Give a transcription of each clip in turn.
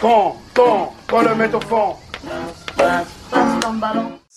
Quand, quand, quand le met au fond.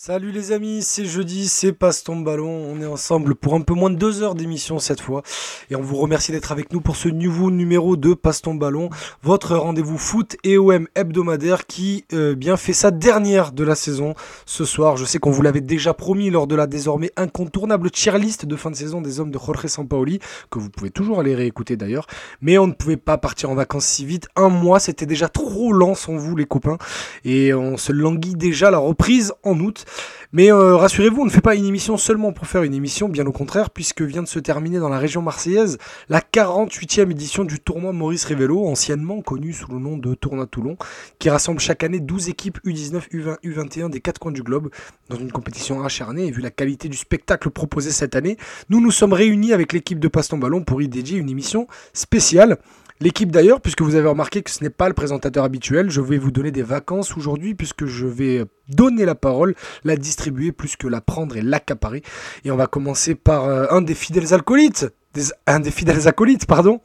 Salut les amis, c'est jeudi, c'est Passe ton ballon. On est ensemble pour un peu moins de deux heures d'émission cette fois. Et on vous remercie d'être avec nous pour ce nouveau numéro de Passe ton ballon, votre rendez-vous foot et OM hebdomadaire qui euh, bien fait sa dernière de la saison ce soir. Je sais qu'on vous l'avait déjà promis lors de la désormais incontournable tier list de fin de saison des hommes de Jorge Sampaoli, que vous pouvez toujours aller réécouter d'ailleurs. Mais on ne pouvait pas partir en vacances si vite. Un mois, c'était déjà trop lent sans vous les copains. Et on se languit déjà la reprise en août. Mais euh, rassurez-vous, on ne fait pas une émission seulement pour faire une émission, bien au contraire, puisque vient de se terminer dans la région marseillaise la 48e édition du tournoi Maurice Révélo, anciennement connu sous le nom de Tournoi Toulon, qui rassemble chaque année 12 équipes U19, U20, U21 des quatre coins du globe dans une compétition acharnée. Et vu la qualité du spectacle proposé cette année, nous nous sommes réunis avec l'équipe de Passe Ballon pour y dédier une émission spéciale. L'équipe d'ailleurs, puisque vous avez remarqué que ce n'est pas le présentateur habituel, je vais vous donner des vacances aujourd'hui puisque je vais donner la parole, la distribuer plus que la prendre et l'accaparer. Et on va commencer par euh, un des fidèles acolytes, des, un des fidèles acolytes, pardon,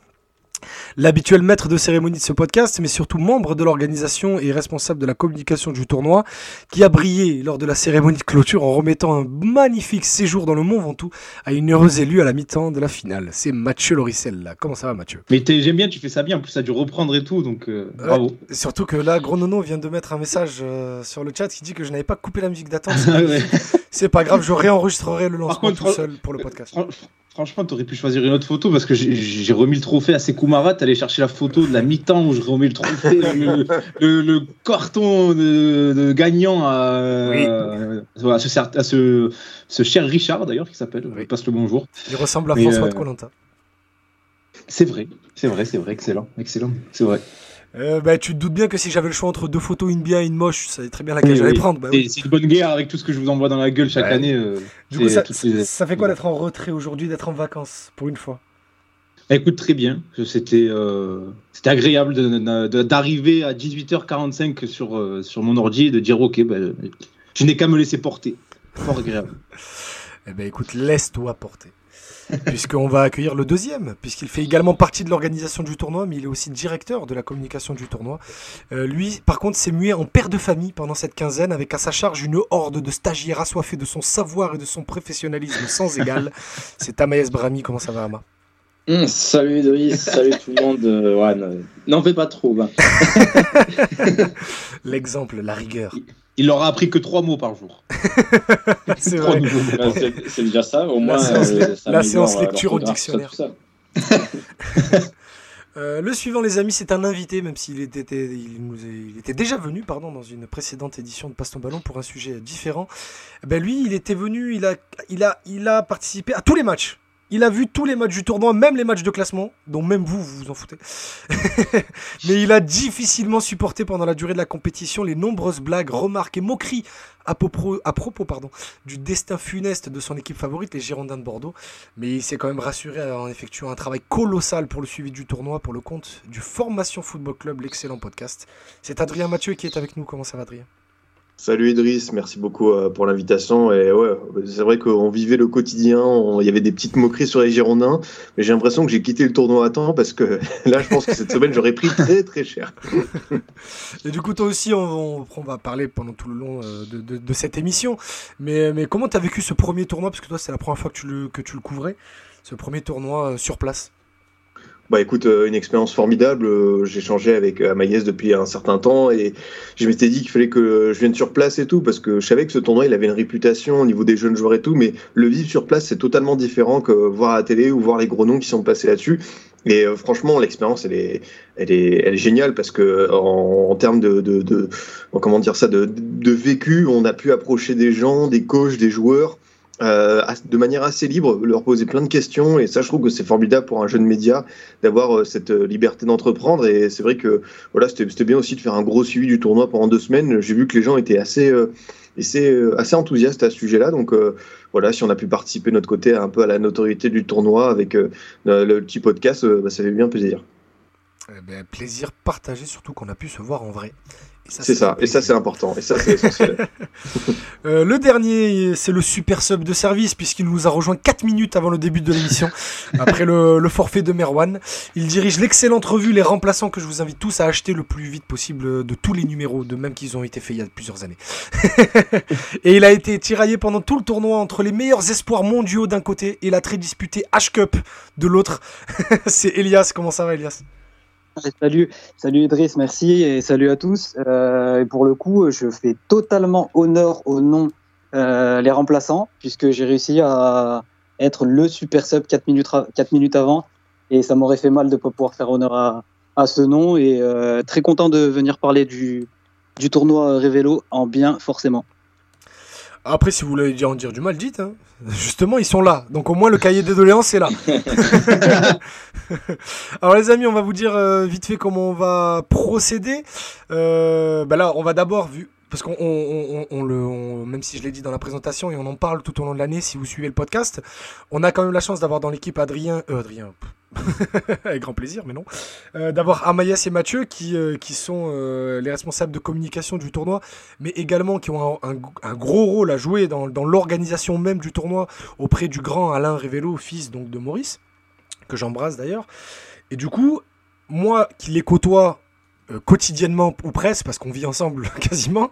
l'habituel maître de cérémonie de ce podcast, mais surtout membre de l'organisation et responsable de la communication du tournoi, qui a brillé lors de la cérémonie de clôture en remettant un magnifique séjour dans le Mont Ventoux à une heureuse élue à la mi-temps de la finale. C'est Mathieu Loricelle. Comment ça va, Mathieu? Mais j'aime bien, tu fais ça bien. En plus, ça a dû reprendre et tout, donc euh, bravo. surtout que là, Gros Nono vient de mettre un message euh, sur le chat qui dit que je n'avais pas coupé la musique d'attente. C'est pas grave, je réenregistrerai le lancement tout seul pour le podcast. Franchement, tu aurais pu choisir une autre photo parce que j'ai remis le trophée à Sekoumara. Tu allé chercher la photo de la mi-temps où je remets le trophée, le, carton de, gagnant à, ce, ce, cher Richard d'ailleurs qui s'appelle. Je passe le bonjour. Il ressemble à François de euh, Colanta. C'est vrai, c'est vrai, c'est vrai, excellent, excellent, c'est vrai. Euh, bah, tu te doutes bien que si j'avais le choix entre deux photos, une bien et une moche, ça savais très bien laquelle j'allais prendre. Bah, c'est une bonne guerre avec tout ce que je vous envoie dans la gueule chaque année. Euh, du coup, ça, fait quoi d'être en retrait aujourd'hui, d'être en vacances pour une fois? Écoute, très bien. C'était euh, agréable d'arriver à 18h45 sur, sur mon ordi et de dire Ok, ben, je n'ai qu'à me laisser porter. Fort agréable. eh ben écoute, laisse-toi porter. puisqu'on va accueillir le deuxième, puisqu'il fait également partie de l'organisation du tournoi, mais il est aussi directeur de la communication du tournoi. Euh, lui, par contre, s'est mué en père de famille pendant cette quinzaine, avec à sa charge une horde de stagiaires assoiffés de son savoir et de son professionnalisme sans égal. C'est Amaïs Brami, comment ça va, Ama? Hum, salut Idriss, salut tout le monde. Euh, ouais, n'en fais pas trop. L'exemple, la rigueur il leur a appris que trois mots par jour. c'est vrai. C'est déjà ça, au moins. La séance, euh, lecture au dictionnaire. Euh, le suivant, les amis, c'est un invité, même s'il était, il, nous il était déjà venu pardon, dans une précédente édition de Passe ton ballon pour un sujet différent. Eh ben lui, il était venu, il a, il, a, il a participé à tous les matchs. Il a vu tous les matchs du tournoi, même les matchs de classement, dont même vous, vous vous en foutez. Mais il a difficilement supporté pendant la durée de la compétition les nombreuses blagues, remarques et moqueries à propos, du destin funeste de son équipe favorite, les Girondins de Bordeaux. Mais il s'est quand même rassuré en effectuant un travail colossal pour le suivi du tournoi pour le compte du Formation Football Club, l'excellent podcast. C'est Adrien Mathieu qui est avec nous. Comment ça va, Adrien? Salut Idriss, merci beaucoup euh, pour l'invitation. Et ouais, c'est vrai qu'on vivait le quotidien, il y avait des petites moqueries sur les Girondins, mais j'ai l'impression que j'ai quitté le tournoi à temps parce que là, je pense que cette semaine, j'aurais pris très très cher. Et du coup, toi aussi, on, va parler pendant tout le long euh, de, cette émission. Mais, comment tu as vécu ce premier tournoi? Parce que toi, c'est la première fois que tu le, que tu le couvrais, ce premier tournoi euh, sur place. Bah écoute, euh, une expérience formidable. Euh, j'ai changé avec euh, depuis un certain temps et je m'étais dit qu'il fallait que je vienne sur place et tout parce que je savais que ce tournoi il avait une réputation au niveau des jeunes joueurs et tout, mais le vivre sur place c'est totalement différent que voir à la télé ou voir les gros noms qui sont passés là-dessus. Et franchement, l'expérience, elle est, elle est, elle est géniale parce que en, termes de, de, de, comment dire ça, de, de vécu, on a pu approcher des gens, des coachs, des joueurs euh, de manière assez libre, leur poser plein de questions. Et ça, je trouve que c'est formidable pour un jeune média d'avoir euh, cette euh, liberté d'entreprendre. Et c'est vrai que voilà, c'était bien aussi de faire un gros suivi du tournoi pendant deux semaines. J'ai vu que les gens étaient assez, assez, enthousiastes à ce sujet-là. Donc voilà, si on a pu participer de notre côté un peu à la notoriété du tournoi avec le petit podcast, bah, ça fait bien plaisir. Eh ben, plaisir partagé, surtout qu'on a pu se voir en vrai. C'est ça, et ça c'est important, et ça c'est essentiel. euh, le dernier, c'est le super sub de service, puisqu'il nous a rejoint 4 minutes avant le début de l'émission, après le, le, forfait de Merwan. Il dirige l'excellente revue Les Remplaçants, que je vous invite tous à acheter le plus vite possible de tous les numéros, de même qu'ils ont été faits il y a plusieurs années. et il a été tiraillé pendant tout le tournoi entre les meilleurs espoirs mondiaux d'un côté et la très disputée H-Cup de l'autre. c'est Elias, comment ça va Elias? Salut, salut Idriss, merci et salut à tous. Euh, pour le coup, je fais totalement honneur au nom euh, les remplaçants, puisque j'ai réussi à être le super sub 4 minutes, 4 minutes avant, et ça m'aurait fait mal de ne pas pouvoir faire honneur à, à ce nom, et euh, très content de venir parler du, du tournoi Révélo en bien, forcément. Après, si vous voulez en dire du mal, dites. Hein. Justement, ils sont là. Donc au moins, le cahier des doléances est là. Alors les amis, on va vous dire euh, vite fait comment on va procéder. Euh, bah là, on va d'abord, vu, parce qu'on on, le, même si je l'ai dit dans la présentation et on en parle tout au long de l'année si vous suivez le podcast, on a quand même la chance d'avoir dans l'équipe Adrien, euh, Adrien, avec grand plaisir, mais non, euh, d'avoir Amaïs et Mathieu qui, euh, qui sont euh, les responsables de communication du tournoi, mais également qui ont un gros rôle à jouer dans, dans l'organisation même du tournoi auprès du grand Alain Révélo, fils donc de Maurice, que j'embrasse d'ailleurs. Et du coup, moi qui les côtoie euh, quotidiennement ou presque, parce qu'on vit ensemble quasiment,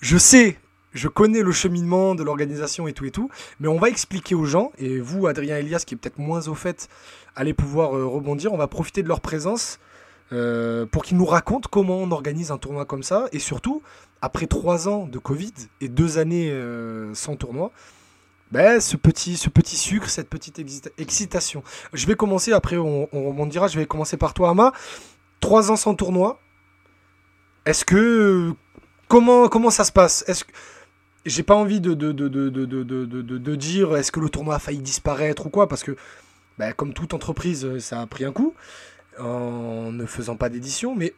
je sais, je connais le cheminement de l'organisation et tout et tout, mais on va expliquer aux gens, et vous, Adrien Elias, qui est peut-être moins au fait, allez pouvoir euh, rebondir, on va profiter de leur présence euh, pour qu'ils nous racontent comment on organise un tournoi comme ça, et surtout, après trois ans de Covid et deux années sans tournoi, ben, ce, petit, ce petit sucre, cette petite excitation. Je vais commencer, après on, on rebondira, je vais commencer par toi, Ama. Trois ans sans tournoi, est-ce que comment comment ça se passe? Est-ce j'ai pas envie de dire est-ce que le tournoi a failli disparaître ou quoi? Parce que bah, comme toute entreprise ça a pris un coup en ne faisant pas d'édition mais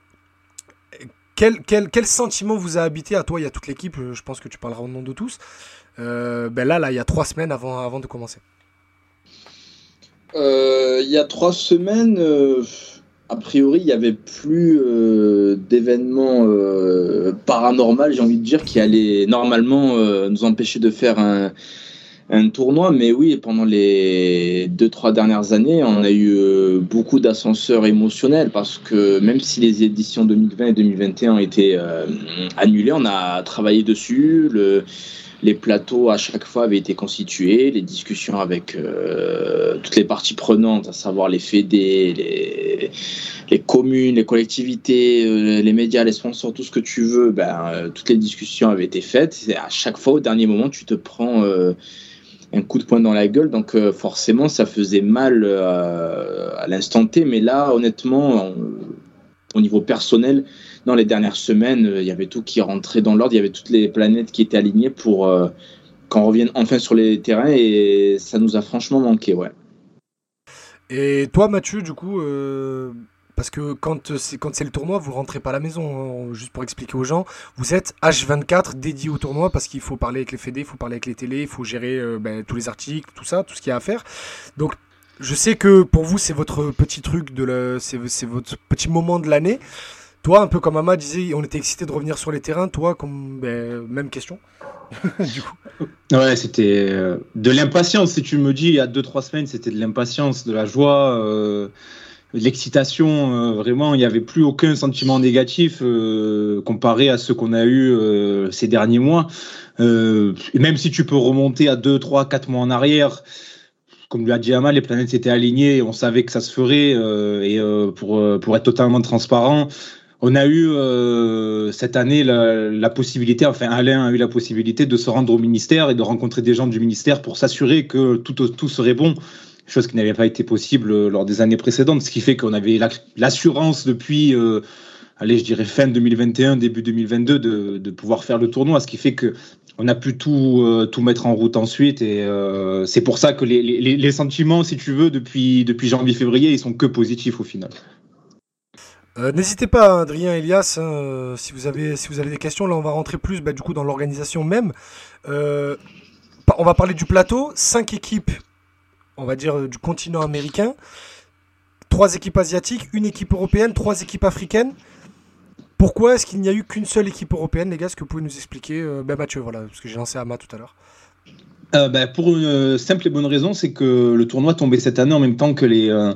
quel, sentiment vous a habité à toi y a toute l'équipe? Je pense que tu parleras au nom de tous. Euh, ben là là il y a trois semaines avant avant de commencer. Euh, il y a trois semaines euh a priori, il n'y avait plus euh, d'événements euh, paranormaux, j'ai envie de dire, qui allaient normalement euh, nous empêcher de faire un, tournoi. Mais oui, pendant les deux, trois dernières années, on a eu euh, beaucoup d'ascenseurs émotionnels parce que même si les éditions 2020 et 2021 ont été annulées, on a travaillé dessus. Les plateaux à chaque fois avaient été constitués, les discussions avec euh, toutes les parties prenantes, à savoir les fédés, les, communes, les collectivités, euh, les médias, les sponsors, tout ce que tu veux, ben, euh, toutes les discussions avaient été faites. Et à chaque fois, au dernier moment, tu te prends un coup de poing dans la gueule, donc forcément, ça faisait mal à l'instant T. Mais là, honnêtement, on, au niveau personnel, dans les dernières semaines, il y avait tout qui rentrait dans l'ordre, il y avait toutes les planètes qui étaient alignées pour euh, qu'on revienne enfin sur les terrains et ça nous a franchement manqué, ouais. Et toi, Mathieu, du coup, euh, parce que quand c'est quand c'est le tournoi, vous rentrez pas à la maison. Hein, juste pour expliquer aux gens, vous êtes H24 dédié au tournoi parce qu'il faut parler avec les fédés, il faut parler avec les télés, il faut gérer euh, ben, tous les articles, tout ça, tout ce qu'il y a à faire. Donc je sais que pour vous, c'est votre petit truc, de la... c'est votre petit moment de l'année. Toi, un peu comme Ama disait, on était excité de revenir sur les terrains. Toi, comme ben, même question. Ouais, c'était euh, de l'impatience. Si tu me dis il y a 2-3 semaines, c'était de l'impatience, de la joie, euh, de l'excitation. Euh, vraiment, il n'y avait plus aucun sentiment négatif euh, comparé à ce qu'on a eu euh, ces derniers mois. même si tu peux remonter à 2, 3, 4 mois en arrière, comme l'a dit Ama, les planètes s'étaient alignées, on savait que ça se ferait. et pour, pour être totalement transparent, on a eu euh, cette année la, possibilité, enfin Alain a eu la possibilité de se rendre au ministère et de rencontrer des gens du ministère pour s'assurer que tout, serait bon, chose qui n'avait pas été possible lors des années précédentes, ce qui fait qu'on avait l'assurance depuis, euh, allez, je dirais fin 2021, début 2022, de, pouvoir faire le tournoi, ce qui fait que on a pu tout, euh, mettre en route ensuite et euh, c'est pour ça que les, sentiments, si tu veux, depuis, depuis janvier-février, ils sont que positifs au final. Euh, N'hésitez pas, Adrien, Elias, hein, si, vous avez, si vous avez des questions. Là, on va rentrer plus bah, du coup dans l'organisation même. Euh, on va parler du plateau. Cinq équipes, on va dire, du continent américain. trois équipes asiatiques, une équipe européenne, trois équipes africaines. Pourquoi est-ce qu'il n'y a eu qu'une seule équipe européenne, les gars? Est-ce que vous pouvez nous expliquer ben Mathieu, voilà, parce que j'ai lancé Ama tout à l'heure. Euh, bah, pour une simple et bonne raison, c'est que le tournoi tombait cette année en même temps que les, euh,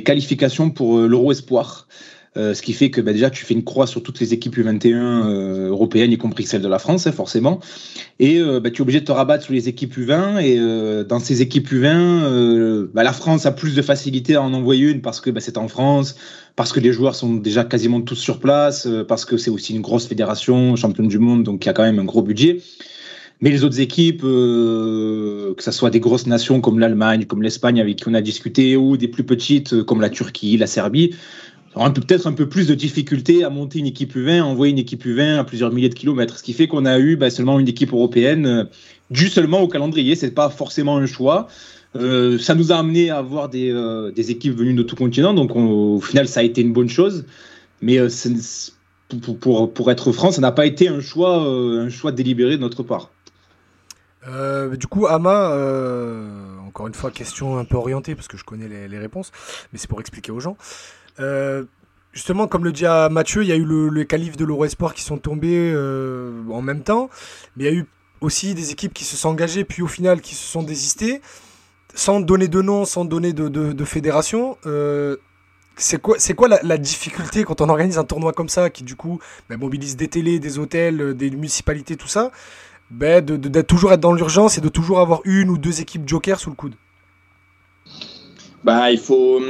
qualifications pour euh, l'Euro Espoir. Ce qui fait que bah, déjà tu fais une croix sur toutes les équipes U21 européennes, y compris celle de la France, hein, forcément. Et bah, tu es obligé de te rabattre sur les équipes U20. Et dans ces équipes U20, la France a plus de facilité à en envoyer une parce que c'est en France, parce que les joueurs sont déjà quasiment tous sur place, parce que c'est aussi une grosse fédération, championne du monde, donc il y a quand même un gros budget. Mais les autres équipes, euh, que ce soit des grosses nations comme l'Allemagne, comme l'Espagne avec qui on a discuté, ou des plus petites euh, comme la Turquie, la Serbie, peut-être un peu plus de difficultés à monter une équipe U20, à envoyer une équipe U20 à plusieurs milliers de kilomètres. Ce qui fait qu'on a eu bah, seulement une équipe européenne, euh, due seulement au calendrier. C'est pas forcément un choix. Euh, ça nous a amené à avoir des, euh, équipes venues de tout continent, donc au final ça a été une bonne chose. Mais pour, être franc, ça n'a pas été un choix, délibéré de notre part. Du coup, Ama, encore une fois, question un peu orientée parce que je connais les, réponses, mais c'est pour expliquer aux gens. Euh, justement, comme le dit Mathieu, il y a eu le, les qualifs de l'Eurosport qui sont tombés en même temps, mais il y a eu aussi des équipes qui se sont engagées, puis au final qui se sont désistées, sans donner de nom, sans donner de, de, fédération. c'est quoi, c'est quoi la, difficulté quand on organise un tournoi comme ça, qui du coup bah, mobilise des télés, des hôtels, des municipalités, tout ça? Ben, de, toujours être dans l'urgence et de toujours avoir une ou deux équipes joker sous le coude bah, il faut,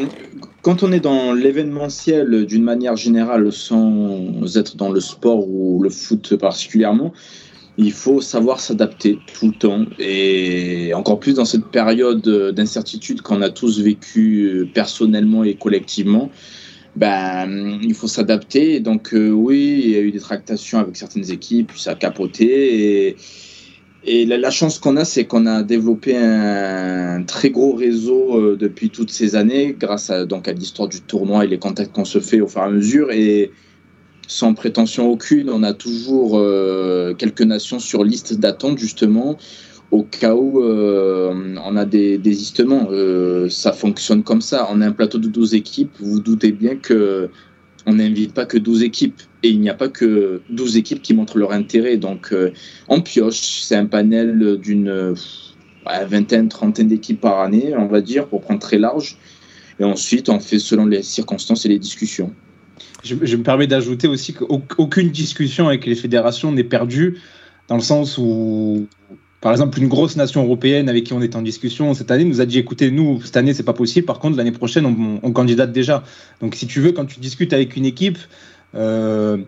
quand on est dans l'événementiel d'une manière générale, sans être dans le sport ou le foot particulièrement, il faut savoir s'adapter tout le temps. Et encore plus dans cette période d'incertitude qu'on a tous vécu personnellement et collectivement ben, il faut s'adapter. Donc euh, oui, il y a eu des tractations avec certaines équipes, ça a capoté. Et la, chance qu'on a, c'est qu'on a développé un, très gros réseau euh, depuis toutes ces années, grâce à, à l'histoire du tournoi et les contacts qu'on se fait au fur et à mesure. Et sans prétention aucune, on a toujours euh, quelques nations sur liste d'attente, justement, au cas où euh, on a des désistements. Ça fonctionne comme ça. On a un plateau de 12 équipes. Vous, vous doutez bien que on n'invite pas que 12 équipes. Et il n'y a pas que 12 équipes qui montrent leur intérêt. Donc, euh, on pioche. C'est un panel d'une vingtaine, trentaine d'équipes par année, on va dire, pour prendre très large. Et ensuite, on fait selon les circonstances et les discussions. Je me permets d'ajouter aussi qu'aucune discussion avec les fédérations n'est perdue, dans le sens où par exemple, une grosse nation européenne avec qui on est en discussion cette année nous a dit écoutez, nous, cette année, c'est pas possible. Par contre, l'année prochaine, on, candidate déjà. Donc, si tu veux, quand tu discutes avec une équipe, euh,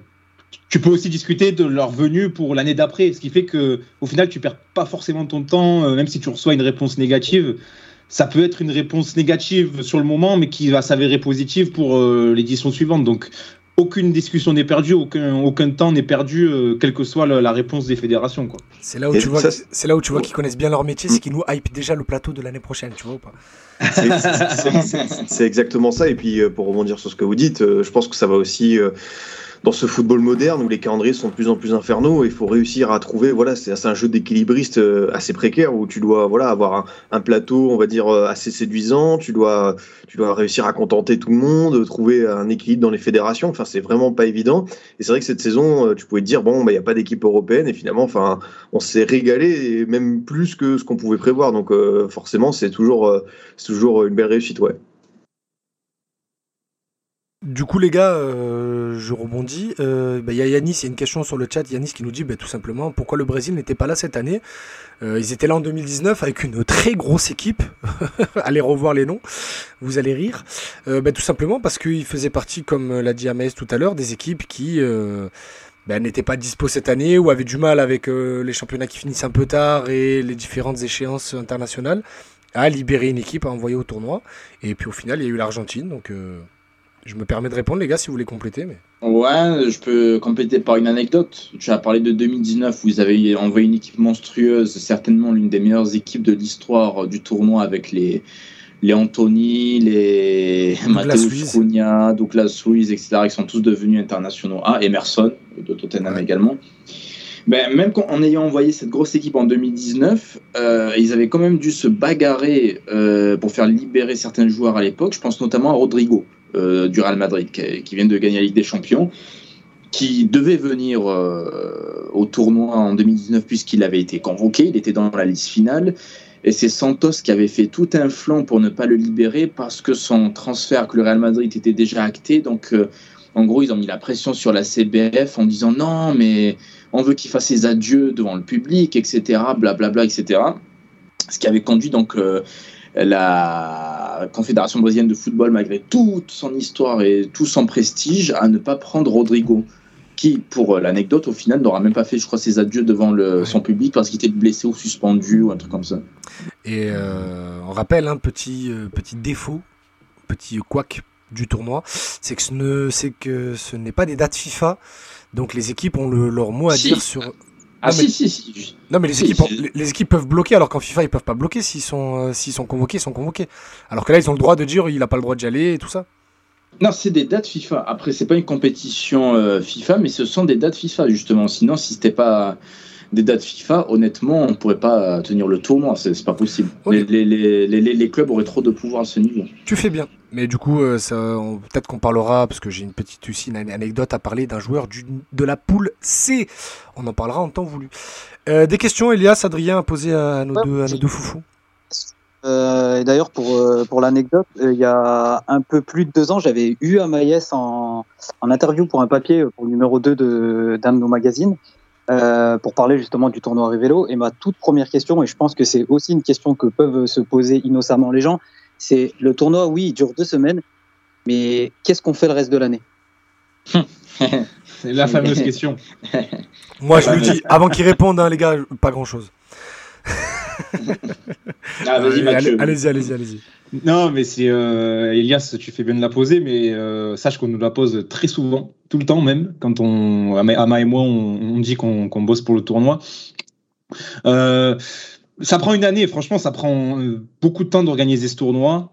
tu peux aussi discuter de leur venue pour l'année d'après. Ce qui fait que, au final, tu perds pas forcément ton temps, euh, même si tu reçois une réponse négative. Ça peut être une réponse négative sur le moment, mais qui va s'avérer positive pour euh, l'édition suivante. Donc, aucune discussion n'est perdue, aucun, aucun temps n'est perdu, euh, quelle que soit la, réponse des fédérations. Quoi. C'est là où, tu vois, c'est là où tu vois qu'ils connaissent bien leur métier, c'est qu'ils nous hype déjà le plateau de l'année prochaine, tu vois ou pas? C'est exactement ça. Et puis, euh, pour rebondir sur ce que vous dites, euh, je pense que ça va aussi dans ce football moderne où les calendriers sont de plus en plus infernaux, il faut réussir à trouver, voilà, c'est un jeu d'équilibriste euh, assez précaire où tu dois, voilà, avoir un, plateau, on va dire, euh, assez séduisant, tu dois, tu dois réussir à contenter tout le monde, trouver un équilibre dans les fédérations, enfin, c'est vraiment pas évident. Et c'est vrai que cette saison, euh, tu pouvais te dire, bon, bah, il n'y a pas d'équipe européenne et finalement, enfin, on s'est régalé et même plus que ce qu'on pouvait prévoir. Donc, forcément, c'est toujours, c'est toujours une belle réussite, ouais. Du coup, les gars, euh, je rebondis. Il euh, bah, y a Yanis, il y a une question sur le chat. Yanis qui nous dit bah, tout simplement pourquoi le Brésil n'était pas là cette année? Euh, ils étaient là en 2019 avec une très grosse équipe. allez revoir les noms, vous allez rire. Bah, tout simplement parce qu'ils faisaient partie, comme l'a dit Amaes tout à l'heure, des équipes qui n'étaient pas dispo cette année ou avaient du mal avec les championnats qui finissent un peu tard et les différentes échéances internationales à libérer une équipe à envoyer au tournoi. Et puis au final, il y a eu l'Argentine. Donc. Je me permets de répondre, les gars, si vous voulez compléter. Mais... Ouais, je peux compléter par une anecdote. Tu as parlé de 2019 où ils avaient envoyé une équipe monstrueuse, certainement l'une des meilleures équipes de l'histoire du tournoi avec les, les Anthony, les Mateusz Cunha, Douglas Suisse, etc., qui sont tous devenus internationaux. Ah, Emerson, de Tottenham également. Ben, même en ayant envoyé cette grosse équipe en 2019, euh, ils avaient quand même dû se bagarrer euh, pour faire libérer certains joueurs à l'époque. Je pense notamment à Rodrigo euh, du Real Madrid, qui, qui, vient de gagner la Ligue des Champions, qui devait venir au tournoi en 2019 puisqu'il avait été convoqué. Il était dans la liste finale. Et c'est Santos qui avait fait tout un flanc pour ne pas le libérer parce que son transfert avec le Real Madrid était déjà acté. Donc, en gros, ils ont mis la pression sur la CBF en disant non, mais on veut qu'il fasse ses adieux devant le public, etc., blablabla, bla, etc. Ce qui avait conduit donc euh, la Confédération brésilienne de football, malgré toute son histoire et tout son prestige, à ne pas prendre Rodrigo, qui, pour euh, l'anecdote, au final, n'aura même pas fait, je crois, ses adieux devant le, son public parce qu'il était blessé ou suspendu ou un truc comme ça. Et euh, on rappelle un petit, petit défaut, petit couac du tournoi, c'est que ce ne, c'est que ce n'est pas des dates FIFA. Donc les équipes ont le, leur mot à dire sur. Ah si, si, si. Non, mais les, équipes, les, équipes peuvent bloquer, alors qu'en FIFA, ils peuvent pas bloquer. S'ils sont, euh, s'ils sont convoqués, ils sont convoqués. Alors que là, ils ont le droit de dire il a pas le droit d'y aller et tout ça. Non, c'est des dates FIFA. Après, c'est pas une compétition euh, FIFA, mais ce sont des dates FIFA, justement. Sinon, si c'était pas des dates FIFA, honnêtement, on ne pourrait pas tenir le tournoi. C'est pas possible. Les, les, les, les, clubs auraient trop de pouvoir à ce niveau. Tu fais bien. Mais du coup, euh, peut-être qu'on parlera, parce que j'ai une petite aussi une anecdote à parler d'un joueur du, de la poule C. On en parlera en temps voulu. Euh, des questions, Elias, Adrien a posé à nos, deux, à nos deux foufous. Euh, D'ailleurs, pour, euh, pour l'anecdote, il y a un peu plus de deux ans, j'avais eu Amaïs en, en interview pour un papier pour le numéro 2 d'un de, de nos magazines. Euh, pour parler justement du tournoi Rivelo. Et ma toute première question, et je pense que c'est aussi une question que peuvent se poser innocemment les gens, c'est le tournoi, oui, il dure deux semaines, mais qu'est-ce qu'on fait le reste de l'année? C'est la fameuse question. Moi, je lui dis, avant qu'il réponde, hein, les gars, pas grand-chose. ah, vas-y, Mathieu. Allez-y, allez-y, allez-y. Non, mais c'est euh, Elias, tu fais bien de la poser, mais euh, sache qu'on nous la pose très souvent, tout le temps même, quand on, Ama et moi, on, dit qu'on bosse pour le tournoi. Euh, ça prend une année, franchement, ça prend beaucoup de temps d'organiser ce tournoi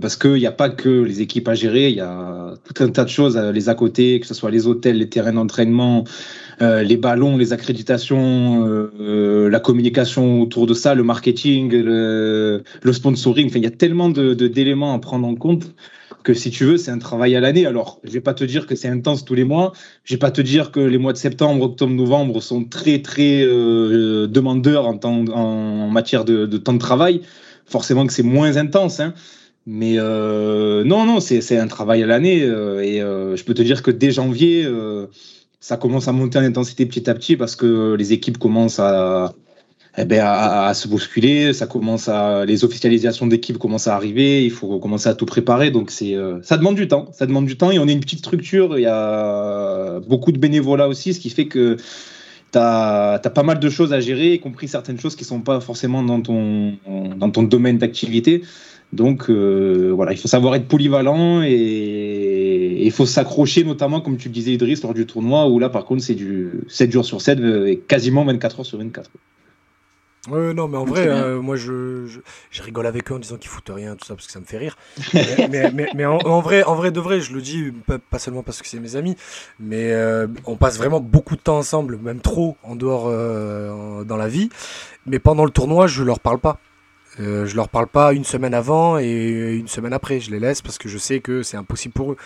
parce qu'il n'y a pas que les équipes à gérer, il y a tout un tas de choses, les à côté, que ce soit les hôtels, les terrains d'entraînement, les ballons, les accréditations, euh, la communication autour de ça, le marketing, le, le sponsoring. Enfin, il y a tellement de d'éléments à prendre en compte que si tu veux, c'est un travail à l'année. Alors, je vais pas te dire que c'est intense tous les mois. Je vais pas te dire que les mois de septembre, octobre, novembre sont très très euh, demandeurs en, temps, en matière de, de, temps de travail. Forcément que c'est moins intense, hein. Mais euh, non, non, c'est un travail à l'année. Euh, et euh, je peux te dire que dès janvier, euh, ça commence à monter en intensité petit à petit parce que les équipes commencent à, eh ben, à, se bousculer. Ça commence à, les officialisations d'équipes commencent à arriver. Il faut commencer à tout préparer. Donc euh, ça demande du temps. Ça demande du temps. Et on est une petite structure. Il y a beaucoup de bénévolat aussi, ce qui fait que tu as, pas mal de choses à gérer, y compris certaines choses qui sont pas forcément dans ton, dans ton domaine d'activité. Donc euh, voilà, il faut savoir être polyvalent et il faut s'accrocher, notamment comme tu le disais Idriss lors du tournoi, où là par contre c'est du 7 jours sur 7 et quasiment 24 heures sur 24. Ouais, non, mais en vrai, euh, moi, je, je, je, rigole avec eux en disant qu'ils foutent rien, tout ça, parce que ça me fait rire. mais, mais, mais, mais en, en, vrai, en vrai, de vrai, je le dis pas, pas seulement parce que c'est mes amis, mais euh, on passe vraiment beaucoup de temps ensemble, même trop en dehors euh, dans la vie. Mais pendant le tournoi, je leur parle pas. Euh, je leur parle pas une semaine avant et une semaine après. Je les laisse parce que je sais que c'est impossible pour eux.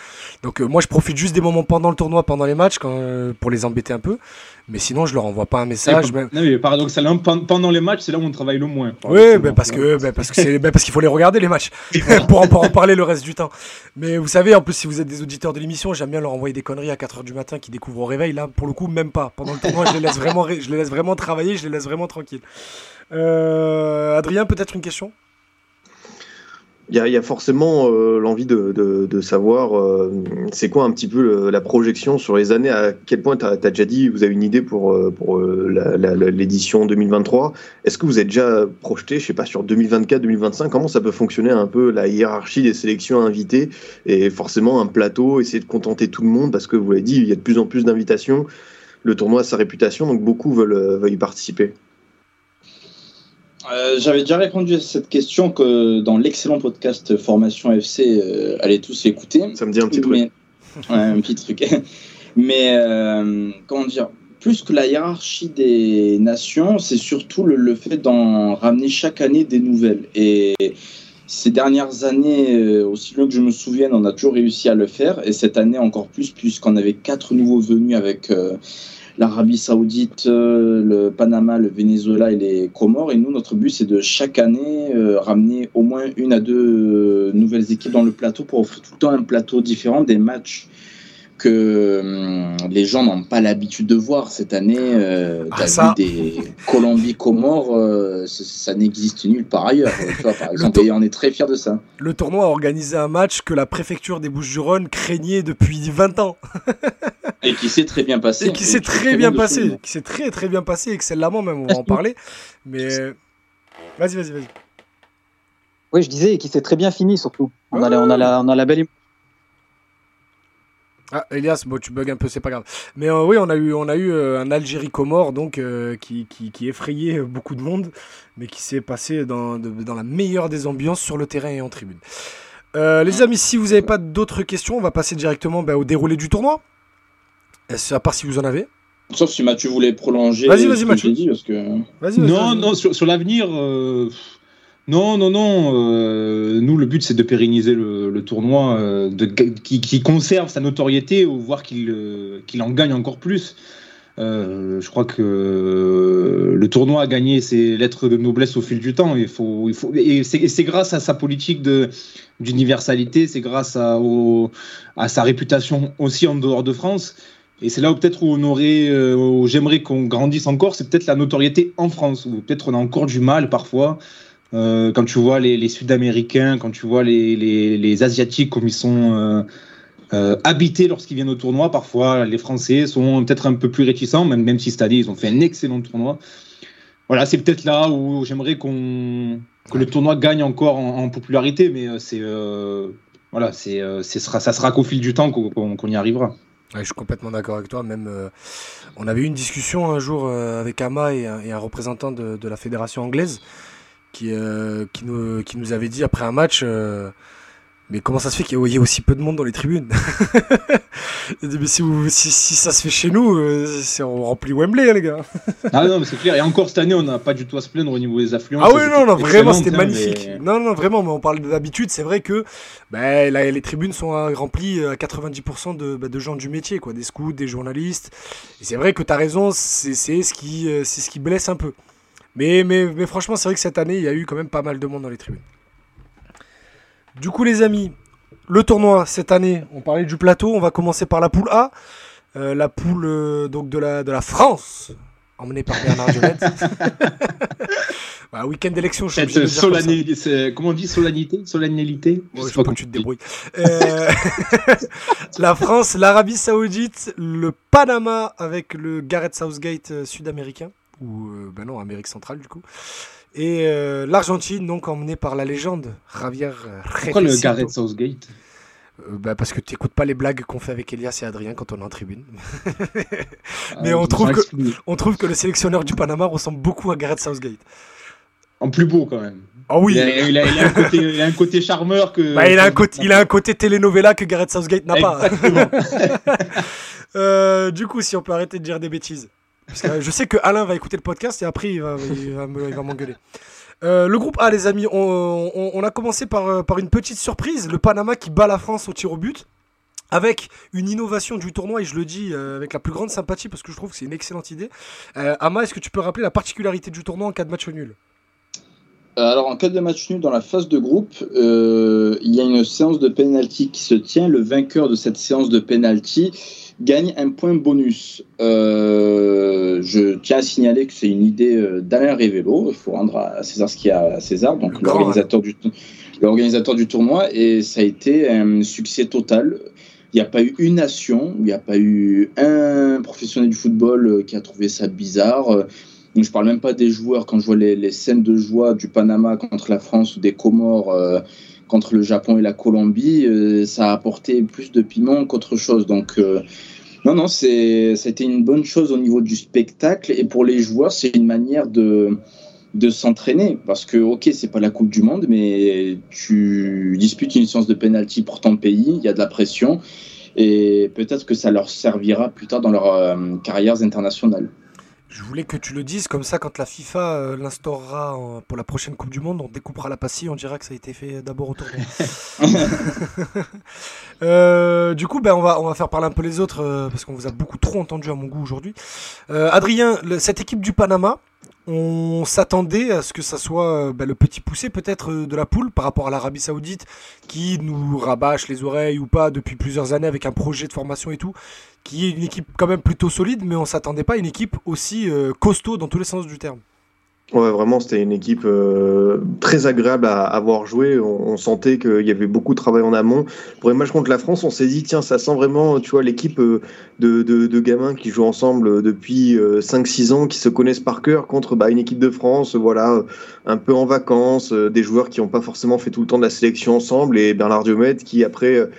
Donc euh, moi, je profite juste des moments pendant le tournoi, pendant les matchs, quand, euh, pour les embêter un peu. Mais sinon, je leur envoie pas un message. Non, mais paradoxalement, pendant les matchs, c'est là où on travaille le moins. Oui, ben parce que ben parce que parce qu'il faut les regarder les matchs pour, en, pour en parler le reste du temps. Mais vous savez, en plus, si vous êtes des auditeurs de l'émission, j'aime bien leur envoyer des conneries à 4 h du matin qui découvrent au réveil. Là, pour le coup, même pas. Pendant le tournoi, je les laisse vraiment, je les laisse vraiment travailler, je les laisse vraiment tranquilles. Euh, Adrien, peut-être une question? Il y, a, forcément euh, l'envie de, savoir euh, c'est quoi un petit peu la projection sur les années, à quel point tu as, déjà dit, vous avez une idée pour, l'édition 2023. Est-ce que vous êtes déjà projeté, je sais pas, sur 2024-2025, comment ça peut fonctionner un peu la hiérarchie des sélections invitées et forcément un plateau, essayer de contenter tout le monde parce que vous l'avez dit, il y a de plus en plus d'invitations, le tournoi a sa réputation, donc beaucoup veulent y participer. Euh, J'avais déjà répondu à cette question que dans l'excellent podcast Formation FC, euh, allez tous l'écouter. Ça me dit un petit truc. Mais, ouais, un petit truc. Mais euh, comment dire plus que la hiérarchie des nations, c'est surtout le, le fait d'en ramener chaque année des nouvelles. Et ces dernières années, aussi loin que je me souvienne, on a toujours réussi à le faire. Et cette année encore plus, puisqu'on avait quatre nouveaux venus avec l'Arabie Saoudite, euh, le Panama, le Venezuela et les Comores. Et nous, notre but, c'est de chaque année euh, ramener au moins une à deux euh, nouvelles équipes dans le plateau pour offrir tout le temps un plateau différent, des matchs que hum, les gens n'ont pas l'habitude de voir cette année. Euh, Ah, t'as ça. vu des Colombie, Comores, euh, ça, ça n'existe nulle part ailleurs. tu vois, par exemple, tour- et on est très fiers de ça. Le tournoi a organisé un match que la préfecture des Bouches-du-Rhône craignait depuis 20 ans Et qui s'est très bien passé. et qui s'est très bien passé, qui s'est très très bien passé, excellemment même, on va en parler. Mais euh, vas-y, vas-y, vas-y. Oui, je disais, et qui s'est très bien fini surtout. On, a, Ouais. la, on, a, la, on a la belle image. Ah, Elias, bon, tu bugs un peu, c'est pas grave. Mais euh, oui, on a eu, on a eu euh, un Algérie-Comore donc euh, qui, qui, qui effrayait beaucoup de monde, mais qui s'est passé dans, de- dans la meilleure des ambiances sur le terrain et en tribune. Euh, les amis, si vous n'avez pas d'autres questions, on va passer directement bah, au déroulé du tournoi. Est-ce- À part si vous en avez? Sauf si Mathieu voulait prolonger. Vas-y, vas-y, ce que Mathieu. dit, parce que... Vas-y, vas-y, Non, vas-y. non, sur, sur l'avenir, euh, non, non, non. euh, nous, le but, c'est de pérenniser le, tournoi, euh, de, qui, conserve sa notoriété, ou voire qu'il euh, en gagne encore plus. Euh, je crois que euh, le tournoi a gagné ses lettres de noblesse au fil du temps. Il faut, il faut, et c'est grâce à sa politique d'universalité, c'est grâce à, sa réputation aussi en dehors de France. Et c'est là où peut-être on aurait, j'aimerais qu'on grandisse encore, c'est peut-être la notoriété en France, où peut-être on a encore du mal parfois. Euh, quand tu vois les, Sud-Américains, quand tu vois les, les, les Asiatiques comme ils sont euh, euh, habités lorsqu'ils viennent au tournoi, parfois les Français sont peut-être un peu plus réticents, même, même si année ils ont fait un excellent tournoi. Voilà, c'est peut-être là où j'aimerais qu'on que le tournoi gagne encore en, popularité, mais c'est voilà, c'est ça sera qu'au fil du temps qu'on qu'on y arrivera. Ouais, je suis complètement d'accord avec toi. Même, on avait eu une discussion un jour avec Ama et un, représentant de la fédération anglaise qui, euh, qui, nous, qui nous avait dit après un match euh, Mais comment ça se fait qu'il y ait aussi peu de monde dans les tribunes Il dit, Mais si, vous- si, si ça se fait chez nous, euh, on remplit Wembley, hein, les gars. Ah non, mais c'est clair. Et encore cette année, on n'a pas du tout à se plaindre au niveau des affluences. Ah oui, non, non, vraiment, c'était magnifique. mais- Non, non, vraiment, mais on parle d'habitude, c'est vrai que ben, là, les tribunes sont remplies à 90% de, bah, de gens du métier, quoi, des scouts, des journalistes. Et c'est vrai que tu as raison, c'est ce, qui, ce qui blesse un peu. Mais, mais, mais franchement, c'est vrai que cette année, il y a eu quand même pas mal de monde dans les tribunes. Du coup, les amis, le tournoi cette année, on parlait du plateau, on va commencer par la poule A. Euh, la poule euh, donc de la, de la France, emmenée par Bernard Dionnet. Bah, week-end d'élection, je suis solennité, comment on dit solennité Solennalité Je Ouais, sais pas comment tu te débrouilles. Euh, la France, l'Arabie Saoudite, le Panama avec le Gareth Southgate sud-américain, ou euh, ben non, Amérique centrale du coup, et euh, l'Argentine, donc emmenée par la légende Javier Pourquoi le. Gareth Southgate? Bah, Parce que tu n'écoutes pas les blagues qu'on fait avec Elias et Adrien quand on est en tribune. Mais Ah, on trouve que-. On trouve que le sélectionneur du Panama ressemble beaucoup à Gareth Southgate. En plus beau quand même. Ah oui Il, a, il a- il a un côté, il a un côté charmeur que. Bah, il, a un côté, il a un côté telenovela que Gareth Southgate n'a pas. Euh, du coup, si on peut arrêter de dire des bêtises. Euh, je sais que Alain va écouter le podcast et après il va, m'engueuler. Euh, le groupe A, les amis, on, a commencé par, euh, par une petite surprise. Le Panama qui bat la France au tir au but. Avec une innovation du tournoi, et je le dis avec la plus grande sympathie parce que je trouve que c'est une excellente idée. Euh, est-ce que tu peux rappeler la particularité du tournoi en cas de match nul? Alors, en cas de match nul dans la phase de groupe, il y a une séance de penalty qui se tient. Le vainqueur de cette séance de penalty gagne un point bonus. Euh, je tiens à signaler que c'est une idée euh, d'Alain Révélo. Il faut rendre à César ce qu'il y a à César, donc l'organisateur du, l'organisateur du tournoi. Et ça a été un succès total. Il n'y a pas eu une nation, il n'y a pas eu un professionnel du football euh, qui a trouvé ça bizarre. Donc, je parle même pas des joueurs. Quand je vois les, les scènes de joie du Panama contre la France ou des Comores euh, contre le Japon et la Colombie, euh, ça a apporté plus de piment qu'autre chose. Donc, euh, non, non, c'était une bonne chose au niveau du spectacle. Et pour les joueurs, c'est une manière de, s'entraîner. Parce que, ok, c'est pas la Coupe du Monde, mais tu disputes une séance de penalty pour ton pays, il y a de la pression. et peut-être que ça leur servira plus tard dans leurs carrières internationales. Je voulais que tu le dises, comme ça, quand la FIFA euh, l'instaurera pour la prochaine Coupe du Monde, on découpera la pastille, on dira que ça a été fait d'abord au tournoi. euh, du coup, ben, on, va, on va faire parler un peu les autres, euh, parce qu'on vous a beaucoup trop entendu à mon goût aujourd'hui. Adrien, cette équipe du Panama, on s'attendait à ce que ça soit ben, le petit poussé peut-être de la poule par rapport à l'Arabie Saoudite, qui nous rabâche les oreilles ou pas depuis plusieurs années avec un projet de formation et tout qui est une équipe quand même plutôt solide, mais on s'attendait pas à une équipe aussi euh, costaud dans tous les sens du terme. Ouais, vraiment, c'était une équipe euh, très agréable à avoir joué. On, sentait qu'il y avait beaucoup de travail en amont. Pour les matchs contre la France, on s'est dit, tiens, ça sent vraiment, tu vois, l'équipe euh, de, de, gamins qui jouent ensemble depuis 5-6 ans, qui se connaissent par cœur contre bah, une équipe de France, voilà, un peu en vacances, des joueurs qui n'ont pas forcément fait tout le temps de la sélection ensemble, et Bernard Diomède qui, après,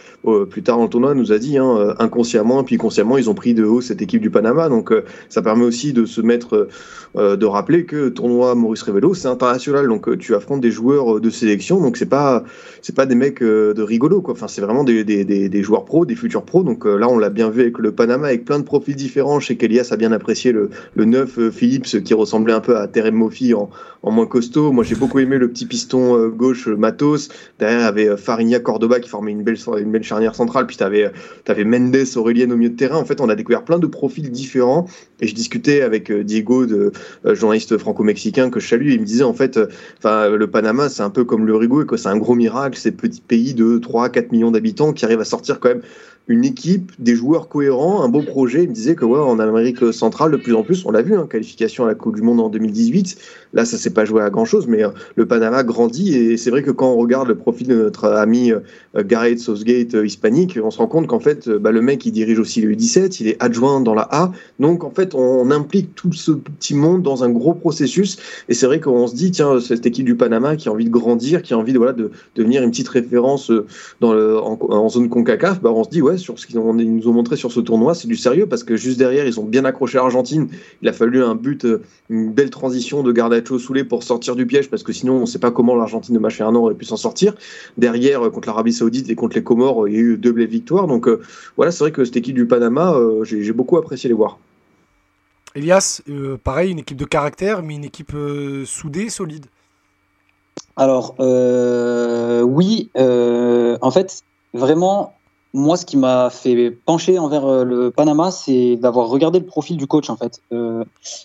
plus tard dans le tournoi, nous a dit, hein, inconsciemment, puis consciemment, ils ont pris de haut cette équipe du Panama. Donc, ça permet aussi de se mettre, de rappeler que tournoi Maurice Revello, c'est international, donc euh, tu affrontes des joueurs euh, de sélection, donc c'est pas c'est pas des mecs euh, de rigolo quoi. Enfin, c'est vraiment des, des, joueurs pros, des futurs pros. Donc là, on l'a bien vu avec le Panama, avec plein de profils différents. Chez qu'Elias a bien apprécié le, le 9 Phillips qui ressemblait un peu à Terem Moffi en, en moins costaud. Moi, j'ai beaucoup aimé le petit piston gauche Matos. Derrière, avait Farinia Cordoba qui formait une belle une belle charnière centrale. Puis tu avais, avais Mendes Aurélien au milieu de terrain. En fait, on a découvert plein de profils différents. Et je discutais avec Diego, de, journaliste franco-mexicain que je salue, il me disait en fait, euh, le Panama c'est un peu comme l'Uruguay, que c'est un gros miracle, ces petits pays de 3-4 millions d'habitants qui arrivent à sortir quand même une équipe, des joueurs cohérents, un beau projet. Il me disait que ouais, en Amérique centrale, de plus en plus, on l'a vu, hein, qualification à la Coupe du Monde en 2018. Là, ça s'est pas joué à grand chose, mais euh, le Panama grandit et c'est vrai que quand on regarde le profil de notre ami euh, Gareth Southgate euh, hispanique, on se rend compte qu'en fait, bah, le mec, il dirige aussi le U17, il est adjoint dans la A. Donc, en fait, on, implique tout ce petit monde dans un gros processus. Et c'est vrai qu'on se dit, tiens, cette équipe du Panama qui a envie de grandir, qui a envie de, voilà, de, devenir une petite référence dans le, en, en zone CONCACAF, bah, on se dit, ouais, sur ce qu'ils nous ont montré sur ce tournoi, c'est du sérieux parce que juste derrière, ils ont bien accroché l'Argentine. Il a fallu un but, euh, une belle transition de Gardacho Soulé pour sortir du piège parce que sinon, on ne sait pas comment l'Argentine de Macherano aurait pu s'en sortir. Derrière, euh, contre l'Arabie Saoudite et contre les Comores, il y a eu deux belles victoires. Donc euh, voilà, c'est vrai que cette équipe du Panama, j'ai beaucoup apprécié les voir. Elias, pareil, une équipe de caractère, mais une équipe soudée, solide. Alors, oui, en fait, vraiment, moi, ce qui m'a fait pencher envers euh, le Panama, c'est d'avoir regardé le profil du coach, en fait. Euh,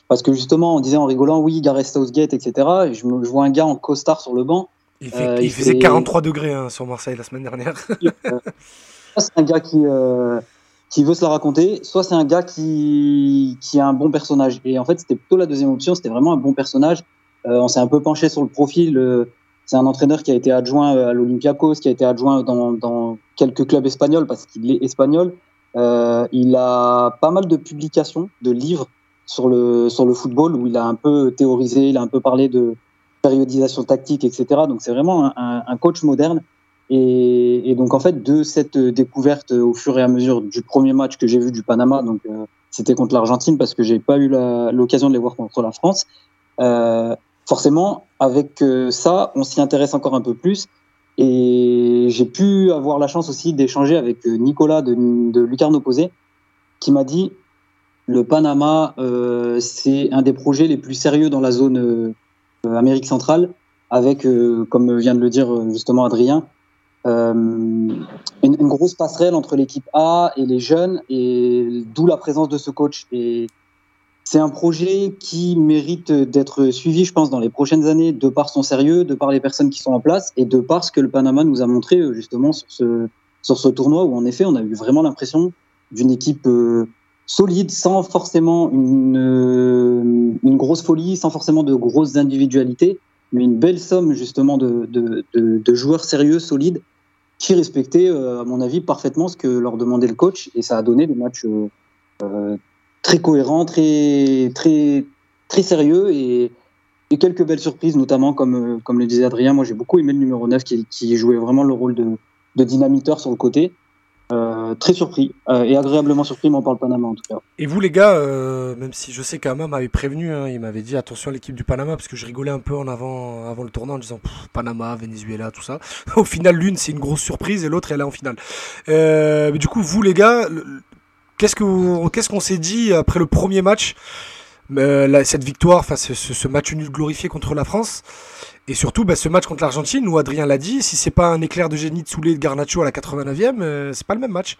parce que justement, on disait en rigolant, oui, Gareth Southgate, etc. Et je, me, vois un gars en costard sur le banc. Il, euh, faisait 43 degrés hein, sur Marseille la semaine dernière. c'est un gars qui, qui veut se la raconter, soit c'est un gars qui, qui a un bon personnage. Et en fait, c'était plutôt la deuxième option, c'était vraiment un bon personnage. on s'est un peu penché sur le profil c'est un entraîneur qui a été adjoint euh, à l'Olympiakos, qui a été adjoint dans, quelques clubs espagnols parce qu'il est espagnol. Euh, il a pas mal de publications, de livres sur le, football où il a un peu théorisé, il a un peu parlé de périodisation tactique, etc. Donc c'est vraiment un, coach moderne. Et, donc en fait, de cette découverte au fur et à mesure du premier match que j'ai vu du Panama, donc euh, c'était contre l'Argentine parce que j'ai pas eu l'occasion de les voir contre la France. Forcément, avec euh, ça, on s'y intéresse encore un peu plus. Et j'ai pu avoir la chance aussi d'échanger avec euh, Nicolas de, de Lucarno Posé, qui m'a dit le Panama, euh, c'est un des projets les plus sérieux dans la zone Amérique centrale, avec, comme vient de le dire justement Adrien, une, grosse passerelle entre l'équipe A et les jeunes, et d'où la présence de ce coach. C'est un projet qui mérite d'être suivi, je pense, dans les prochaines années, de par son sérieux, de par les personnes qui sont en place et de par ce que le Panama nous a montré euh, justement sur ce, tournoi où en effet on a eu vraiment l'impression d'une équipe euh, solide, sans forcément une, euh, une grosse folie, sans forcément de grosses individualités, mais une belle somme justement de, joueurs sérieux, solides, qui respectaient, à mon avis, parfaitement ce que leur demandait le coach, et ça a donné des matchs très cohérent, très, très, très sérieux et, quelques belles surprises, notamment comme, comme le disait Adrien. Moi, j'ai beaucoup aimé le numéro 9 qui, qui jouait vraiment le rôle de, dynamiteur sur le côté. Euh, euh, très surpris euh, et agréablement surpris, moi, par le Panama en tout cas. Et vous, les gars, euh, même si je sais qu'Ama m'avait prévenu, hein, il m'avait dit attention à l'équipe du Panama, parce que je rigolais un peu en avant, avant le tournoi en disant Panama, Venezuela, tout ça. Au final, l'une, c'est une grosse surprise et l'autre, elle est en finale. Euh, du coup, vous, les gars, qu'est-ce que vous- qu'est-ce qu'on s'est dit après le premier match Euh, cette victoire, enfin ce, ce- ce match nul glorifié contre la France, et surtout bah, ce match contre l'Argentine où Adrien l'a dit, si c'est pas un éclair de génie de Soulé de Garnacho à la 89e, euh, c'est pas le même match.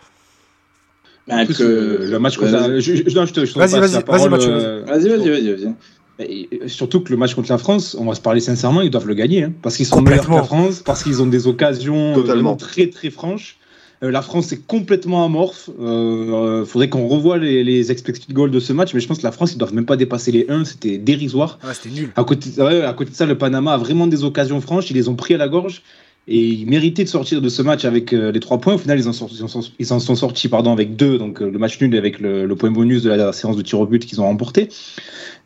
En plus, euh, le match contre Vas-y. la... je, je- non, je te, je te Vas-y, passe vas-y, la vas-y, parole, Mathieu, euh, Vas-y, vas-y, vas-y. Et et surtout que le match contre la France, on va se parler sincèrement, ils doivent le gagner. hein, parce qu'ils sont meilleurs que la France, parce qu'ils ont des occasions euh, Totalement. vraiment très très franches. Euh, la France est complètement amorphe. Il euh, faudrait qu'on revoie les, les expected goals de ce match, mais je pense que la France, ils doivent même pas dépasser les 1. C'était dérisoire. Ah, c'était nul. À côté, ouais, à côté de ça, le Panama a vraiment des occasions franches. Ils les ont pris à la gorge. Et ils méritaient de sortir de ce match avec euh, les trois points. Au final, ils en, sont, ils en sont- ils en sont sortis pardon, avec deux. Donc euh, le match nul avec le, le point bonus de la séance de tir au but qu'ils ont remporté.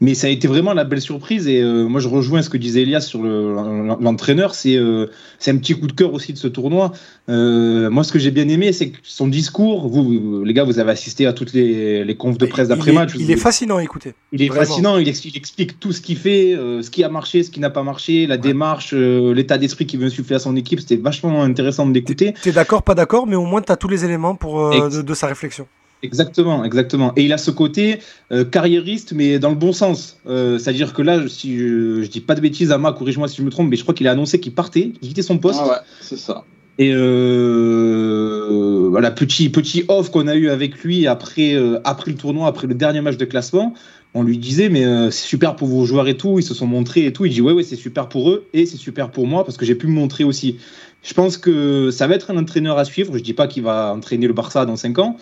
Mais ça a été vraiment la belle surprise. Et euh, moi, je rejoins ce que disait Elias sur le- l'entraîneur. C'est euh, c'est un petit coup de cœur aussi de ce tournoi. Euh, moi, ce que j'ai bien aimé, c'est son discours. Vous, les gars, vous avez assisté à toutes les, les confs de presse Il est- d'après-match. Il est fascinant à écouter. il est Vraiment. fascinant, il, ex- il explique tout ce qu'il fait, ce qui a marché, ce qui n'a pas marché, la démarche, l'état d'esprit qu'il veut insuffler à son équipe. C'était vachement intéressant de l'écouter. T'es d'accord, pas d'accord, mais au moins t'as tous les éléments pour de sa réflexion. Exactement, exactement. Et il a ce côté euh, carriériste, mais dans le bon sens. Euh, C'est-à-dire que là, si je, je dis pas de bêtises, Ama, corrige-moi si je me trompe, mais je crois qu'il a annoncé qu'il partait, qu'il quittait son poste. Ah ouais, c'est ça. Et euh, voilà, petit, petit off qu'on a eu avec lui après, euh, après le tournoi, après le dernier match de classement. On lui disait, mais euh, c'est super pour vos joueurs et tout. Ils se sont montrés et tout. Il dit, ouais, ouais, c'est super pour eux et c'est super pour moi parce que j'ai pu me montrer aussi. Je pense que ça va être un entraîneur à suivre. Je dis pas qu'il va entraîner le Barça dans 5 ans.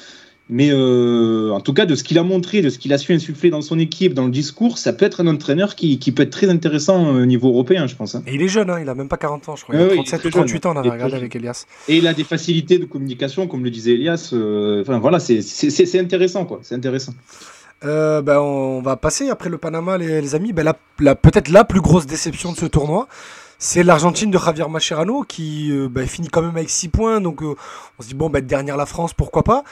Mais euh, en tout cas, de ce qu'il a montré, de ce qu'il a su insuffler dans son équipe, dans le discours, ça peut être un entraîneur qui, qui peut être très intéressant euh, au niveau européen, je pense. hein. Et il est jeune, hein, il a même pas 40 ans, je crois. Il a ouais, il est 37 très ou 38 ans, on avait regardé avec Elias. Et il a des facilités de communication, comme le disait Elias. euh, Enfin voilà, c'est- intéressant, quoi. C'est intéressant. Euh, ben, on va passer après le Panama, les, les amis. Ben, la, la- Peut-être la plus grosse déception de ce tournoi, c'est l'Argentine de Javier Mascherano qui euh, ben, finit quand même avec 6 points. Donc euh, on se dit, bon, ben, dernière la France, pourquoi pas.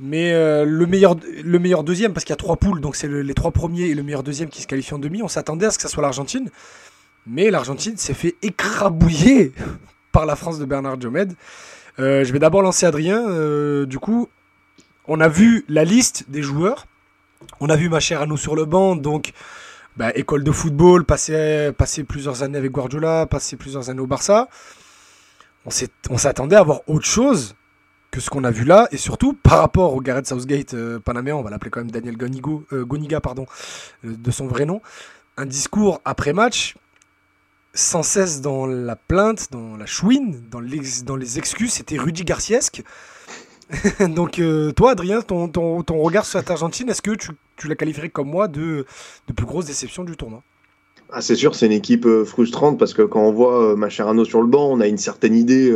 Mais euh, le, meilleur, le meilleur deuxième, parce qu'il y a trois poules, donc c'est le- les trois premiers et le meilleur deuxième qui se qualifient en demi. On s'attendait à ce que ça soit l'Argentine. Mais l'Argentine s'est fait écrabouiller par la France de Bernard Diomède. Je vais d'abord lancer Adrien. Du coup, on a vu la liste des joueurs. On a vu Mascherano sur le banc, donc bah, école de football, passé plusieurs années avec Guardiola, passé plusieurs années au Barça. On s'attendait à avoir autre chose que ce qu'on a vu là, et surtout par rapport au Gareth Southgate euh, panaméen, on va l'appeler quand même Daniel euh, Goniga, pardon, euh, de son vrai nom, un discours après match sans cesse dans la plainte, dans la chouine, dans les, excuses, c'était Rudy Garciesque. Donc toi, Adrien, ton, ton regard sur cette Argentine, est-ce que tu, tu la qualifierais comme moi de, de plus grosse déception du tournoi Ah, c'est sûr, c'est une équipe euh, frustrante parce que quand on voit euh, Mascherano sur le banc, on a une certaine idée.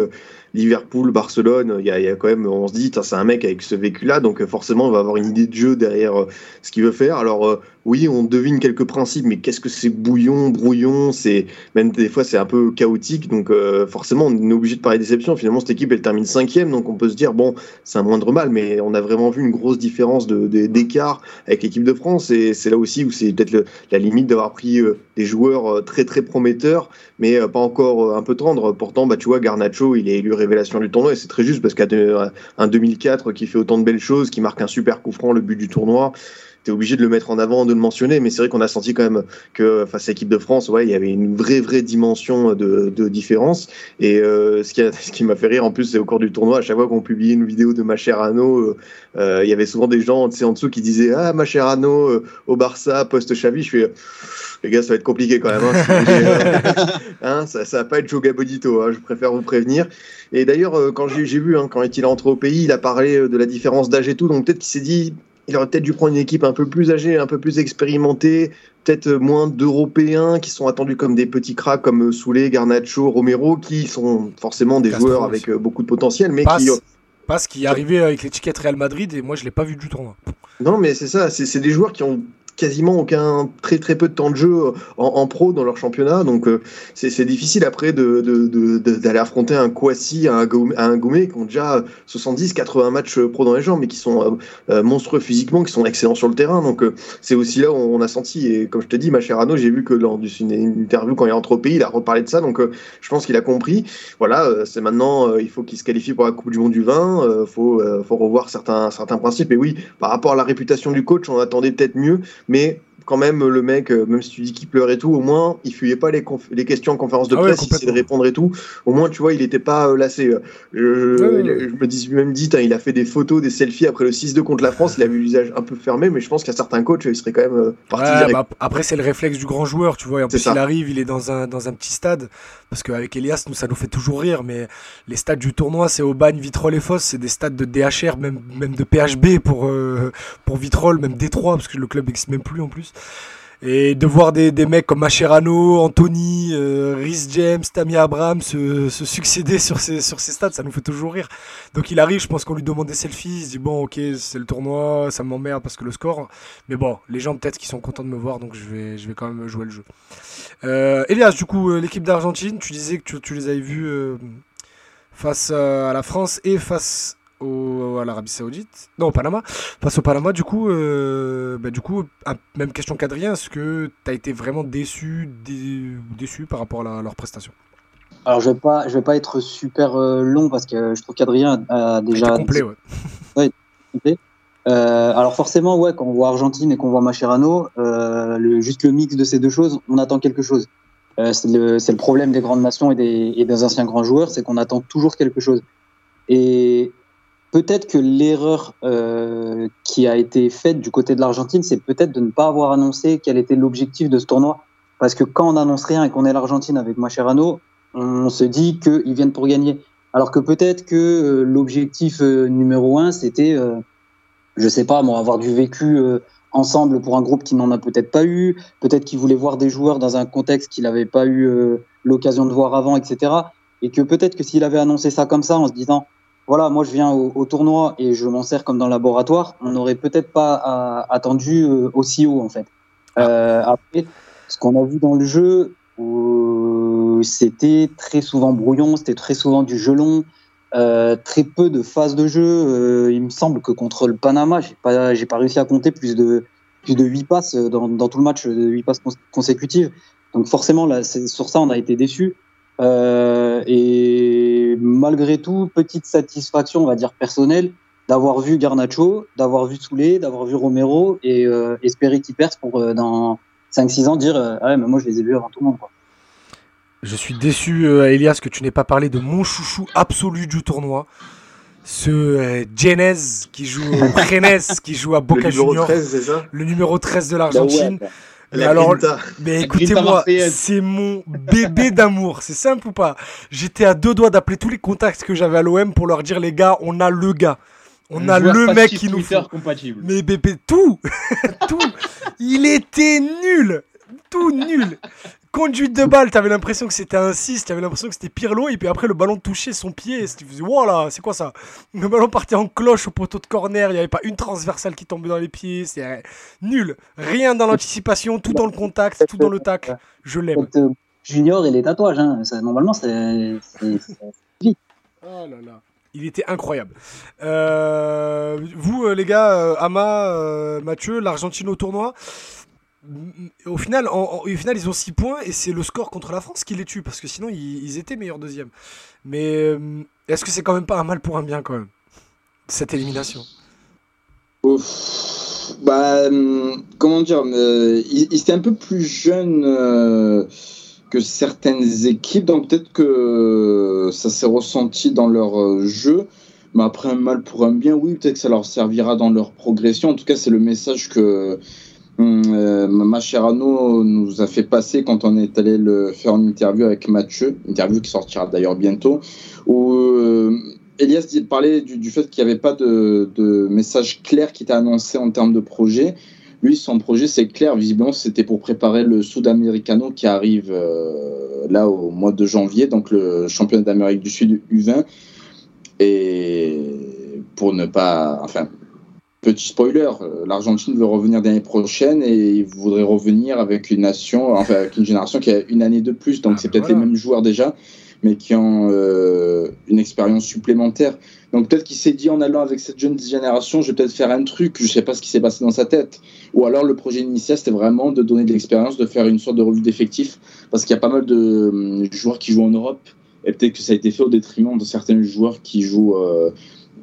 Liverpool, Barcelone, il y, a- quand même, on se dit, c'est un mec avec ce vécu-là, donc euh, forcément, on va avoir une idée de jeu derrière euh, ce qu'il veut faire. Alors, euh, oui, on devine quelques principes, mais qu'est-ce que c'est bouillon, brouillon, c'est même des fois c'est un peu chaotique, donc forcément, on est obligé de parler déception. Finalement, cette équipe, elle termine cinquième, donc on peut se dire, bon, c'est un moindre mal, mais on a vraiment vu une grosse différence de- de- d'écart avec l'équipe de France, et c'est là aussi où c'est peut-être la limite d'avoir pris des joueurs très très prometteurs, mais pas encore un peu tendres. Pourtant, bah, tu vois, Garnacho, il est élu révélation du tournoi, et c'est très juste parce qu'à un 2004 qui fait autant de belles choses, qui marque un super coup franc, le but du tournoi. T'es obligé de le mettre en avant, de le mentionner, mais c'est vrai qu'on a senti quand même que face à l'équipe de France, ouais, il y avait une vraie vraie dimension de, différence. Et euh, ce qui, m'a fait rire en plus, c'est au cours du tournoi, à chaque fois qu'on publiait une vidéo de Macherano, euh, euh, il y avait souvent des gens en dessous qui disaient ah Macherano euh, au Barça post Xavi. Je fais les gars, ça va être compliqué quand même. Hein, hein, ça, ça va pas être Joe Gabodito, hein, je préfère vous prévenir. Et d'ailleurs, euh, quand j'ai vu, hein, quand il est entré au pays, il a parlé euh, de la différence d'âge et tout, donc peut-être qu'il s'est dit, il aurait peut-être dû prendre une équipe un peu plus âgée, un peu plus expérimentée, peut-être euh, moins d'Européens qui sont attendus comme des petits cracks comme Soulé, Garnacho, Romero, qui sont forcément des Castro joueurs aussi. avec beaucoup de potentiel, mais Passe, qui... Passe qui est arrivé avec l'étiquette Real Madrid, et moi je l'ai pas vu du tournoi. Non, mais c'est ça, c'est des joueurs qui ont quasiment aucun, très très peu de temps de jeu en, pro dans leur championnat. Donc c'est difficile après d'aller de, de, affronter un Kouassi, un, un Goumé qui ont déjà 70-80 matchs pro dans les jambes, mais qui sont monstrueux physiquement, qui sont excellents sur le terrain. Donc c'est aussi là où on a senti, et comme je te dis, Macherano, j'ai vu que lors d'une interview quand il est rentré au pays, il a reparlé de ça. Donc je pense qu'il a compris. Voilà, c'est maintenant, il faut qu'il se qualifie pour la Coupe du Monde du vin. Il faut, faut revoir certains, certains principes. Et oui, par rapport à la réputation du coach, on attendait peut-être mieux, mais quand même, le mec, euh, même si tu dis qu'il pleure et tout, au moins, il fuyait pas les, les questions en conférence de ah presse, il essayait de répondre et tout. Au moins, tu vois, il était pas euh, lassé. Euh, je, me dis même dit, il a fait des photos, des selfies après le 6-2 contre la France, il a vu l'usage un peu fermé, mais je pense qu'à certains coachs, il serait quand même parti. Bah, après, c'est le réflexe du grand joueur, tu vois. en plus, il arrive, il est dans un, dans un petit stade, parce qu'avec Elias, nous, ça nous fait toujours rire, mais les stades du tournoi, c'est au bagne, Vitrolles et Fosse, c'est des stades de DHR, même, même de PHB pour, pour Vitrolles, même Détroit, parce que le club n'existe même plus en plus. Et de voir des, mecs comme Macherano, Anthony, euh, Rhys James, Tammy Abraham se, succéder sur ces, stades, ça nous fait toujours rire. Donc il arrive, je pense qu'on lui demande des selfies, il se dit bon ok c'est le tournoi, ça m'emmerde parce que le score. Mais bon, les gens peut-être qui sont contents de me voir, donc je vais, quand même jouer le jeu. Euh, Elias, du coup, euh, l'équipe d'Argentine, tu disais que tu, les avais vus face à la France et face au, à l'Arabie Saoudite, non au Panama, face au Panama, du coup, euh, bah, du coup, même question qu'Adrien, est-ce que tu as été vraiment déçu, déçu par rapport à, leur prestation? Alors je vais pas, je vais pas être super euh, long parce que je trouve qu'Adrien a déjà complet, ouais. ouais complet. Euh, alors forcément, ouais, quand on voit Argentine et qu'on voit Macherano, le, juste le mix de ces deux choses, on attend quelque chose. c'est le, le, problème des grandes nations et des, et des anciens grands joueurs, c'est qu'on attend toujours quelque chose. Et peut-être que l'erreur euh, qui a été faite du côté de l'Argentine, c'est peut-être de ne pas avoir annoncé quel était l'objectif de ce tournoi. Parce que quand on n'annonce rien et qu'on est l'Argentine avec Mascherano, on se dit qu'ils viennent pour gagner. Alors que peut-être que euh, l'objectif euh, numéro un, c'était, euh, je sais pas, avoir du vécu ensemble pour un groupe qui n'en a peut-être pas eu. Peut-être qu'ils voulaient voir des joueurs dans un contexte qu'il n'avait pas eu l'occasion de voir avant, etc. Et que peut-être que s'il avait annoncé ça comme ça, en se disant, voilà, moi je viens au, tournoi et je m'en sers comme dans le laboratoire, on n'aurait peut-être pas euh, attendu euh, aussi haut en fait. Euh, après, ce qu'on a vu dans le jeu, c'était très souvent brouillon, c'était très souvent du gelon, très peu de phases de jeu. il me semble que contre le Panama, j'ai pas, j'ai pas réussi à compter plus de plus de 8 passes dans, dans tout le match, de 8 passes consécutives. Donc forcément, là, sur ça, on a été déçus. Euh, et malgré tout, petite satisfaction, on va dire personnelle, d'avoir vu Garnacho, d'avoir vu Soulé, d'avoir vu Romero et euh, espérer qu'il perce pour euh, dans 5-6 ans dire ah ouais, mais moi je les ai vus avant tout le monde. Quoi. Je suis déçu, Elias, que tu n'aies pas parlé de mon chouchou absolu du tournoi. Ce Jenez qui joue au Rennes, qui joue à Boca Juniors. Le numéro 13 de l'Argentine. Mais alors, mais écoutez-moi, c'est mon bébé d'amour. C'est simple ou pas? J'étais à deux doigts d'appeler tous les contacts que j'avais à l'OM pour leur dire les gars, on a le gars. On a le mec qui nous fait. compatible. Mais bébé, tout, tout. Il était nul, tout nul. Conduite de balle, t'avais l'impression que c'était un 6, t'avais l'impression que c'était Pirlo, et puis après le ballon touchait son pied, et tu faisais, voilà, c'est quoi ça? Le ballon partait en cloche au poteau de corner, il n'y avait pas une transversale qui tombait dans les pieds, c'est nul. Rien dans l'anticipation, tout dans le contact, tout dans le tac. Je l'aime. Euh, junior et les tatouages, hein. normalement c'est. Oh là là. Il était incroyable. Euh, vous, euh, les gars, Ama, Mathieu, l'Argentine au tournoi, au final, au final, ils ont 6 points et c'est le score contre la France qui les tue parce que sinon ils, étaient meilleurs deuxième. Mais euh, est-ce que c'est quand même pas un mal pour un bien quand même cette élimination? Bah, hum, comment dire, euh, ils, étaient un peu plus jeunes euh, que certaines équipes, donc peut-être que ça s'est ressenti dans leur jeu. Mais après, un mal pour un bien, oui, peut-être que ça leur servira dans leur progression. En tout cas, c'est le message que euh, Macherano nous a fait passer quand on est allé le faire une interview avec Mathieu, interview qui sortira d'ailleurs bientôt, où euh, Elias parlait du, fait qu'il n'y avait pas de, message clair qui était annoncé en termes de projet. Lui, son projet, c'est clair. Visiblement, c'était pour préparer le Sud-Americano qui arrive euh, là au mois de janvier, donc le championnat d'Amérique du Sud U20. Et pour ne pas. Enfin, Petit spoiler, euh, l'Argentine veut revenir l'année prochaine et il voudrait revenir avec une nation, enfin avec une génération qui a une année de plus, donc Ah, c'est bah peut-être voilà. les mêmes joueurs déjà, mais qui ont euh, une expérience supplémentaire. Donc peut-être qu'il s'est dit en allant avec cette jeune génération, je vais peut-être faire un truc, je sais pas ce qui s'est passé dans sa tête. Ou alors le projet initial c'était vraiment de donner de l'expérience, de faire une sorte de revue d'effectifs, parce qu'il y a pas mal de hum, joueurs qui jouent en Europe, et peut-être que ça a été fait au détriment de certains joueurs qui jouent euh,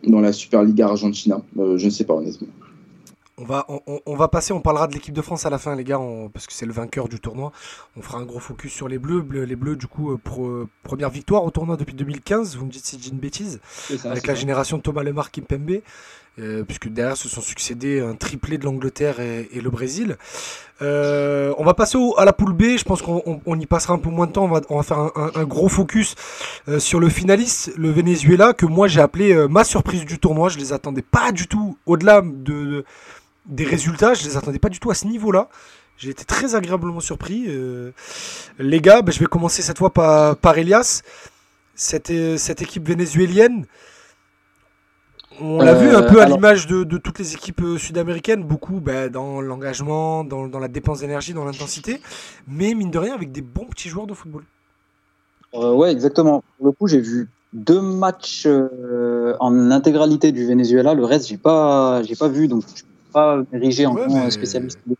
dans la Super Liga Argentina. Euh, je ne sais pas honnêtement. On va, on, va passer, on parlera de l'équipe de France à la fin, les gars, on- parce que c'est le vainqueur du tournoi. On fera un gros focus sur les Bleus. Bleu- Les Bleus, du coup, euh, pro- première victoire au tournoi depuis 2015. Vous me dites si j'ai une bêtise. avec la génération de Thomas Lemar Kimpembe, euh, puisque derrière se sont succédés un triplé de l'Angleterre et, le Brésil. Euh, on va passer au- à la poule B, je pense qu'on on- on y passera un peu moins de temps, on va, on va faire un, gros focus euh, sur le finaliste, le Venezuela, que moi j'ai appelé ma surprise du tournoi, je les attendais pas du tout, au-delà de, de- des résultats, je les attendais pas du tout à ce niveau-là. J'ai été très agréablement surpris. les gars, ben, je vais commencer cette fois par, par Elias. Cette, cette équipe vénézuélienne, on l'a Euh, vu un peu à alors- l'image de, de toutes les équipes euh, sud-américaines, beaucoup ben, dans l'engagement, dans, dans la dépense d'énergie, dans l'intensité, mais mine de rien avec des bons petits joueurs de football. Euh, ouais, exactement. Pour le coup, j'ai vu deux matchs euh, en intégralité du Venezuela. Le reste, j'ai pas, j'ai pas vu, donc je peux pas m'ériger en Ouais, mais- spécialiste. Les,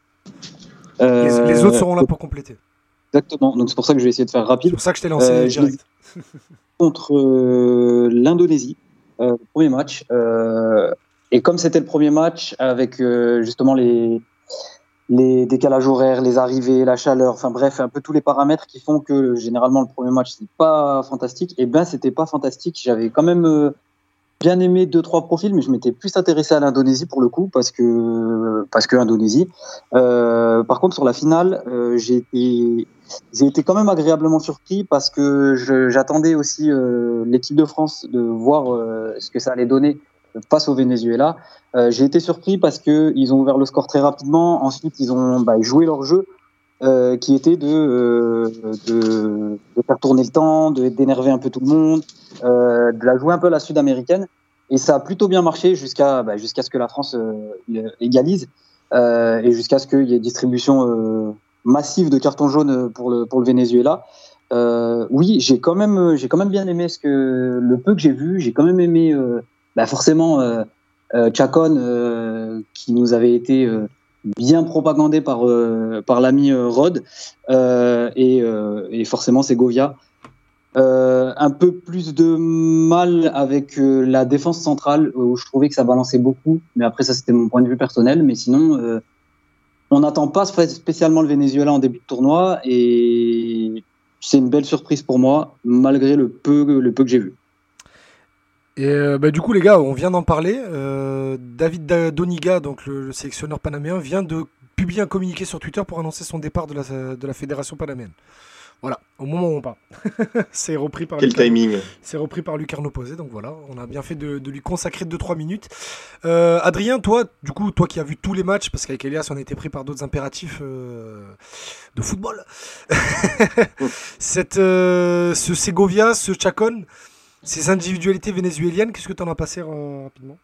Euh, les autres seront là pour compléter. Exactement. Donc c'est pour ça que je vais essayer de faire C'est rapide. pour ça que je t'ai lancé Euh, direct. contre euh, l'Indonésie, euh, le premier match. Euh, et comme c'était le premier match, avec euh, justement les, les décalages horaires, les arrivées, la chaleur, enfin bref, un peu tous les paramètres qui font que généralement le premier match c'est pas fantastique. Et ben c'était pas fantastique. J'avais quand même bien aimé deux trois profils, mais je m'étais plus intéressé à l'Indonésie pour le coup parce que parce que Indonésie. Euh, par contre sur la finale, euh, j'ai été j'ai été quand même agréablement surpris parce que j'attendais aussi euh, l'équipe de France de voir euh, ce que ça allait donner face au Venezuela. Euh, J'ai été surpris parce que ils ont ouvert le score très rapidement. Ensuite, ils ont bah, joué leur jeu, euh, qui était de, euh, de, de faire tourner le temps, d'énerver un peu tout le monde, euh, de la jouer un peu à la sud-américaine. Et ça a plutôt bien marché jusqu'à bah, jusqu'à ce que la France euh, égalise euh, et jusqu'à ce qu'il y ait distribution euh, massive de cartons jaunes pour le, pour le Venezuela. Oui, j'ai quand même j'ai quand même bien aimé ce que le peu que j'ai vu. J'ai quand même aimé bah forcément Chacon qui nous avait été bien propagandé par euh, par l'ami euh, Rod euh, et, forcément Segovia. Euh, un peu plus de mal avec la défense centrale où je trouvais que ça balançait beaucoup, mais après ça c'était mon point de vue personnel. Mais sinon, on n'attend pas spé- spécialement le Venezuela en début de tournoi et c'est une belle surprise pour moi malgré le peu le peu que j'ai vu. Et euh, bah, du coup, les gars, on vient d'en parler. Euh, David Da- Doniga, donc le, le sélectionneur panaméen, vient de publier un communiqué sur Twitter pour annoncer son départ de la, de la fédération panaméenne. Voilà, au moment où on parle. c'est repris par Quel Lucarno- timing C'est repris par Lucarno Posé, donc voilà, on a bien fait de, de lui consacrer 2-3 minutes. Euh, Adrien, toi, du coup, toi qui as vu tous les matchs, parce qu'avec Elias, on a été pris par d'autres impératifs euh, de football. Cette, euh, ce Segovia, ce Chacon, ces individualités vénézuéliennes, qu'est-ce que tu en as passé euh, rapidement?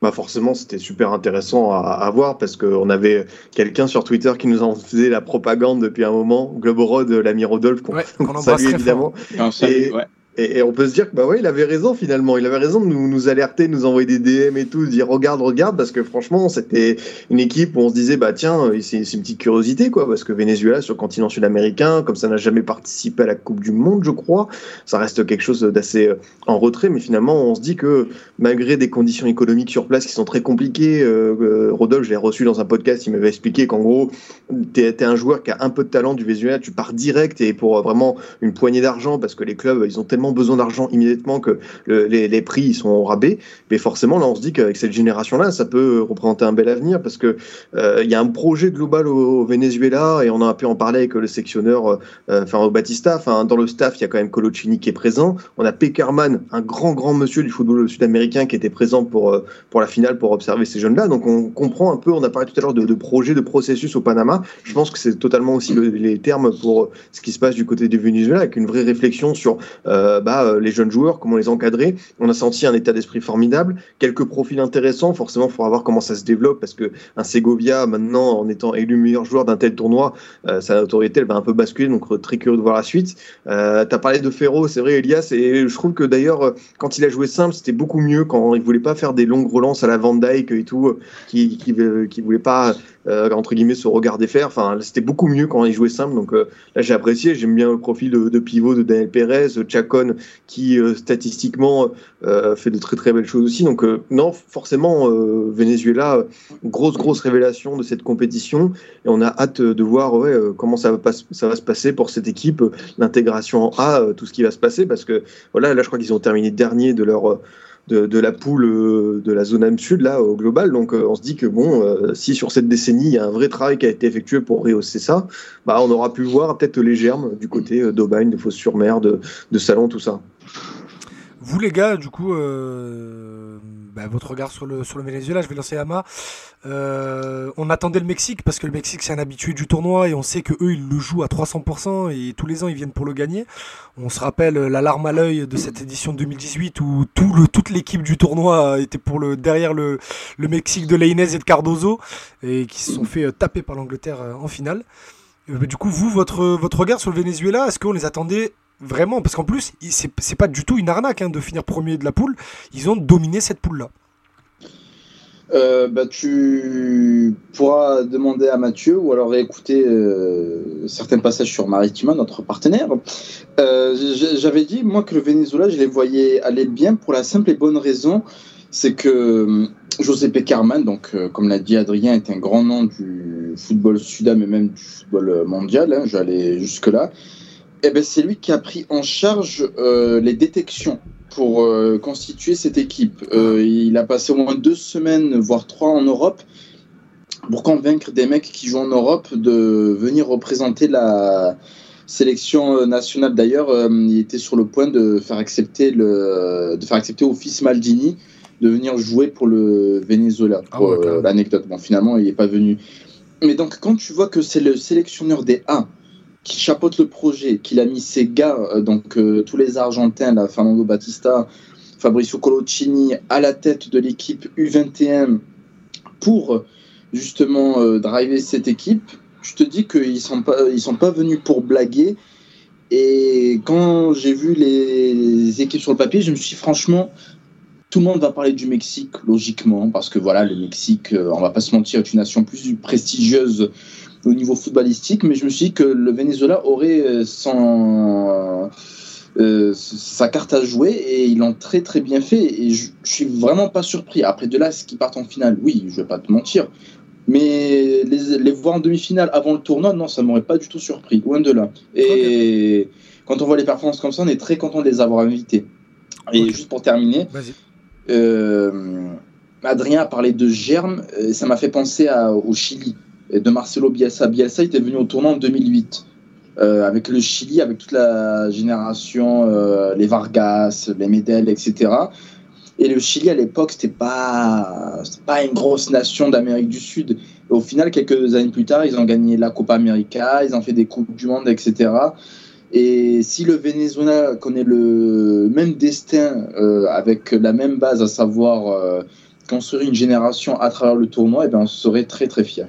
Bah forcément, c'était super intéressant à, à voir parce qu'on avait quelqu'un sur Twitter qui nous en faisait la propagande depuis un moment, Globorod, l'ami Rodolphe, qu'on Ouais, salue évidemment. Salut, ouais. Et, on peut se dire que bah ouais, il avait raison finalement. Il avait raison de nous, nous alerter, de nous envoyer des DM et tout, de dire regarde, regarde, parce que franchement, c'était une équipe où on se disait bah tiens, euh, c'est une petite curiosité quoi, parce que Venezuela sur le continent sud-américain, comme ça n'a jamais participé à la Coupe du Monde, je crois, ça reste quelque chose d'assez euh, en retrait. Mais finalement, on se dit que malgré des conditions économiques sur place qui sont très compliquées, euh, euh, Rodolphe, je l'ai reçu dans un podcast, il m'avait expliqué qu'en gros, t'es es un joueur qui a un peu de talent du Venezuela, tu pars direct et pour vraiment une poignée d'argent parce que les clubs ils ont tellement besoin d'argent immédiatement que le- les, prix ils sont au rabais. Mais forcément là on se dit qu'avec cette génération là ça peut représenter un bel avenir parce que euh, il y a un projet global au, Venezuela et on a pu en parler avec le sectionneur euh, enfin au Batista. Enfin dans le staff il y a quand même Coloccini qui est présent. On a Peckerman un grand grand monsieur du football sud-américain qui était présent pour euh, pour la finale pour observer ces jeunes là donc on comprend un peu on a parlé tout à l'heure de, de projet de processus au Panama. Je pense que c'est totalement aussi le- les termes pour ce qui se passe du côté du Venezuela avec une vraie réflexion sur euh, bah, les jeunes joueurs, comment les encadrer. On a senti un état d'esprit formidable, quelques profils intéressants. Forcément, il faudra voir comment ça se développe parce que un Segovia, maintenant, en étant élu meilleur joueur d'un tel tournoi, sa autorité, elle va un peu basculer. Donc, très curieux de voir la suite. tu as parlé de Ferro, c'est vrai, Elias, et je trouve que d'ailleurs, quand il a joué simple, c'était beaucoup mieux quand il voulait pas faire des longues relances à la Van Dyke et tout, qui, qui, qui voulait pas euh, entre guillemets se regarder faire. Enfin, c'était beaucoup mieux quand il jouait simple. Donc euh, là, j'ai apprécié. J'aime bien le profil de, pivot de Daniel Perez, Chacon qui euh, statistiquement fait de très très belles choses aussi. Donc non, forcément, Venezuela, grosse grosse révélation de cette compétition. Et on a hâte de voir comment ça va, ça va se passer pour cette équipe, l'intégration en A, tout ce qui va se passer. Parce que voilà, là, je crois qu'ils ont terminé dernier de leur de, la poule euh, de la zone âme sud là au global. Donc euh, on se dit que bon, euh, si sur cette décennie il y a un vrai travail qui a été effectué pour rehausser ça, bah on aura pu voir peut-être les germes du côté d'Aubagne, de Fos-sur-Mer, de, de Salon, tout ça. Vous les gars, du coup, bah, votre regard sur le, Venezuela, je vais lancer Ama. Euh, on attendait le Mexique parce que le Mexique c'est un habitué du tournoi et on sait que eux ils le jouent à 300% et tous les ans ils viennent pour le gagner. On se rappelle la larme à l'œil de cette édition 2018 où toute l'équipe du tournoi était pour le, derrière le, Mexique de Leinez et de Cardozo et qui se sont fait euh, taper par l'Angleterre euh, en finale. Du coup, vous, votre regard sur le Venezuela, est-ce qu'on les attendait vraiment Parce qu'en plus, c'est pas du tout une arnaque hein, de finir premier de la poule. Ils ont dominé cette poule-là. Euh, bah, tu pourras demander à Mathieu ou alors écouter euh, certains passages sur Maritima, notre partenaire. Euh, j'avais dit, moi, que le Venezuela, je les voyais aller bien pour la simple et bonne raison, c'est que José Carman, donc, comme l'a dit Adrien, est un grand nom du football sud mais même du football mondial. Hein, J'allais jusque-là. Eh ben, c'est lui qui a pris en charge les détections pour euh, constituer cette équipe. Euh, il a passé au moins deux semaines, voire trois en Europe, pour convaincre des mecs qui jouent en Europe de venir représenter la sélection nationale. D'ailleurs, euh, il était sur le point de faire accepter, le, de faire accepter au fils Maldini de venir jouer pour le Venezuela, ah pour l'anecdote. Bon, finalement, il n'est pas venu. Mais donc, quand tu vois que c'est le sélectionneur des A qui chapeaute le projet, qu'il a mis ses gars, euh, donc euh, tous les Argentins, Fernando Batista, Fabricio Colocini, à la tête de l'équipe U21 pour justement euh, driver cette équipe, je te dis qu'ils ne sont, pas, sont pas venus pour blaguer. Et quand j'ai vu les équipes sur le papier, je me suis dit, franchement, tout le monde va parler du Mexique, logiquement, parce que voilà, le Mexique, on va pas se mentir, est une nation plus prestigieuse au niveau footballistique, mais je me suis dit que le Venezuela aurait euh, son, euh, sa carte à jouer et ils l'ont très très bien fait et je, je, suis vraiment pas surpris. Après de là, ce qui partent en finale, oui, je vais pas te mentir, mais les, les voir en demi-finale avant le tournoi, non, ça m'aurait pas du tout surpris, loin de là. Et quand on voit les performances comme ça, on est très content de les avoir invités. Et juste pour terminer, euh, Adrien a parlé de germe, ça m'a fait penser à, au Chili de Marcelo Bielsa. Bielsa était venu au tournoi en 2008 euh, avec le Chili, avec toute la génération, euh, les Vargas, les Medel, etc. Et le Chili à l'époque, c'était pas, pas une grosse nation d'Amérique du Sud. au final, quelques années plus tard, ils ont gagné la Copa América, ils ont fait des coupes du monde, etc. Et si le Venezuela connaît le même destin euh, avec la même base, à savoir construire une génération à travers le tournoi, et eh bien on serait très très fiers.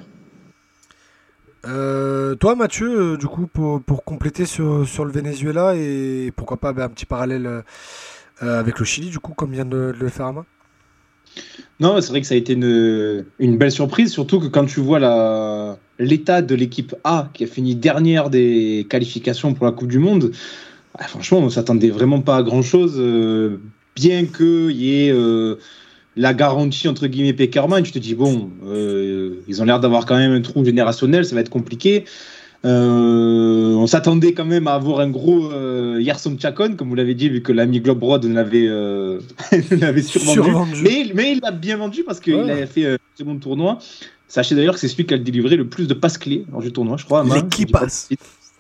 Euh, toi, Mathieu, euh, du coup, pour, compléter sur, le Venezuela et pourquoi pas ben, un petit parallèle euh, avec le Chili, du coup, comme vient de, le faire Ama? Non, c'est vrai que ça a été une, belle surprise, surtout que quand tu vois l'état de l'équipe A qui a fini dernière des qualifications pour la Coupe du Monde, ah, franchement, on s'attendait vraiment pas à grand chose, bien qu'il y ait la garantie entre guillemets Peckerman, tu te dis bon, euh, ils ont l'air d'avoir quand même un trou générationnel, ça va être compliqué. Euh, on s'attendait quand même à avoir un gros euh, Yerson Chacon, comme vous l'avez dit, vu que l'ami Globe Rod l'avait euh, survendu. Mais, mais, il l'a bien vendu parce qu'il a fait un second tournoi. Sachez d'ailleurs que c'est celui qui a délivré le plus de passes clés dans le tournoi, je crois. L'équipe passe.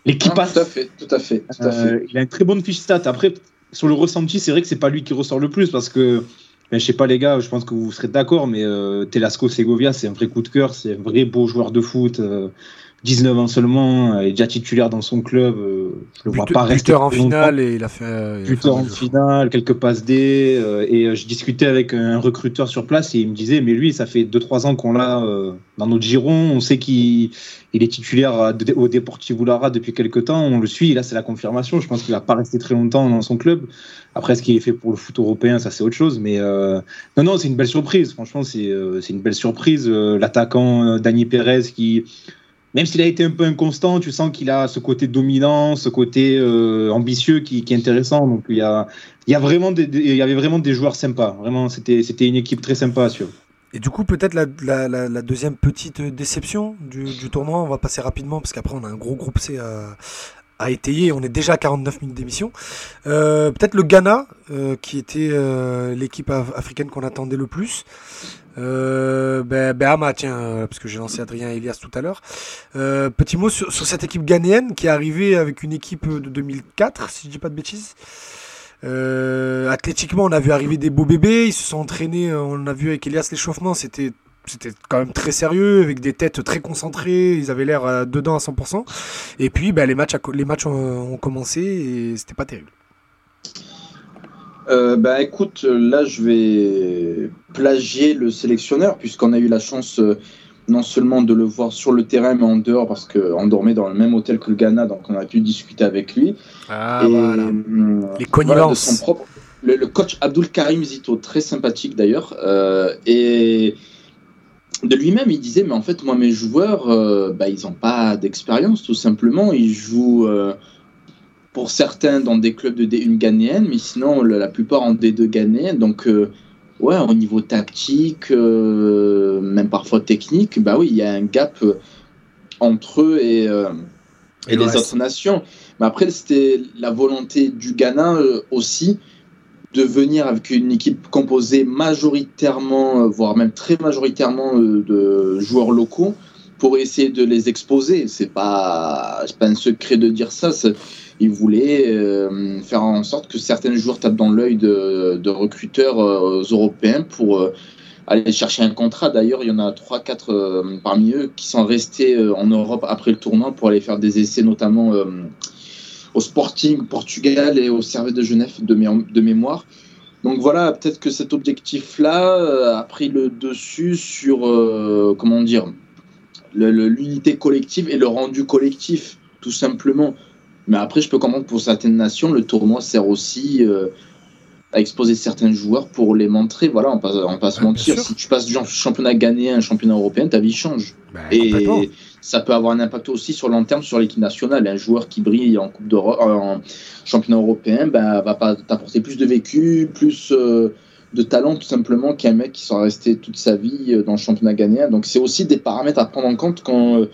L'équipe passe. Tout à fait, tout à fait. Tout à fait. il a une très bonne fiche stat. Après, sur le ressenti, c'est vrai que c'est pas lui qui ressort le plus parce que mais je sais pas les gars, je pense que vous serez d'accord, mais euh, Telasco Segovia, c'est un vrai coup de cœur, c'est un vrai beau joueur de foot. Euh, 19 ans seulement, est déjà titulaire dans son club. je le vois pas rester. en finale et il a fait. buteur en finale, quelques passes D. et je discutais avec un recruteur sur place et il me disait, mais lui, ça fait 2-3 ans qu'on l'a dans notre giron. On sait qu'il est titulaire au Deportivo Lara depuis quelques temps. On le suit. là, c'est la confirmation. Je pense qu'il va pas rester très longtemps dans son club. Après, ce qui est fait pour le foot européen, ça c'est autre chose. Mais non, non, c'est une belle surprise. Franchement, c'est une belle surprise. L'attaquant Dani Pérez qui même s'il a été un peu inconstant, tu sens qu'il a ce côté dominant, ce côté euh, ambitieux qui, est intéressant. Il y, a, avait vraiment des joueurs sympas. Vraiment, c'était, une équipe très sympa à suivre. Et du coup, peut-être la, deuxième petite déception du, tournoi, on va passer rapidement parce qu'après on a un gros groupe C à, à étayer. On est déjà à 49 minutes d'émission. Euh, peut-être le Ghana, euh, qui était l'équipe africaine qu'on attendait le plus. Euh, ben, tiens, euh, parce que j'ai lancé Adrien Elias tout à l'heure. Euh, petit mot sur, cette équipe ghanéenne qui est arrivée avec une équipe de 2004, si je dis pas de bêtises. Athlétiquement, on a vu arriver des beaux bébés, ils se sont entraînés, on a vu avec Elias l'échauffement, c'était quand même très sérieux, avec des têtes très concentrées, ils avaient l'air dedans à 100%. Et puis ben, les matchs, les matchs ont, ont commencé et c'était pas terrible. Euh, bah écoute, là je vais plagier le sélectionneur puisqu'on a eu la chance euh, non seulement de le voir sur le terrain mais en dehors parce qu'on dormait dans le même hôtel que le Ghana donc on a pu discuter avec lui. Ah voilà. Euh, Les connivences. propre, le, coach Abdul Karim Zito, très sympathique d'ailleurs, et de lui-même il disait mais en fait moi mes joueurs bah, ils n'ont pas d'expérience tout simplement, ils jouent pour certains dans des clubs de D1 ghanéenne, mais sinon la, plupart en D2 ghanéenne. Donc, euh, ouais, au niveau tactique, euh, même parfois technique, bah oui, il y a un gap euh, entre eux et, et, les autres nations. Mais après, c'était la volonté du Ghana aussi de venir avec une équipe composée majoritairement, voire même très majoritairement de joueurs locaux pour essayer de les exposer. C'est pas, pas un secret de dire ça il voulait euh, faire en sorte que certains joueurs tapent dans l'œil de, recruteurs euh, européens pour euh, aller chercher un contrat. D'ailleurs, il y en a 3-4 parmi eux qui sont restés en Europe après le tournoi pour aller faire des essais, notamment au Sporting Portugal et au Servet de Genève de, de mémoire. Donc voilà, peut-être que cet objectif-là a pris le dessus sur, comment dire, l'unité collective et le rendu collectif, tout simplement. Mais après, je peux comprendre pour certaines nations, le tournoi sert aussi euh, à exposer certains joueurs pour les montrer. Voilà, on va, pas se mentir. Si tu passes du championnat gagné à un championnat européen, ta vie change. Bah, et ça peut avoir un impact aussi sur le long terme sur l'équipe nationale. Un joueur qui brille en Coupe d'Europe, en championnat européen, ben, va pas t'apporter plus de vécu, plus euh, de talent tout simplement qu'un mec qui sera resté toute sa vie euh, dans le championnat gagné. Donc c'est aussi des paramètres à prendre en compte quand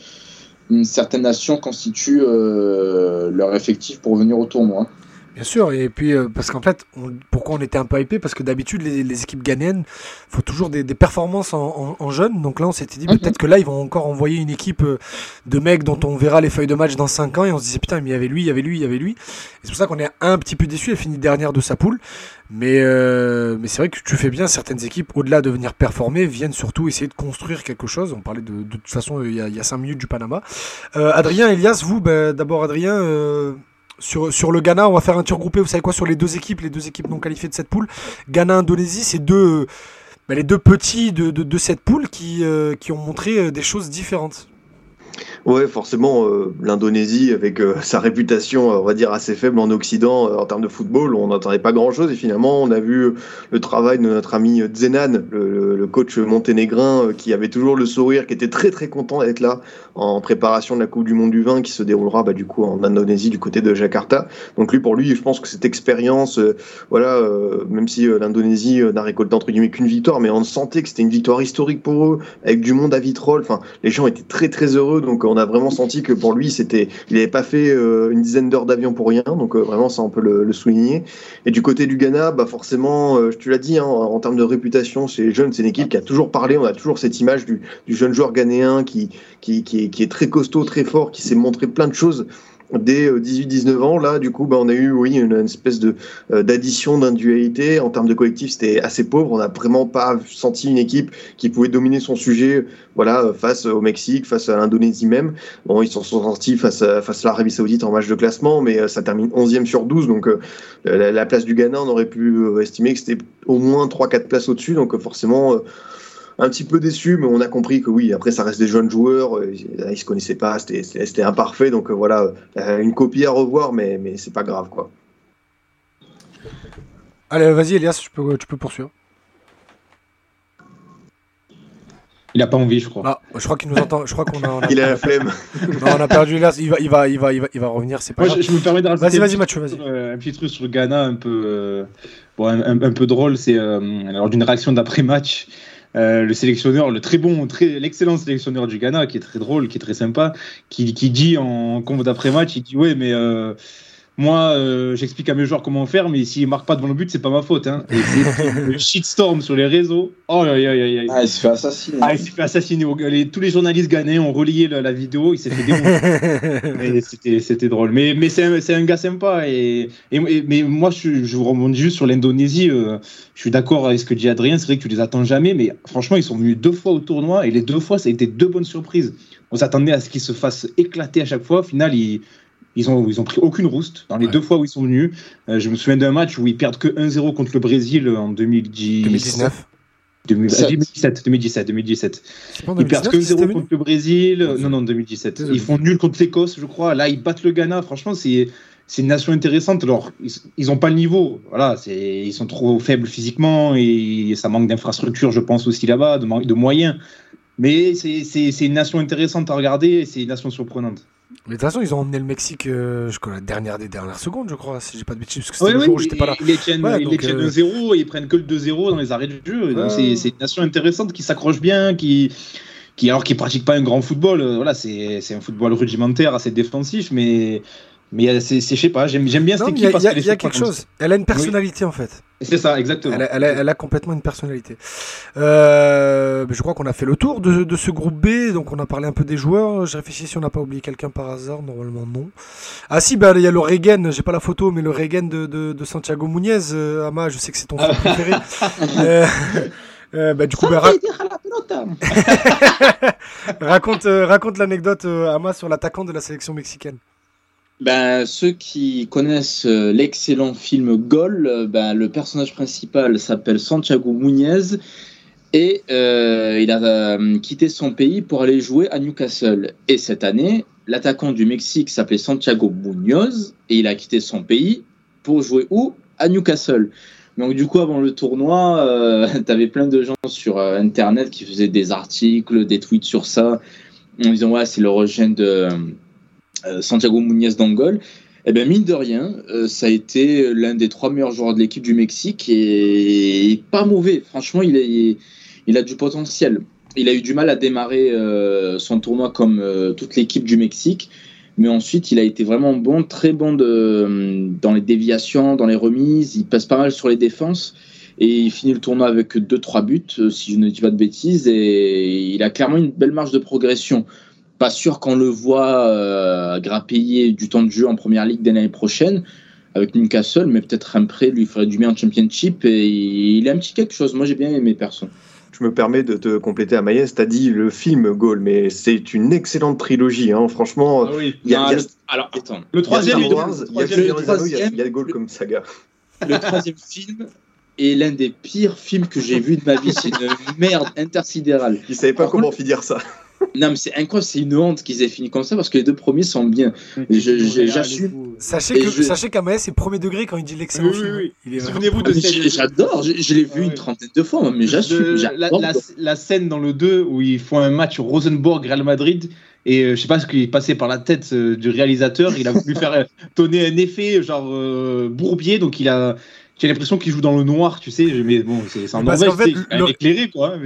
certaines nations constituent euh, leur effectif pour venir au tournoi. Bien sûr, et puis euh, parce qu'en fait, pourquoi on était un peu hypé? Parce que d'habitude, les, équipes ghanéennes faut toujours des, performances en, en, jeunes. Donc là, on s'était dit mhm. peut-être que là, ils vont encore envoyer une équipe euh, de mecs dont on verra les feuilles de match dans 5 ans. Et on se disait putain, mais il y avait lui, il y avait lui, il y avait lui. c'est pour ça qu'on est un petit peu déçu. Elle finit dernière de sa poule. Mais, euh, mais c'est vrai que tu fais bien, certaines équipes, au-delà de venir performer, viennent surtout essayer de construire quelque chose. On parlait de, de, toute façon, il y, a, il y a 5 minutes du Panama. Adrien, Elias, vous, ben, d'abord Adrien sur, sur le Ghana, on va faire un tir groupé, vous savez quoi, sur les deux équipes, les deux équipes non qualifiées de cette poule. Ghana-Indonésie, c'est deux, bah, les deux petits de, de, de cette poule qui, euh, qui ont montré euh, des choses différentes. Ouais, forcément, euh, l'Indonésie, avec euh, sa réputation, euh, on va dire, assez faible en Occident en termes de football, on n'entendait pas grand-chose. Et finalement, on a vu le travail de notre ami Zenan, le, coach monténégrin, qui avait toujours le sourire, qui était très très content d'être là en préparation de la Coupe du Monde du vin, qui se déroulera bah, du coup en Indonésie, du côté de Jakarta. Donc lui, pour lui, je pense que cette expérience, voilà, même si l'Indonésie n'a récolté entre guillemets qu'une victoire, mais on sentait que c'était une victoire historique pour eux, avec du monde à vitrolles. Enfin, les gens étaient très très heureux. Donc on a vraiment senti que pour lui, c'était, il n'avait pas fait euh, une dizaine d'heures d'avion pour rien. Donc euh, vraiment, ça on peut le, souligner. Et du côté du Ghana, bah forcément, euh, tu l'as dit, hein, en termes de réputation, c'est jeune, c'est une équipe qui a toujours parlé. On a toujours cette image du, jeune joueur ghanéen qui, qui, qui est très costaud, très fort, qui s'est montré plein de choses dès 18-19 ans, là, du coup, bah, on a eu, oui, une, une espèce de d'addition d'individualité. En termes de collectif, c'était assez pauvre. On n'a vraiment pas senti une équipe qui pouvait dominer son sujet, voilà, face au Mexique, face à l'Indonésie même. Bon, ils s'en sont sortis face à, face à l'Arabie Saoudite en match de classement, mais ça termine 11e sur 12. Donc, la, la, place du Ghana, on aurait pu estimer que c'était au moins 3-4 places au-dessus. Donc, forcément, un petit peu déçu, mais on a compris que oui, après ça reste des jeunes joueurs, euh, ils se connaissaient pas, c'était imparfait, donc euh, voilà, euh, une copie à revoir, mais, mais c'est pas grave quoi. Allez, vas-y Elias, tu peux, tu peux poursuivre. Il a pas envie, je crois. Ah, je crois qu'il nous entend. Je crois qu'on a, on a, Il a la flemme. Non, on a perdu Elias. Il va, il va, il va, il va, il va revenir. C'est pas Moi, grave. je, je me permets de rajouter Vas-y, vas-y, Mathieu, vas-y. Un petit truc sur le Ghana un peu, euh, bon, un, un- un peu drôle, c'est euh, lors d'une réaction d'après-match, euh, le sélectionneur, le très bon, très, l'excellent sélectionneur du Ghana, qui est très drôle, qui est très sympa, qui, qui dit en convo d'après-match, il dit ouais, mais euh, moi, euh, j'explique à mes joueurs comment faire, mais s'ils marquent pas devant le but, c'est pas ma faute. Hein. Et le shitstorm sur les réseaux. Oh, aïe, aïe, aïe, aïe. Ah, il se fait assassiner. Ah, il s'est fait assassiner. Les- tous les journalistes ghanéens ont relayé la, la vidéo. Il s'est fait démonter. C'était drôle. Mais, mais c'est un, gars sympa. Et, et- et- mais moi, je, je rebondis juste sur l'Indonésie. euh, je suis d'accord avec ce que dit Adrien. C'est vrai que tu les attends jamais. Mais franchement, ils sont venus deux fois au tournoi. Et les deux fois, ça a été deux bonnes surprises. On s'attendait à ce qu'ils se fassent éclater à chaque fois. Au final, ils. Ils ont, ils ont pris aucune rouste dans les Ouais. deux fois où ils sont venus. Euh, je me souviens d'un match où ils perdent que 1-0 contre le Brésil en 2010, 2019. 2000 ah, Sept. 2017, 2017, 2017. C'est pas en Ils perdent 2019 que qu'ils étaient 0 venus contre le Brésil. Non, non, 2017. Désolé. Ils font nul contre l'Écosse, je crois. Là, ils battent le Ghana. Franchement, c'est c'est une nation intéressante. Alors, ils, ils ont pas le niveau. Voilà, c'est ils sont trop faibles physiquement et ça manque d'infrastructures, je pense aussi là-bas, de, de moyens. Mais c'est c'est- c'est une nation intéressante à regarder et c'est une nation surprenante. Mais de toute façon, ils ont emmené le Mexique euh, jusqu'à la dernière des dernières secondes, je crois, si j'ai pas de bêtises, parce que c'était le oui, jour où j'étais pas là. ils les tiennent, Ouais, ils tiennent euh, 2-0 et ils prennent que le 2-0 dans les arrêts du jeu. Donc c'est c'est une nation intéressante qui s'accroche bien, qui, qui alors qui pratique pas un grand football. euh, Voilà, c'est c'est un football rudimentaire, assez défensif, mais mais c'est je sais pas, j'aime bien cette équipe il y a- y a quelque chose. Elle a une personnalité en fait. C'est ça, exactement. Elle a, elle a- elle a complètement une personnalité. Euh, je crois qu'on a fait le tour de, de ce groupe B, donc on a parlé un peu des joueurs. Je réfléchis si on n'a pas oublié quelqu'un par hasard, normalement non. Ah si, bah il y a le Regen, j'ai pas la photo, mais le Regen de, de, de Santiago Munez, euh, Ama, je sais que c'est ton préféré. Euh, euh, bah, du coup, bah, ra- raconte, raconte l'anecdote Ama sur l'attaquant de la sélection mexicaine. Ben, ceux qui connaissent euh, l'excellent film Gol, euh, ben, le personnage principal s'appelle Santiago Muñez et euh, il a quitté son pays pour aller jouer à Newcastle. Et cette année, l'attaquant du Mexique s'appelait Santiago Muñoz et il a quitté son pays pour jouer où? À Newcastle. Donc du coup, avant le tournoi, euh, tu avais plein de gens sur Internet qui faisaient des articles, des tweets sur ça, en disant ouais, c'est l'origine de euh, Santiago Muñoz d'Angol. Eh bien, mine de rien, euh, ça a été l'un des trois meilleurs joueurs de l'équipe du Mexique et, pas mauvais. Franchement, il, a du potentiel. Il a eu du mal à démarrer euh, son tournoi comme euh, toute l'équipe du Mexique, mais ensuite, il a été vraiment bon, très bon dans les déviations, dans les remises. Il passe pas mal sur les défenses et il finit le tournoi avec 2-3 buts, euh, si je ne dis pas de bêtises, et il a clairement une belle marge de progression pas sûr qu'on le voit euh, grappiller du temps de jeu en première ligue dès l'année prochaine avec Newcastle, mais peut-être un prêt lui ferait du bien en championship et il a un petit quelque chose. Moi j'ai bien aimé perso. Je me permets de te compléter à Maïs, t'as dit le film Gaulle, mais c'est une excellente trilogie, hein. franchement. Ah oui. Il y a, Non, il y a- le- Alors attends, Le il y a troisième, il il y a il y a- il Gaulle comme saga. le troisième film est l'un des pires films que j'ai vu de ma vie. C'est une merde intersidérale. Ils savaient pas Par comment finir ça. Non mais c'est incroyable, c'est une honte qu'ils aient fini comme ça parce que les deux premiers sont bien. J'assume. Sachez que je- sachez c'est premier degré quand il dit l'excellent Oui, oui, oui. Souvenez-vous de cette- J'adore, je, je l'ai vu Ah une trentaine de fois, mais j'assume. la- la scène dans le 2 où ils font un match Rosenborg-Real Madrid et euh, je sais pas ce qui est passé par la tête euh, du réalisateur, il a voulu faire euh, donner un effet genre euh, bourbier, donc il a j'ai l'impression qu'il joue dans le noir, tu sais, mais bon, c'est en Parce Norvège, fait, le- éclairé quoi, Le,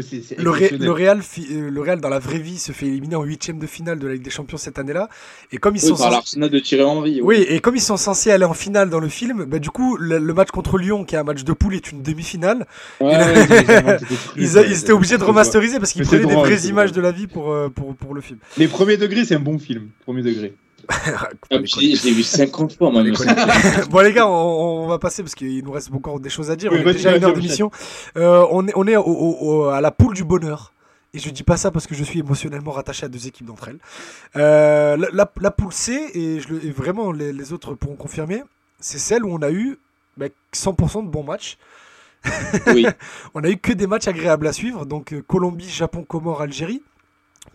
Ré- exceptionnel. le Real, euh, le Real dans la vraie vie se fait éliminer en huitième de finale de la Ligue des Champions cette année-là. Et comme ils Oui, sont par censés- l'Arsenal de Thierry Henry. oui, et comme ils sont censés aller en finale dans le film, bah du coup le, le match contre Lyon, qui est un match de poule, est une demi-finale. Ouais, là- ils a- étaient obligés de remasteriser parce qu'ils prenaient des vraies images de la vie pour, euh, pour, pour le film. Les premiers degrés, c'est un bon film, premier degré. Ah, je l'ai vu 50 fois, moi. Bon les gars, on, on va passer parce qu'il nous reste encore des choses à dire. Oui, on est déjà à une vas-y, heure enchaîne. d'émission. Euh, on est, on est au- au- au- à la poule du bonheur. Et je dis pas ça parce que je suis émotionnellement rattaché à deux équipes d'entre elles. Euh, la, la- la poule C, et, je le, et vraiment les, les autres pourront confirmer, c'est celle où on a eu bah, 100% de bons matchs. Oui. On a eu que des matchs agréables à suivre. Donc euh, Colombie, Japon, Comores, Algérie.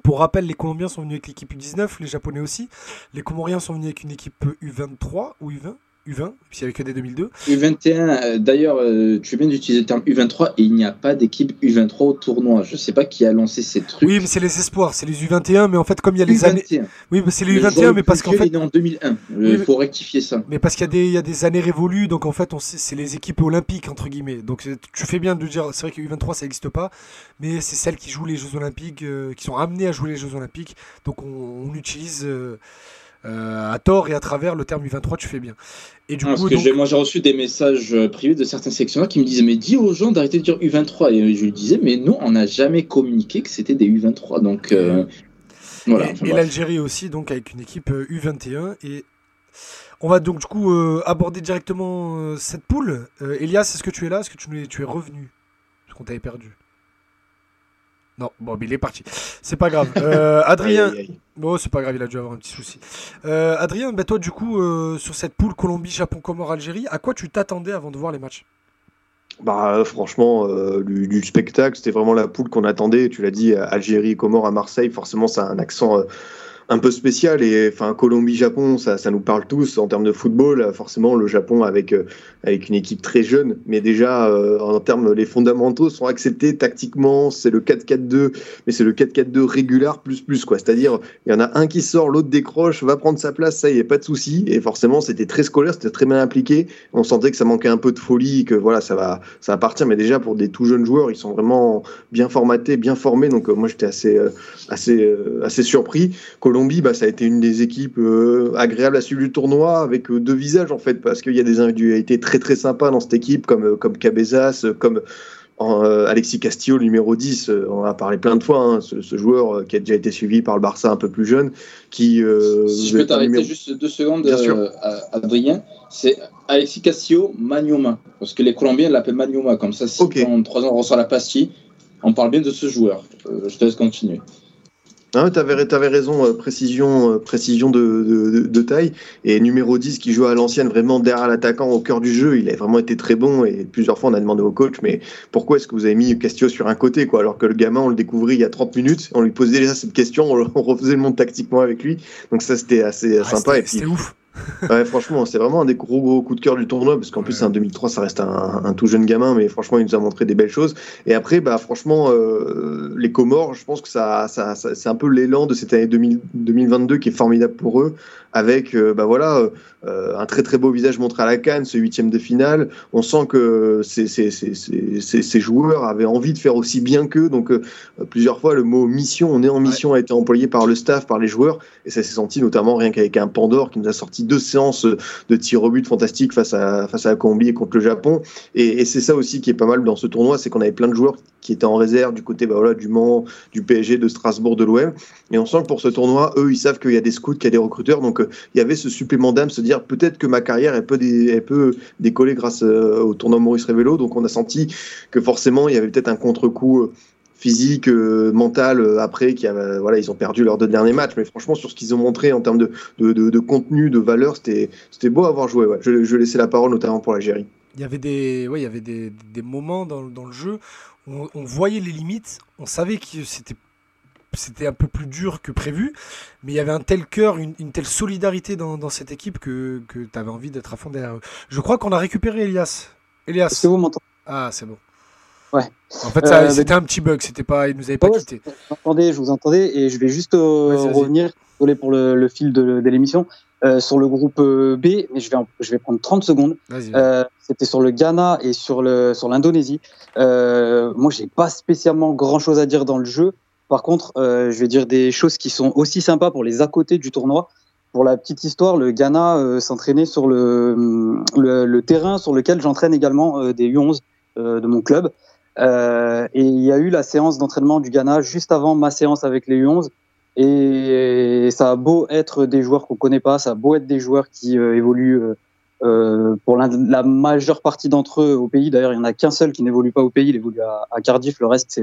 Pour rappel, les Colombiens sont venus avec l'équipe U19, les Japonais aussi. Les Comoriens sont venus avec une équipe U23 ou U20 U20, puis il n'y avait que des 2002. U21, euh, d'ailleurs, euh, tu viens d'utiliser le terme U23 et il n'y a pas d'équipe U23 au tournoi. Je sais pas qui a lancé ces trucs. Oui, mais c'est les espoirs, c'est les U21, mais en fait, comme il y a les années. U21. Oui, mais c'est les Le joueur U21, le mais parce qu'en fait. Il est en 2001. Il Oui, faut rectifier ça. Mais parce qu'il y, a des- il y a des années révolues, donc en fait, on sait- c'est les équipes olympiques, entre guillemets. Donc tu fais bien de dire, c'est vrai que U23, ça n'existe pas, mais c'est celles qui jouent les Jeux Olympiques, euh, qui sont amenées à jouer les Jeux Olympiques. Donc on, on utilise euh, euh, à tort et à travers le terme U23, tu fais bien. Et du Ah, parce coup, que donc- j'ai- moi j'ai reçu des messages euh, privés de certains sélectionneurs qui me disaient mais dis aux gens d'arrêter de dire U23 et je lui disais mais non on n'a jamais communiqué que c'était des U23 donc euh, voilà. et, l'Algérie aussi, donc avec une équipe euh, U21. Et on va donc du coup euh, aborder directement cette poule. Elias, est-ce que tu es là? Est-ce que tu, es- tu es revenu? Parce qu'on t'avait perdu. Non, bon, mais il est parti. C'est pas grave. Euh, Adrien, bon, c'est pas grave, il a dû avoir un petit souci. Euh, Adrien, bah, toi, du coup, euh, sur cette poule Colombie, Japon, Comores, Algérie, à quoi tu t'attendais avant de voir les matchs? Bah, franchement, du, du spectacle, c'était vraiment la poule qu'on attendait. Tu l'as dit, Algérie, Comores, à Marseille, forcément, ça a un accent un peu spécial. Et enfin, Colombie, Japon, ça, ça nous parle tous en termes de football. Forcément, le Japon avec, euh, avec une équipe très jeune, mais déjà, euh, en termes, les fondamentaux sont acceptés tactiquement. C'est le 4-4-2, mais c'est le 4-4-2 régulier plus plus, quoi. C'est-à-dire, il y en a un qui sort, l'autre décroche, va prendre sa place, ça y est, pas de souci. Et forcément, c'était très scolaire, c'était très bien appliqué. On sentait que ça manquait un peu de folie, que voilà, ça va, ça va partir. Mais déjà, pour des tout jeunes joueurs, ils sont vraiment bien formatés, bien formés. Donc, euh, moi, j'étais assez, assez, assez surpris. Colombie, bah, ça a été une des équipes euh, agréables à suivre du tournoi, avec euh, deux visages, en fait, parce qu'il y a des individualités très, très sympas dans cette équipe, comme, euh, comme Cabezas, euh, comme. en, euh, Alexis Castillo, le numéro 10, euh, on en a parlé plein de fois, hein, ce, ce joueur qui a déjà été suivi par le Barça un peu plus jeune, qui... Si je peux t'arrêter numéro- juste deux secondes, Bien sûr. Adrien, c'est Alexis Castillo Manioma. Parce que les Colombiens l'appellent Manioma. Comme ça, si Ok. dans trois ans on reçoit la pastille, on parle bien de ce joueur. Je te laisse continuer. Ah, tu avais, raison, euh, précision, euh, précision de, de- de- taille. Et numéro 10 qui joue à l'ancienne, vraiment derrière l'attaquant au cœur du jeu, il a vraiment été très bon. Et plusieurs fois, on a demandé au coach, mais pourquoi est-ce que vous avez mis Castillo sur un côté quoi? Alors que le gamin, on le découvrait il y a 30 minutes, on lui posait déjà cette question, on, on refaisait le monde tactiquement avec lui. Donc ça, c'était assez Ah, sympa. C'était ouf. Ouais, franchement, c'est vraiment un des gros gros coups de cœur du tournoi parce qu'en plus, Ouais. en 2003, ça reste un, un tout jeune gamin, mais franchement, il nous a montré des belles choses. Et après, bah, franchement, euh, les Comores, je pense que ça, ça, ça- c'est un peu l'élan de cette année 2000 2022 qui est formidable pour eux, avec euh, bah voilà, euh, un très très beau visage montré à la canne, ce huitième de finale. On sent que ces, ces, ces, ces, ces- ces joueurs avaient envie de faire aussi bien qu'eux. Donc, euh, plusieurs fois, le mot mission, on est en mission, a été employé par le staff, par les joueurs. Et ça s'est senti notamment rien qu'avec un Pandore qui nous a sorti deux séances de tirs au but fantastiques face à, face à la Colombie et contre le Japon. Et, et c'est ça aussi qui est pas mal dans ce tournoi, c'est qu'on avait plein de joueurs qui étaient en réserve du côté bah voilà, du Mans, du PSG, de Strasbourg, de l'OM. Et on sent que pour ce tournoi, eux, ils savent qu'il y a des scouts, qu'il y a des recruteurs. Donc euh, il y avait ce supplément d'âme, se dire peut-être que ma carrière, elle peut, dé- elle peut décoller grâce euh, au tournoi Maurice Révélo. Donc on a senti que forcément, il y avait peut-être un contre-coup. euh, physique, euh, mental euh, après qui a, voilà ils ont perdu leurs deux derniers matchs mais franchement sur ce qu'ils ont montré en termes de, de, contenu de valeur c'était beau à avoir joué je, je laissais la parole notamment pour l'Algérie Il y avait des, ouais, il y avait des, des moments dans, dans le jeu où on, on voyait les limites, on savait que c'était c'était un peu plus dur que prévu, mais il y avait un tel cœur, une, une telle solidarité dans, dans cette équipe que, que tu avais envie d'être à fond derrière eux. Je crois qu'on a récupéré Elias. Est-ce Elias. que vous m'entendez? Ah, c'est bon. Ouais. En fait, Euh, c'était un petit bug, c'était pas, il nous avait pas Ouais, quitté. Je vous entendais, je vous entendais, et je vais juste euh, revenir, désolé pour le, le fil de, de l'émission, euh, sur le groupe B, mais je vais, en- je vais prendre 30 secondes. C'était sur le Ghana et sur sur l'Indonésie. Euh, moi, j'ai pas spécialement grand chose à dire dans le jeu. Par contre, euh, je vais dire des choses qui sont aussi sympas pour les à côté du tournoi. Pour la petite histoire, le Ghana euh, s'entraînait sur le, le, terrain sur lequel j'entraîne également euh, des U11 euh, de mon club. Et il y a eu la séance d'entraînement du Ghana juste avant ma séance avec les U11. Et ça a beau être des joueurs qu'on connaît pas, ça a beau être des joueurs qui évoluent pour la, majeure partie d'entre eux au pays. D'ailleurs, il y en a qu'un seul qui n'évolue pas au pays, il évolue à, Cardiff, le reste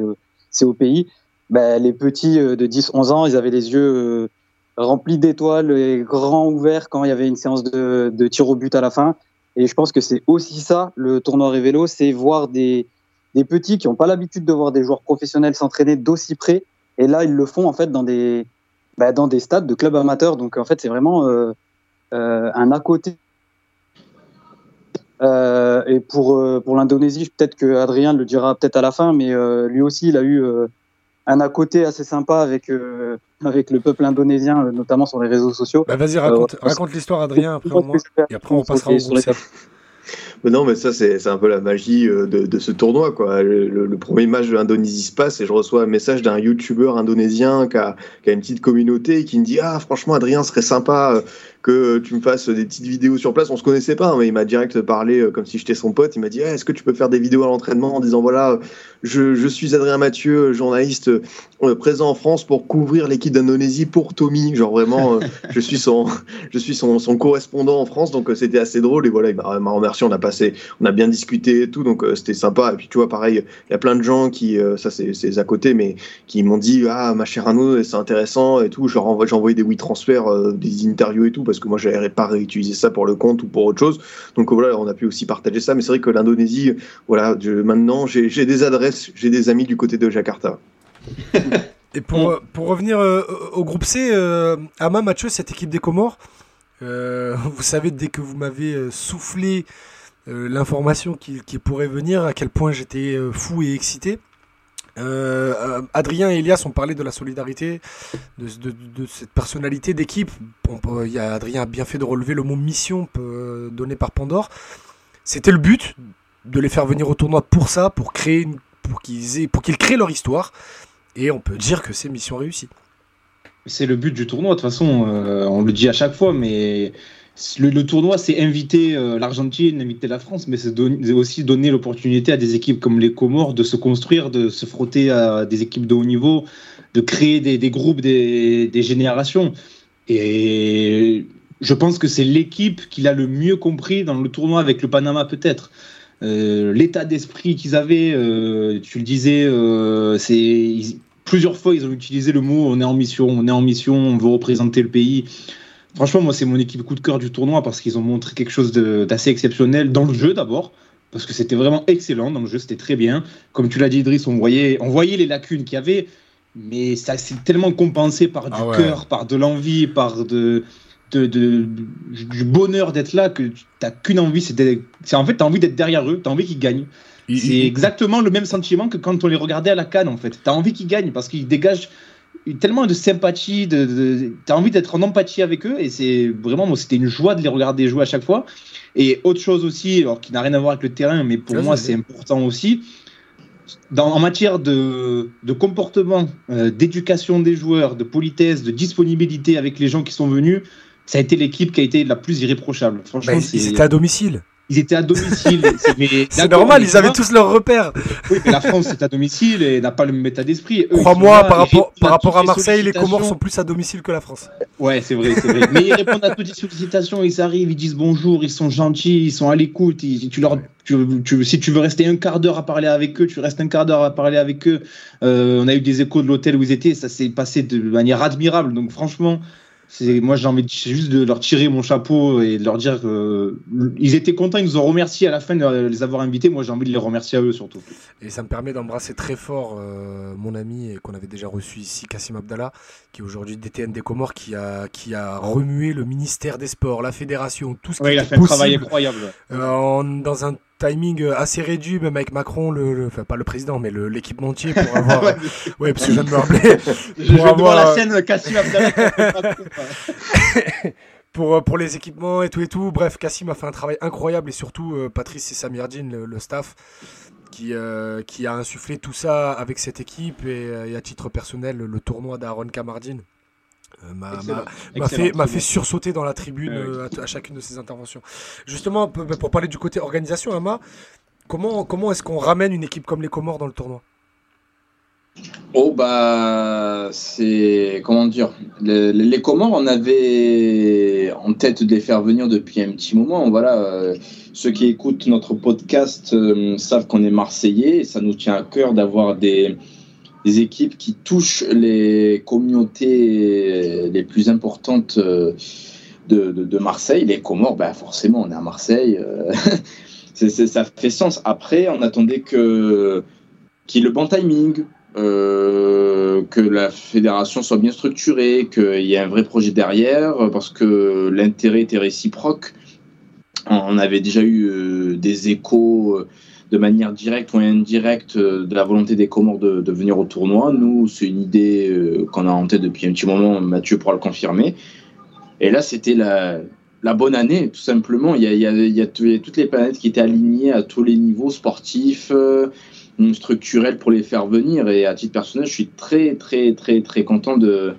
c'est au pays. Ben, les petits de 10-11 ans, ils avaient les yeux remplis d'étoiles et grands ouverts quand il y avait une séance de, de tir au but à la fin. Et je pense que c'est aussi ça, le tournoi Révélo, c'est voir des, petits qui n'ont pas l'habitude de voir des joueurs professionnels s'entraîner d'aussi près. Et là, ils le font en fait dans des, bah, dans des stades de clubs amateurs. Donc en fait, c'est vraiment euh, euh, un à côté. Euh, et pour, euh, pour l'Indonésie, peut-être que Adrien le dira peut-être à la fin, mais euh, lui aussi, il a eu un à côté assez sympa avec, avec le peuple indonésien, notamment sur les réseaux sociaux. Bah, Vas-y, raconte, raconte l'histoire, Adrien, après, au moins, et après on passera au groupe mais non, mais ça, c'est un peu la magie de, de, ce tournoi. Quoi. Le, le, premier match de l'Indonésie se passe et je reçois un message d'un youtubeur indonésien qui a, qui a, une petite communauté et qui me dit Ah, franchement, Adrien, serait sympa que tu me fasses des petites vidéos sur place. On se connaissait pas, hein, mais il m'a direct parlé comme si j'étais son pote. Il m'a dit Est-ce que tu peux faire des vidéos à l'entraînement en disant Voilà, je, je, suis Adrien Mathieu, journaliste euh, présent en France pour couvrir l'équipe d'Indonésie pour Tommy. Genre vraiment, euh, je suis son, je suis son, son, correspondant en France, donc euh, c'était assez drôle. Et voilà, il m'a remercié. On a passé, on a bien discuté et tout, donc c'était sympa. Et puis tu vois, pareil, il y a plein de gens qui, ça c'est à côté, mais qui m'ont dit Ah, ma chère Arnaud, c'est intéressant et tout. J'ai envoyé des oui transferts, des interviews et tout, parce que moi, j'avais pas réutilisé ça pour le compte ou pour autre chose. Donc voilà, on a pu aussi partager ça. Mais c'est vrai que l'Indonésie, voilà, maintenant, j'ai des adresses, j'ai des amis du côté de Jakarta. Et pour, pour revenir euh, au groupe C, euh, Ama Mathieu, cette équipe des Comores, euh, vous savez, dès que vous m'avez euh, soufflé euh, l'information qui, pourrait venir, à quel point j'étais fou et excité. Adrien et Elias ont parlé de la solidarité, de, cette personnalité d'équipe. Bon, Adrien a bien fait de relever le mot mission donné par Pandore. C'était le but de les faire venir au tournoi pour ça, pour créer pour qu'ils pour qu'ils créent leur histoire. Et on peut dire que c'est mission réussie. C'est le but du tournoi, de toute façon, euh, on le dit à chaque fois, mais le, tournoi, c'est inviter euh, l'Argentine, inviter la France, mais c'est aussi donner l'opportunité à des équipes comme les Comores de se construire, de se frotter à des équipes de haut niveau, de créer des, groupes, des, générations. Et je pense que c'est l'équipe qui l'a le mieux compris dans le tournoi avec le Panama, peut-être. Euh, l'état d'esprit qu'ils avaient, euh, tu le disais, plusieurs fois ils ont utilisé le mot on est en mission, on est en mission, on veut représenter le pays. Franchement, moi c'est mon équipe coup de cœur du tournoi parce qu'ils ont montré quelque chose d'assez exceptionnel dans le jeu d'abord. Parce que c'était vraiment excellent dans le jeu, c'était très bien. Comme tu l'as dit, Idriss, on voyait, on voyait les lacunes qu'il y avait, mais ça s'est tellement compensé par du ah ouais. cœur, par de l'envie, par de, de, de, du bonheur d'être là que tu n'as qu'une envie, c'est en fait, tu as envie d'être derrière eux, tu as envie qu'ils gagnent. C'est exactement le même sentiment que quand on les regardait à la canne, en fait. Tu as envie qu'ils gagnent parce qu'ils dégagent tellement de sympathie, de, de tu as envie d'être en empathie avec eux et c'est vraiment, moi, c'était une joie de les regarder jouer à chaque fois. Et autre chose aussi, alors qui n'a rien à voir avec le terrain, mais pour moi, c'est important aussi. Dans, en matière de, de comportement, euh, d'éducation des joueurs, de politesse, de disponibilité avec les gens qui sont venus, ça a été l'équipe qui a été la plus irréprochable. Franchement, bah, ils, étaient à domicile. Ils étaient à domicile. c'est normal, ils avaient tous leurs repères. Oui, mais la France est à domicile et n'a pas le même état d'esprit. Crois-moi, par, rapport, par rapport à Marseille, les Comores sont plus à domicile que la France. Ouais, c'est vrai, c'est vrai. mais ils répondent à toutes les sollicitations, ils arrivent, ils disent bonjour, ils sont gentils, ils sont à l'écoute. Tu leur, tu, tu, si tu veux rester un quart d'heure à parler avec eux, tu restes un quart d'heure à parler avec eux. Euh, on a eu des échos de l'hôtel où ils étaient, ça s'est passé de manière admirable. Donc franchement, moi j'ai envie de, juste de leur tirer mon chapeau et de leur dire que ils étaient contents, ils nous ont remercié à la fin de les avoir invités. Moi j'ai envie de les remercier à eux surtout. Et ça me permet d'embrasser très fort euh, mon ami qu'on avait déjà reçu ici, Kassim Abdallah, qui est aujourd'hui DTN des Comores, qui a, qui a remué le ministère des Sports, la fédération, tout ce ouais, qui il a fait un travail incroyable. Euh, en, dans un timing assez réduit, même avec Macron, le, le enfin pas le président, mais l'équipementier pour avoir. ouais, ouais, parce que je viens de me rappeler. je pour avoir la scène Kassim Abdallah. pour, pour les équipements et tout et tout. Bref, Kassim a fait un travail incroyable et surtout euh, Patrice et Samirdine, le, le staff, qui, euh, qui a insufflé tout ça avec cette équipe et, euh, et à titre personnel, le, tournoi d'Aaron Kamardine euh, m'a fait, fait sursauter dans la tribune euh, à, à, chacune de ses interventions. Justement, pour parler du côté organisation, Ama, comment, comment est-ce qu'on ramène une équipe comme les Comores dans le tournoi? Oh bah c'est comment dire les, les Comores on avait en tête de les faire venir depuis un petit moment. Voilà euh, ceux qui écoutent notre podcast euh, savent qu'on est marseillais et ça nous tient à cœur d'avoir des, des équipes qui touchent les communautés les plus importantes euh, de, Marseille les Comores bah forcément on est à Marseille euh, ça fait sens après on attendait que qu'il y ait le bon timing euh, que la fédération soit bien structurée, qu'il y ait un vrai projet derrière, parce que l'intérêt était réciproque. On avait déjà eu des échos de manière directe ou indirecte euh, de la volonté des Comores de, venir au tournoi. Nous, c'est une idée euh, qu'on a en tête depuis un petit moment, Mathieu pourra le confirmer. Et là, c'était la, bonne année, tout simplement. Il y a, toutes les planètes qui étaient alignées à tous les niveaux sportifs, euh, structurels pour les faire venir. Et à titre personnel, je suis très, très, très, très content de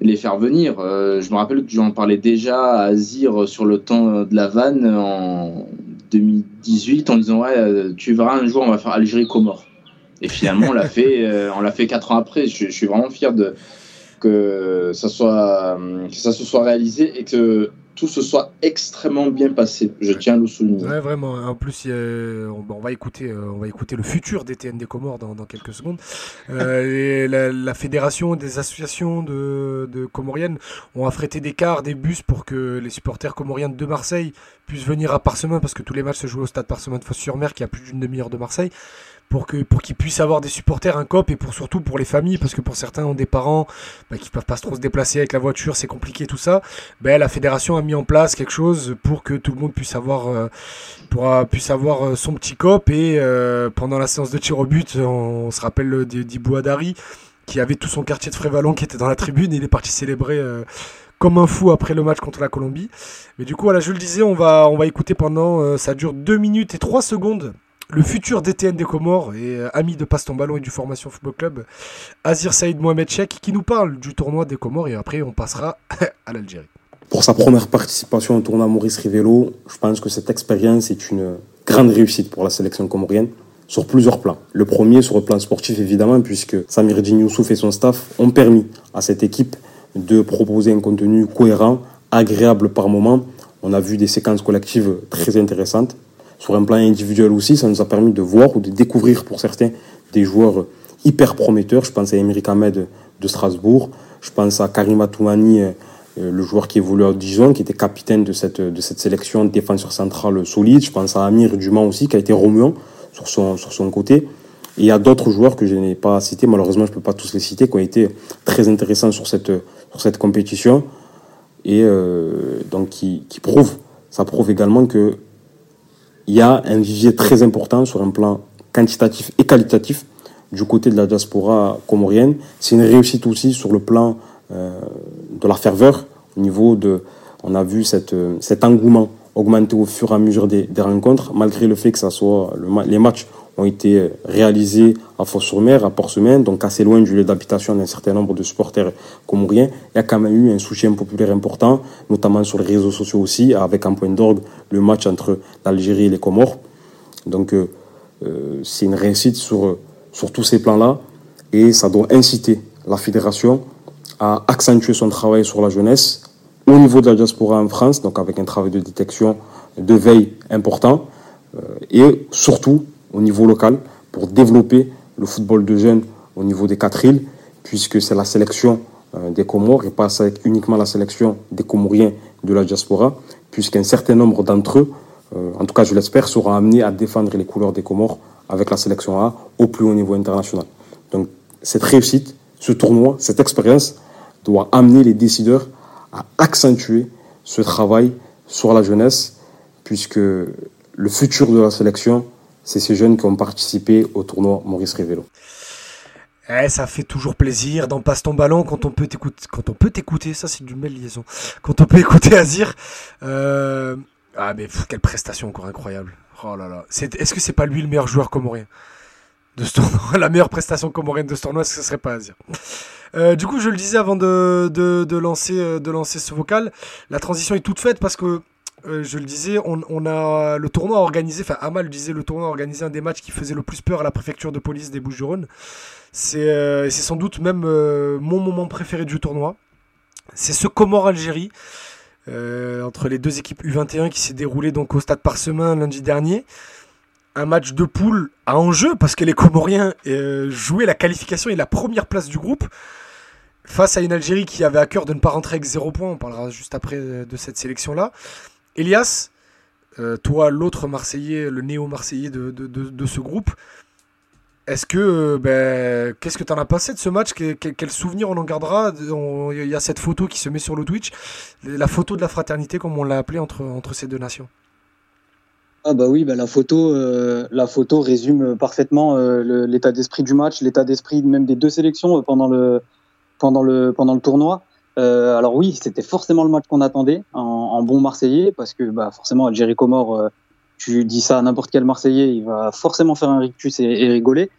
les faire venir. Je me rappelle que j'en parlais déjà à Azir sur le temps de la vanne en 2018 en disant Ouais, euh, tu verras un jour, on va faire Algérie-Comore. Et finalement, on l'a fait, euh, on l'a fait quatre ans après. Je, je suis vraiment fier de que ça soit que ça se soit réalisé et que tout se soit extrêmement bien passé. Je tiens à le souligner. Ouais, vraiment. En plus, a- on, on va écouter, euh, on va écouter le futur des TN des Comores dans, dans quelques secondes. Euh, et la, la fédération des associations de, de comoriennes ont affrété des cars, des bus pour que les supporters comoriens de Marseille puissent venir à Parsemin parce que tous les matchs se jouent au stade Parsemin de Fos-sur-Mer qui a plus d'une demi-heure de Marseille pour que pour qu'ils puissent avoir des supporters un cop et pour surtout pour les familles parce que pour certains ont des parents bah, qui peuvent pas trop se déplacer avec la voiture c'est compliqué tout ça. Ben, la fédération a mis en place quelque chose pour que tout le monde puisse avoir euh, pour, puisse avoir euh, son petit cop et euh, pendant la séance de tir au but on, se rappelle d'Ibou Adari qui avait tout son quartier de Frévalon qui était dans la tribune et il est parti célébrer comme un fou après le match contre la Colombie. Mais du coup voilà je le disais on va on va écouter pendant ça dure 2 minutes et 3 secondes le futur DTN des Comores et euh, ami de Passe ton ballon et du Formation Football Club, Azir Saïd Mohamed Cheikh, qui nous parle du tournoi des Comores et après on passera à l'Algérie. Pour sa première participation au tournoi Maurice Rivello, je pense que cette expérience est une grande réussite pour la sélection comorienne sur plusieurs plans. Le premier sur le plan sportif évidemment puisque Samir Youssouf et son staff ont permis à cette équipe de proposer un contenu cohérent, agréable par moment. On a vu des séquences collectives très intéressantes. Sur un plan individuel aussi, ça nous a permis de voir ou de découvrir pour certains des joueurs hyper prometteurs. Je pense à Emeric Ahmed de Strasbourg, je pense à Karima Toumani, euh, le joueur qui évolue à Dijon, qui était capitaine de cette, de sélection défenseur central solide. Je pense à Amir Dumas aussi, qui a été remuant sur son, côté. Et il y a d'autres joueurs que je n'ai pas cités, malheureusement je ne peux pas tous les citer, qui ont été très intéressants sur cette, compétition. Et euh, donc qui, qui ça prouve également que il y a un vivier très important sur un plan quantitatif et qualitatif du côté de la diaspora comorienne. C'est une réussite aussi sur le plan euh, de la ferveur au niveau de... On a vu cette, euh, cet engouement augmenter au fur et à mesure des, rencontres, malgré le fait que ça soit les matchs ont été réalisés à Fos-sur-Mer, à Port-Semaine, donc assez loin du lieu d'habitation d'un certain nombre de supporters comoriens. Il y a quand même eu un soutien populaire important, notamment sur les réseaux sociaux aussi, avec en point d'orgue le match entre l'Algérie et les Comores. Donc euh, euh, c'est une réussite sur, sur tous ces plans-là et ça doit inciter la fédération à accentuer son travail sur la jeunesse au niveau de la diaspora en France, donc avec un travail de détection, de veille important, euh, et surtout au niveau local pour développer le football de jeunes au niveau des quatre îles, puisque c'est la sélection euh, des Comores et pas uniquement la sélection des Comoriens de la diaspora, puisqu'un certain nombre d'entre eux, euh, en tout cas je l'espère, seront amenés à défendre les couleurs des Comores avec la sélection A au plus haut niveau international. Donc cette réussite, ce tournoi, cette expérience doit amener les décideurs à accentuer ce travail sur la jeunesse, puisque le futur de la sélection, c'est ces jeunes qui ont participé au tournoi Maurice Rivello. Eh, ça fait toujours plaisir dans Passe ton ballon quand on peut t'écouter. Quand on peut t'écouter, ça c'est une belle liaison. Quand on peut écouter Azir. Euh... Ah mais quelle prestation encore incroyable. Oh là là. C'est- Est-ce que c'est pas lui le meilleur joueur comorien de ce tournoi? La meilleure prestation comorienne de ce tournoi, est-ce que ce serait pas Azir? Euh, Du coup, je le disais avant de, de lancer, euh, de lancer ce vocal, la transition est toute faite parce que euh, je le disais, on, a le tournoi organisé, enfin Amal disait le tournoi organisé un des matchs qui faisait le plus peur à la préfecture de police des Bouches-du-Rhône. C'est euh, sans doute même euh, mon moment préféré du tournoi. C'est ce Comore-Algérie entre les deux équipes U21 qui s'est déroulé donc au Stade Parsemin lundi dernier. Un match de poule à enjeu parce que les Comoriens jouaient la qualification et la première place du groupe face à une Algérie qui avait à cœur de ne pas rentrer avec zéro point, on parlera juste après de cette sélection-là. Elias, euh, toi, l'autre Marseillais, le néo-Marseillais de, de, ce groupe, est-ce que, euh, ben, qu'est-ce que tu en as passé de ce match? Quel, quel, souvenir on en gardera? Il y a cette photo qui se met sur le Twitch, la photo de la fraternité, comme on l'a appelé entre, entre ces deux nations. Ah bah oui, bah la photo, euh, la photo résume parfaitement l'état d'esprit du match, l'état d'esprit même des deux sélections pendant le, pendant le, pendant le tournoi. Euh, alors oui, c'était forcément le match qu'on attendait en, bon Marseillais, parce que bah, forcément, Algérie Comore, euh, tu dis ça à n'importe quel Marseillais, il va forcément faire un rictus et, rigoler.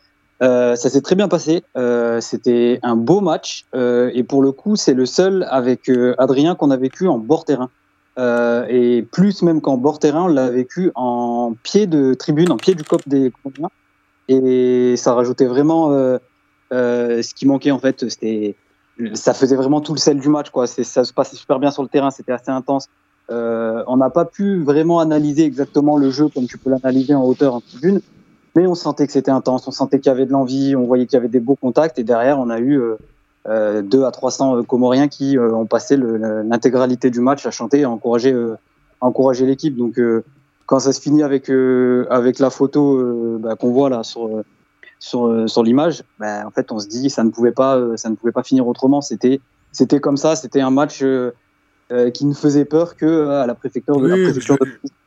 Euh, ça s'est très bien passé. Euh, c'était un beau match, euh, et pour le coup, c'est le seul avec Adrien qu'on a vécu en bord terrain. et plus même qu'en bord terrain, on l'a vécu en pied de tribune, en pied du cop des. Et ça rajoutait vraiment ce qui manquait en fait. C'était ça faisait vraiment tout le sel du match. Quoi. Ça se passait super bien sur le terrain, c'était assez intense. Euh, on n'a pas pu vraiment analyser exactement le jeu comme tu peux l'analyser en hauteur en tribune, mais on sentait que c'était intense, on sentait qu'il y avait de l'envie, on voyait qu'il y avait des beaux contacts, et derrière, on a eu euh, euh, 2 à 300 euh, Comoriens qui euh, ont passé l'intégralité du match à chanter et à encourager, l'équipe. Donc, quand ça se finit avec, avec la photo bah, qu'on voit là sur sur, euh, sur l'image, ben, en fait, on se dit ça ne pouvait pas, euh, ça ne pouvait pas finir autrement. C'était, c'était comme ça. C'était un match euh, qui ne faisait peur que à la préfecture de la préfecture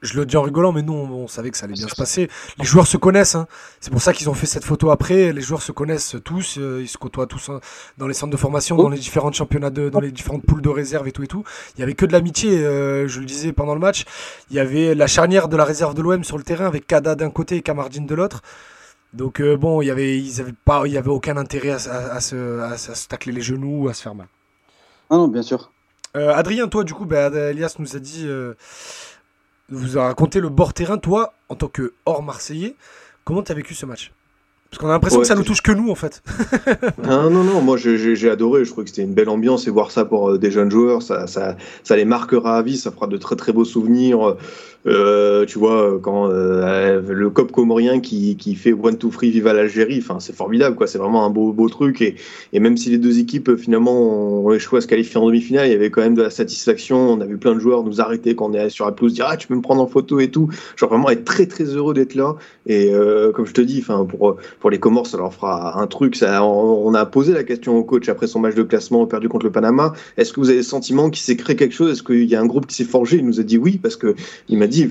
je, le dis en rigolant, mais nous, on, savait que ça allait bien se passer. Les joueurs se connaissent. Hein. C'est pour ça qu'ils ont fait cette photo après. Les joueurs se connaissent tous. ils se côtoient tous hein, dans les centres de formation, dans les différents championnats, de, dans les différentes poules de réserve et tout et tout. Il y avait que de l'amitié. je le disais pendant le match. Il y avait la charnière de la réserve de l'OM sur le terrain avec Kada d'un côté et Kamardine de l'autre. Donc euh, bon, il y avait, ils avaient pas, il y avait aucun intérêt à, se, à, se, tacler les genoux ou à se faire mal. Ah non, bien sûr. Euh, Adrien, toi, du coup, bah, Elias nous a dit, euh, vous a raconté le bord terrain. Toi, en tant que hors Marseillais, comment tu as vécu ce match? Parce qu'on a l'impression que ça nous touche que nous, en fait. non, non, non, moi j'ai adoré. Je crois que c'était une belle ambiance et voir ça pour des jeunes joueurs, ça, ça, ça les marquera à vie, ça fera de très très beaux souvenirs. Euh, tu vois, quand euh, le cop comorien qui, qui fait one to free viva l'Algérie, c'est formidable quoi, c'est vraiment un beau beau truc et, et même si les deux équipes finalement ont échoué à se qualifier en demi-finale, il y avait quand même de la satisfaction. On a vu plein de joueurs nous arrêter quand on est sur la pelouse, dire ah tu peux me prendre en photo et tout. Genre vraiment être très très heureux d'être là et euh, comme je te dis, enfin pour pour les Comores ça leur fera un truc. On, a posé la question au coach après son match de classement perdu contre le Panama. Est-ce que vous avez le sentiment qu'il s'est créé quelque chose? Est-ce qu'il y a un groupe qui s'est forgé? Il nous a dit oui parce que il m'a dit,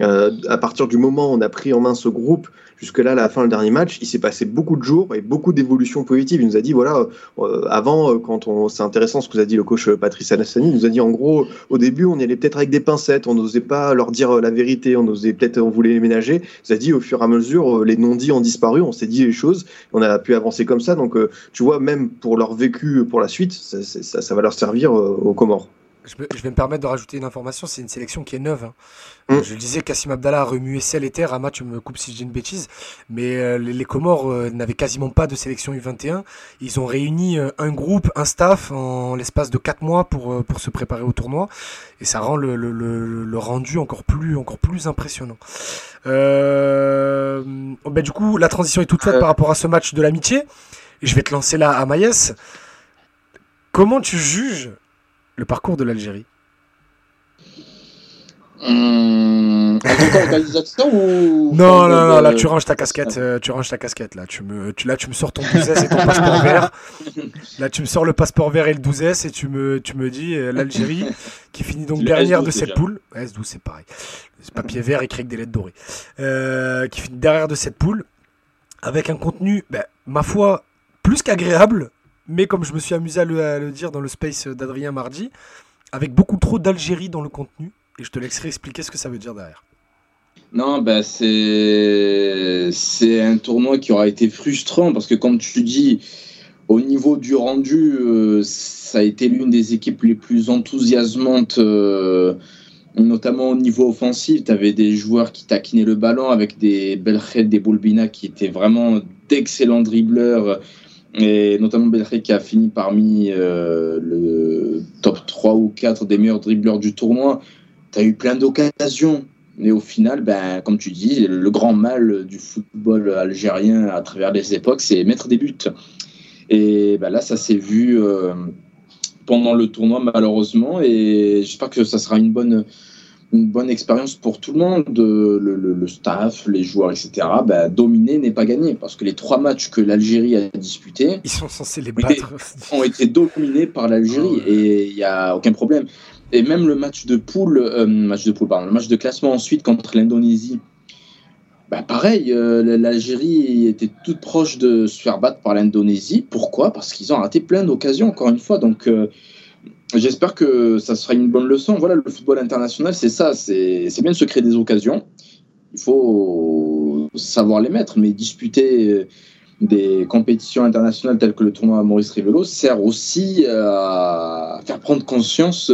euh, à partir du moment où on a pris en main ce groupe, jusque-là, à la fin, du dernier match, il s'est passé beaucoup de jours et beaucoup d'évolutions positives. Il nous a dit, voilà, euh, avant, euh, quand on, c'est intéressant ce que vous a dit le coach Patrice Alassani, il nous a dit, en gros, au début, on y allait peut-être avec des pincettes, on n'osait pas leur dire la vérité, on osait peut-être, on voulait les ménager. Il nous a dit, au fur et à mesure, les non-dits ont disparu, on s'est dit les choses, on a pu avancer comme ça. Donc, tu vois, même pour leur vécu pour la suite, ça, ça va leur servir aux Comores. Je, vais me permettre de rajouter une information, c'est une sélection qui est neuve. Hein. Mm. Je le disais, Kassim Abdallah a remué ciel et terre, un match, me coupe si je dis une bêtise, mais euh, les, Comores euh, n'avaient quasiment pas de sélection U21. Ils ont réuni euh, un groupe, un staff en l'espace de 4 mois pour, pour se préparer au tournoi, et ça rend le, le, le, rendu encore plus, encore plus impressionnant. Ben, du coup, la transition est toute faite par rapport à ce match de l'amitié. Je vais te lancer là à Maïs. Comment tu juges le parcours de l'Algérie hum, ou... Non, non, non, là tu ranges ta casquette, euh, tu ranges ta casquette, là tu me, tu, là tu me sors ton 12 et ton passeport vert. Là tu me sors le passeport vert et le 12 et tu me, tu me dis euh, l'Algérie qui finit donc dernière de cette poule. S12 c'est pareil, c'est papier vert écrit avec des lettres dorées. Euh, qui finit derrière de cette poule avec un contenu, ben, ma foi, plus qu'agréable, mais comme je me suis amusé à le, dire dans le space d'Adrien mardi, avec beaucoup trop d'Algérie dans le contenu, et je te laisserai expliquer ce que ça veut dire derrière. Non, bah c'est un tournoi qui aura été frustrant parce que comme tu dis, au niveau du rendu, euh, ça a été l'une des équipes les plus enthousiasmantes euh, notamment au niveau offensif. Tu avais des joueurs qui taquinaient le ballon avec des Belkhed, des Boulbina qui étaient vraiment d'excellents dribbleurs. Et notamment Belkhed qui a fini parmi euh, le top 3 ou 4 des meilleurs dribbleurs du tournoi. Tu as eu plein d'occasions. Mais au final, ben, comme tu dis, le grand mal du football algérien à travers les époques, c'est mettre des buts. Et ben là, ça s'est vu euh, pendant le tournoi, malheureusement. Et j'espère que ça sera une bonne, une bonne expérience pour tout le monde, le, le, le staff, les joueurs, etc. Ben, dominer n'est pas gagné. Parce que les trois matchs que l'Algérie a disputés. Ils sont censés les battre. ont été dominés par l'Algérie. Et il n'y a aucun problème. Et même le match de poule, euh, match de poule, pardon, le match de classement ensuite contre l'Indonésie, bah pareil, euh, l'Algérie était toute proche de se faire battre par l'Indonésie. Pourquoi? Parce qu'ils ont raté plein d'occasions, encore une fois. Donc, euh, j'espère que ça sera une bonne leçon. Voilà, le football international, c'est ça. C'est bien de se créer des occasions. Il faut savoir les mettre, mais disputer des compétitions internationales telles que le tournoi Maurice Rivelo sert aussi à faire prendre conscience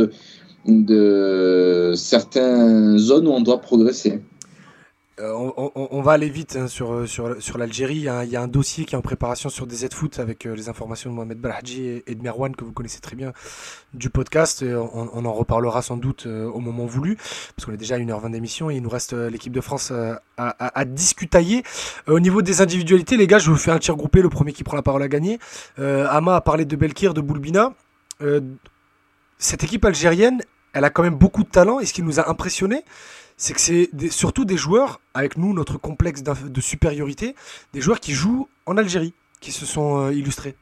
de certaines zones où on doit progresser. Euh, on, va aller vite hein, sur, sur, sur l'Algérie. Il, y a un dossier qui est en préparation sur DZ Foot avec euh, les informations de Mohamed Belhadji et, de Merwan que vous connaissez très bien du podcast. On, en reparlera sans doute euh, au moment voulu parce qu'on est déjà à 1h20 d'émission et il nous reste euh, l'équipe de France à, discutailler. au niveau des individualités, les gars, je vous fais un tir groupé. Le premier qui prend la parole à gagner. Ama a parlé de Belkir, de Boulbina. cette équipe algérienne, elle a quand même beaucoup de talent et ce qui nous a impressionné, c'est que c'est surtout des joueurs, avec nous, notre complexe de supériorité, des joueurs qui jouent en Algérie, qui se sont euh, illustrés.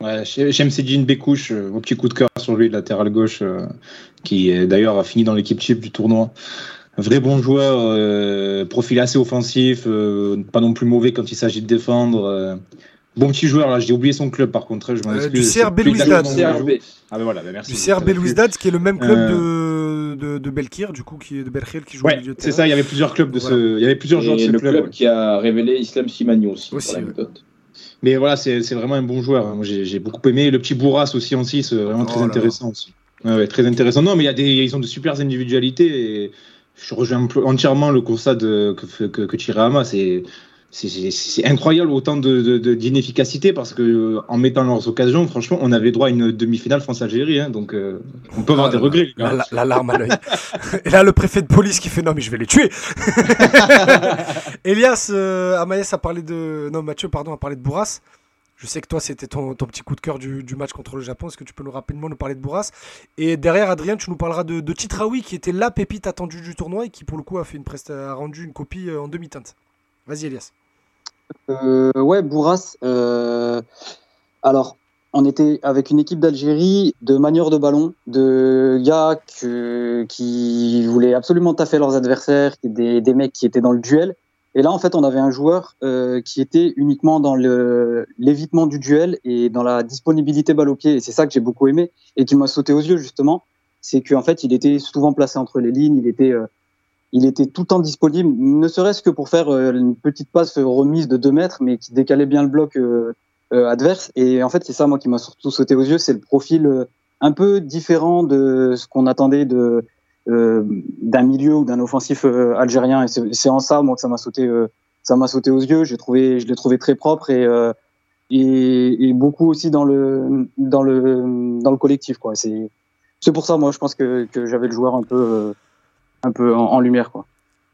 Ouais, j'aime Cédine Bécouche, euh, mon petit coup de cœur sur lui, latéral gauche, euh, qui d'ailleurs a fini dans l'équipe chip du tournoi. Un vrai bon joueur, euh, profil assez offensif, euh, pas non plus mauvais quand il s'agit de défendre. Bon petit joueur, là, j'ai oublié son club par contre. Je euh, du CRB Louisdad. Ah ben voilà, ben merci. Du CRB Louisdad, qui est le même club euh... de, de, de, Belkir, du coup, qui est de Belkir, qui joue ouais, au milieu de C'est ça, il y avait plusieurs clubs de voilà. ce. Il y avait plusieurs joueurs de ce le club. club ouais. qui a révélé Islam Simani aussi. aussi ouais. Mais voilà, c'est vraiment un bon joueur. Moi, j'ai beaucoup aimé. Le petit Bourras aussi en 6, vraiment oh très intéressant là. aussi. Ouais, très intéressant. Non, mais il y a des, ils ont de super individualités et je rejoins entièrement le constat de, que, que, que Tirama. C'est c'est incroyable autant d'inefficacité de, de, parce que en mettant leurs occasions, franchement, on avait droit à une demi-finale France-Algérie, hein, donc euh, on peut avoir ah, des regrets. La, la, la, larme à l'œil. Et là, le préfet de police qui fait non mais je vais les tuer. Elias, euh, Amaïs a parlé de non Mathieu pardon a parlé de Bourras. Je sais que toi, c'était ton, ton, petit coup de cœur du, du, match contre le Japon. Est-ce que tu peux nous rapidement nous parler de Bourras Et derrière, Adrien, tu nous parleras de, de Titraoui, qui était la pépite attendue du tournoi et qui, pour le coup, a, fait une a rendu une copie euh, en demi-teinte. Vas-y, Elias. Euh, ouais, Bourras. Euh, alors, on était avec une équipe d'Algérie de manieurs de ballon, de gars qui voulaient absolument taffer leurs adversaires, des, des, mecs qui étaient dans le duel. Et là, en fait, on avait un joueur euh, qui était uniquement dans l'évitement du duel et dans la disponibilité balle au pied. Et c'est ça que j'ai beaucoup aimé et qui m'a sauté aux yeux, justement. C'est qu'en fait, il était souvent placé entre les lignes, il était il était tout le temps disponible, ne serait-ce que pour faire euh, une petite passe remise de 2 mètres, mais qui décalait bien le bloc euh, euh, adverse. Et en fait, c'est ça, moi, qui m'a surtout sauté aux yeux, c'est le profil un peu différent de ce qu'on attendait de d'un milieu ou d'un offensif algérien. Et c'est en ça, moi, que ça m'a sauté, ça m'a sauté aux yeux. J'ai trouvé, je l'ai trouvé très propre et, et, et beaucoup aussi dans le dans le dans le collectif, quoi. C'est c'est pour ça, moi, je pense que, que j'avais le joueur un peu un peu en, en lumière quoi.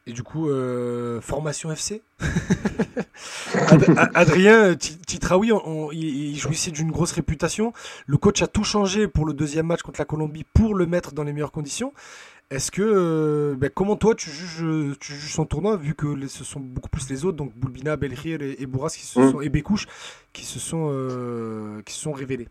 Et du coup, euh, formation FC Ad Adrien Titraoui, on, on, il, jouissait d'une grosse réputation. Le coach a tout changé pour le deuxième match contre la Colombie pour le mettre dans les meilleures conditions. Est-ce que, euh, ben, comment toi tu juges, tu juges son tournoi vu que les, ce sont beaucoup plus les autres, donc Boulbina, Belkhir et, et Bourras qui se mmh. sont, et Bécouche qui se sont, euh, qui se sont révélés?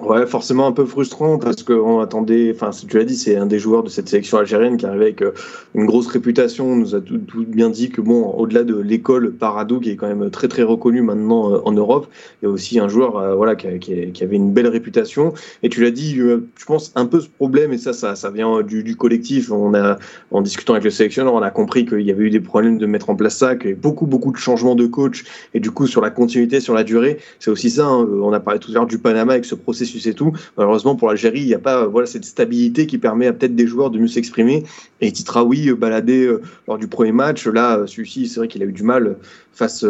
Ouais, forcément un peu frustrant parce qu'on attendait, enfin, tu l'as dit, c'est un des joueurs de cette sélection algérienne qui arrivait avec euh, une grosse réputation. On nous a tout, bien dit que, bon, au-delà de l'école Parado, qui est quand même très très reconnue maintenant euh, en Europe, il y a aussi un joueur euh, voilà, qui, avait une belle réputation. Et tu l'as dit, je pense un peu ce problème, et ça, ça, vient du, du, collectif. On a, en discutant avec le sélectionneur, on a compris qu'il y avait eu des problèmes de mettre en place ça, qu'il y avait beaucoup beaucoup de changements de coach, et du coup, sur la continuité, sur la durée, c'est aussi ça. Hein, on a parlé tout à l'heure du Panama avec ce processus et tout. Malheureusement pour l'Algérie, il n'y a pas voilà cette stabilité qui permet à peut-être des joueurs de mieux s'exprimer. Et Titraoui baladé lors du premier match, là, celui-ci, c'est vrai qu'il a eu du mal face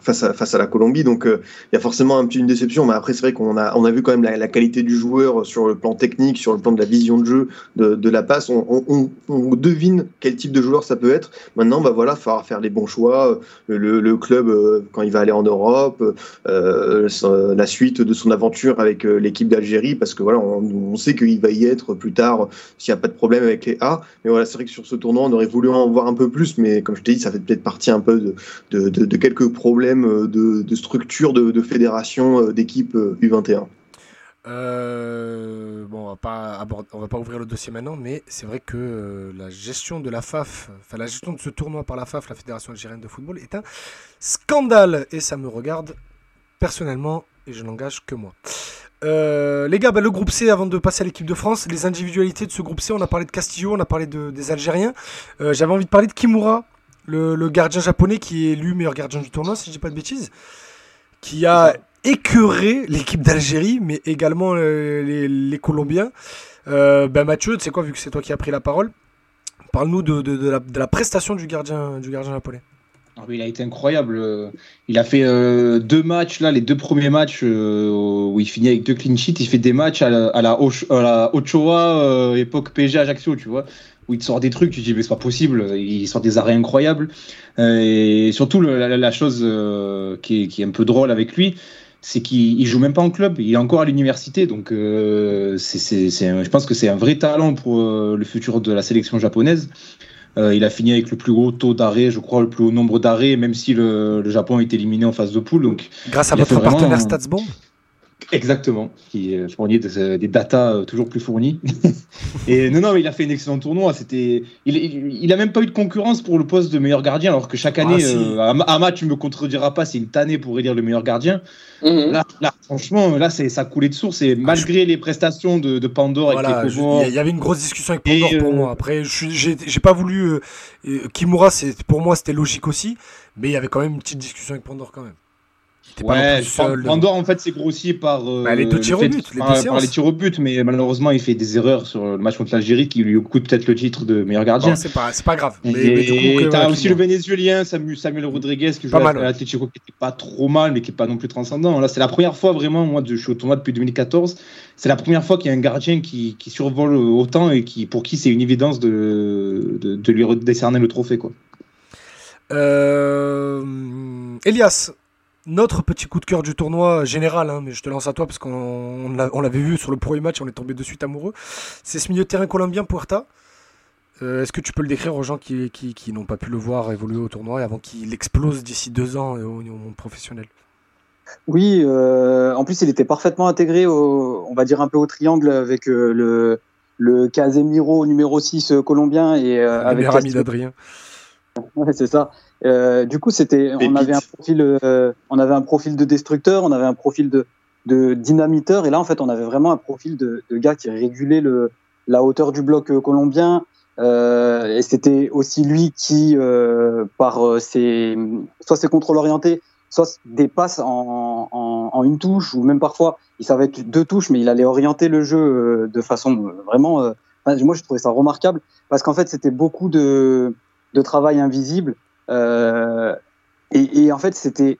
face à, la Colombie. Donc euh, il y a forcément un petit une déception, mais après c'est vrai qu'on a, on a vu quand même la, qualité du joueur sur le plan technique, sur le plan de la vision de jeu, de, la passe. On, devine quel type de joueur ça peut être. Maintenant, bah voilà, falloir faire les bons choix. Le, le club euh, quand il va aller en Europe, euh, la suite de son aventure avec euh, l'équipe d'Algérie, parce que voilà, on, sait qu'il va y être plus tard s'il n'y a pas de problème avec les A. Mais voilà, c'est vrai que sur ce tournoi, on aurait voulu en voir un peu plus, mais comme je t'ai dit, ça fait peut-être partie un peu de quelques problèmes euh, de, structure de, fédération euh, d'équipe U21 euh, bon, on va pas on va pas ouvrir le dossier maintenant, mais c'est vrai que la gestion de la FAF, enfin la gestion de ce tournoi par la FAF, la Fédération algérienne de football, est un scandale et ça me regarde personnellement et je n'engage que moi. les gars, bah, le groupe C, avant de passer à l'équipe de France, les individualités de ce groupe C, on a parlé de Castillo, on a parlé de, des Algériens. J'avais envie de parler de Kimura, le, gardien japonais qui est élu meilleur gardien du tournoi, si je dis pas de bêtises, qui a écœuré l'équipe d'Algérie, mais également euh, les, Colombiens. Euh, ben Mathieu, tu sais quoi, vu que c'est toi qui as pris la parole, parle-nous de, la, prestation du gardien, du gardien japonais. Ah il a été incroyable. Il a fait euh, deux matchs, là, les deux premiers matchs où il finit avec deux clean sheets. Il fait des matchs à la, à la, Ochoa, époque PG Ajaccio, tu vois où il te sort des trucs, tu te dis mais c'est pas possible, il sort des arrêts incroyables. Euh, et surtout la, chose euh, qui, est, qui, est, un peu drôle avec lui, c'est qu'il joue même pas en club, il est encore à l'université, donc euh, c'est, je pense que c'est un vrai talent pour le futur de la sélection japonaise. il a fini avec le plus gros taux d'arrêt, je crois, le plus haut nombre d'arrêts, même si le, le Japon a été éliminé en phase de poule. Donc, Grâce à votre partenaire StatsBomb? Exactement, qui fournit des, des datas euh, toujours plus fournies. et non, non, il a fait un excellent tournoi. C'était, il, il, a même pas eu de concurrence pour le poste de meilleur gardien, alors que chaque année, ah, euh, tu me contrediras pas, c'est une tannée pour élire le meilleur gardien. Mhm. là, franchement, là, c'est ça coulait de source. Et malgré les prestations de, de Pandore voilà, il y avait une grosse discussion avec Pandore pour euh, moi. Après, j'ai pas voulu. Euh, Kimura, pour moi, c'était logique aussi, mais il y avait quand même une petite discussion avec Pandore quand même. Ouais, Pandore en fait c'est grossi par, euh, bah, les tirs au but, par, les tirs au but, mais malheureusement il fait des erreurs sur le match contre l'Algérie qui lui coûte peut-être le titre de meilleur gardien. C'est pas, pas grave. Mais, et t'as aussi le Vénézuélien Samuel, Samuel Rodriguez qui joue à l'Atlético qui était pas trop mal mais qui est pas non plus transcendant. Là c'est la première fois vraiment, moi je suis au tournoi depuis 2014, c'est la première fois qu'il y a un gardien qui, qui, survole autant et qui pour qui c'est une évidence de, de, de, lui décerner le trophée quoi. Euh... Elias, notre petit coup de cœur du tournoi général, hein, mais je te lance à toi parce qu'on l'avait vu sur le premier match, on est tombé de suite amoureux. C'est ce milieu de terrain colombien, Puerta. Euh, est-ce que tu peux le décrire aux gens qui, qui, n'ont pas pu le voir évoluer au tournoi avant qu'il explose d'ici deux ans au, monde professionnel? Oui, euh, en plus il était parfaitement intégré, au, on va dire un peu au triangle avec euh, le, le Casemiro numéro 6 colombien et avec ami d'Adrien. Ouais, c'est ça. Euh, du coup, c'était, on avait un profil, euh, on avait un profil de destructeur, on avait un profil de, de dynamiteur, et là, en fait, on avait vraiment un profil de, de gars qui régulait le, la hauteur du bloc euh, colombien. Euh, et c'était aussi lui qui, par ses, soit ses contrôles orientés, soit des passes en, en, en, une touche, ou même parfois, il savait être deux touches, mais il allait orienter le jeu de façon vraiment. moi, je trouvais ça remarquable parce qu'en fait, c'était beaucoup de, de travail invisible euh, et, en fait, c'était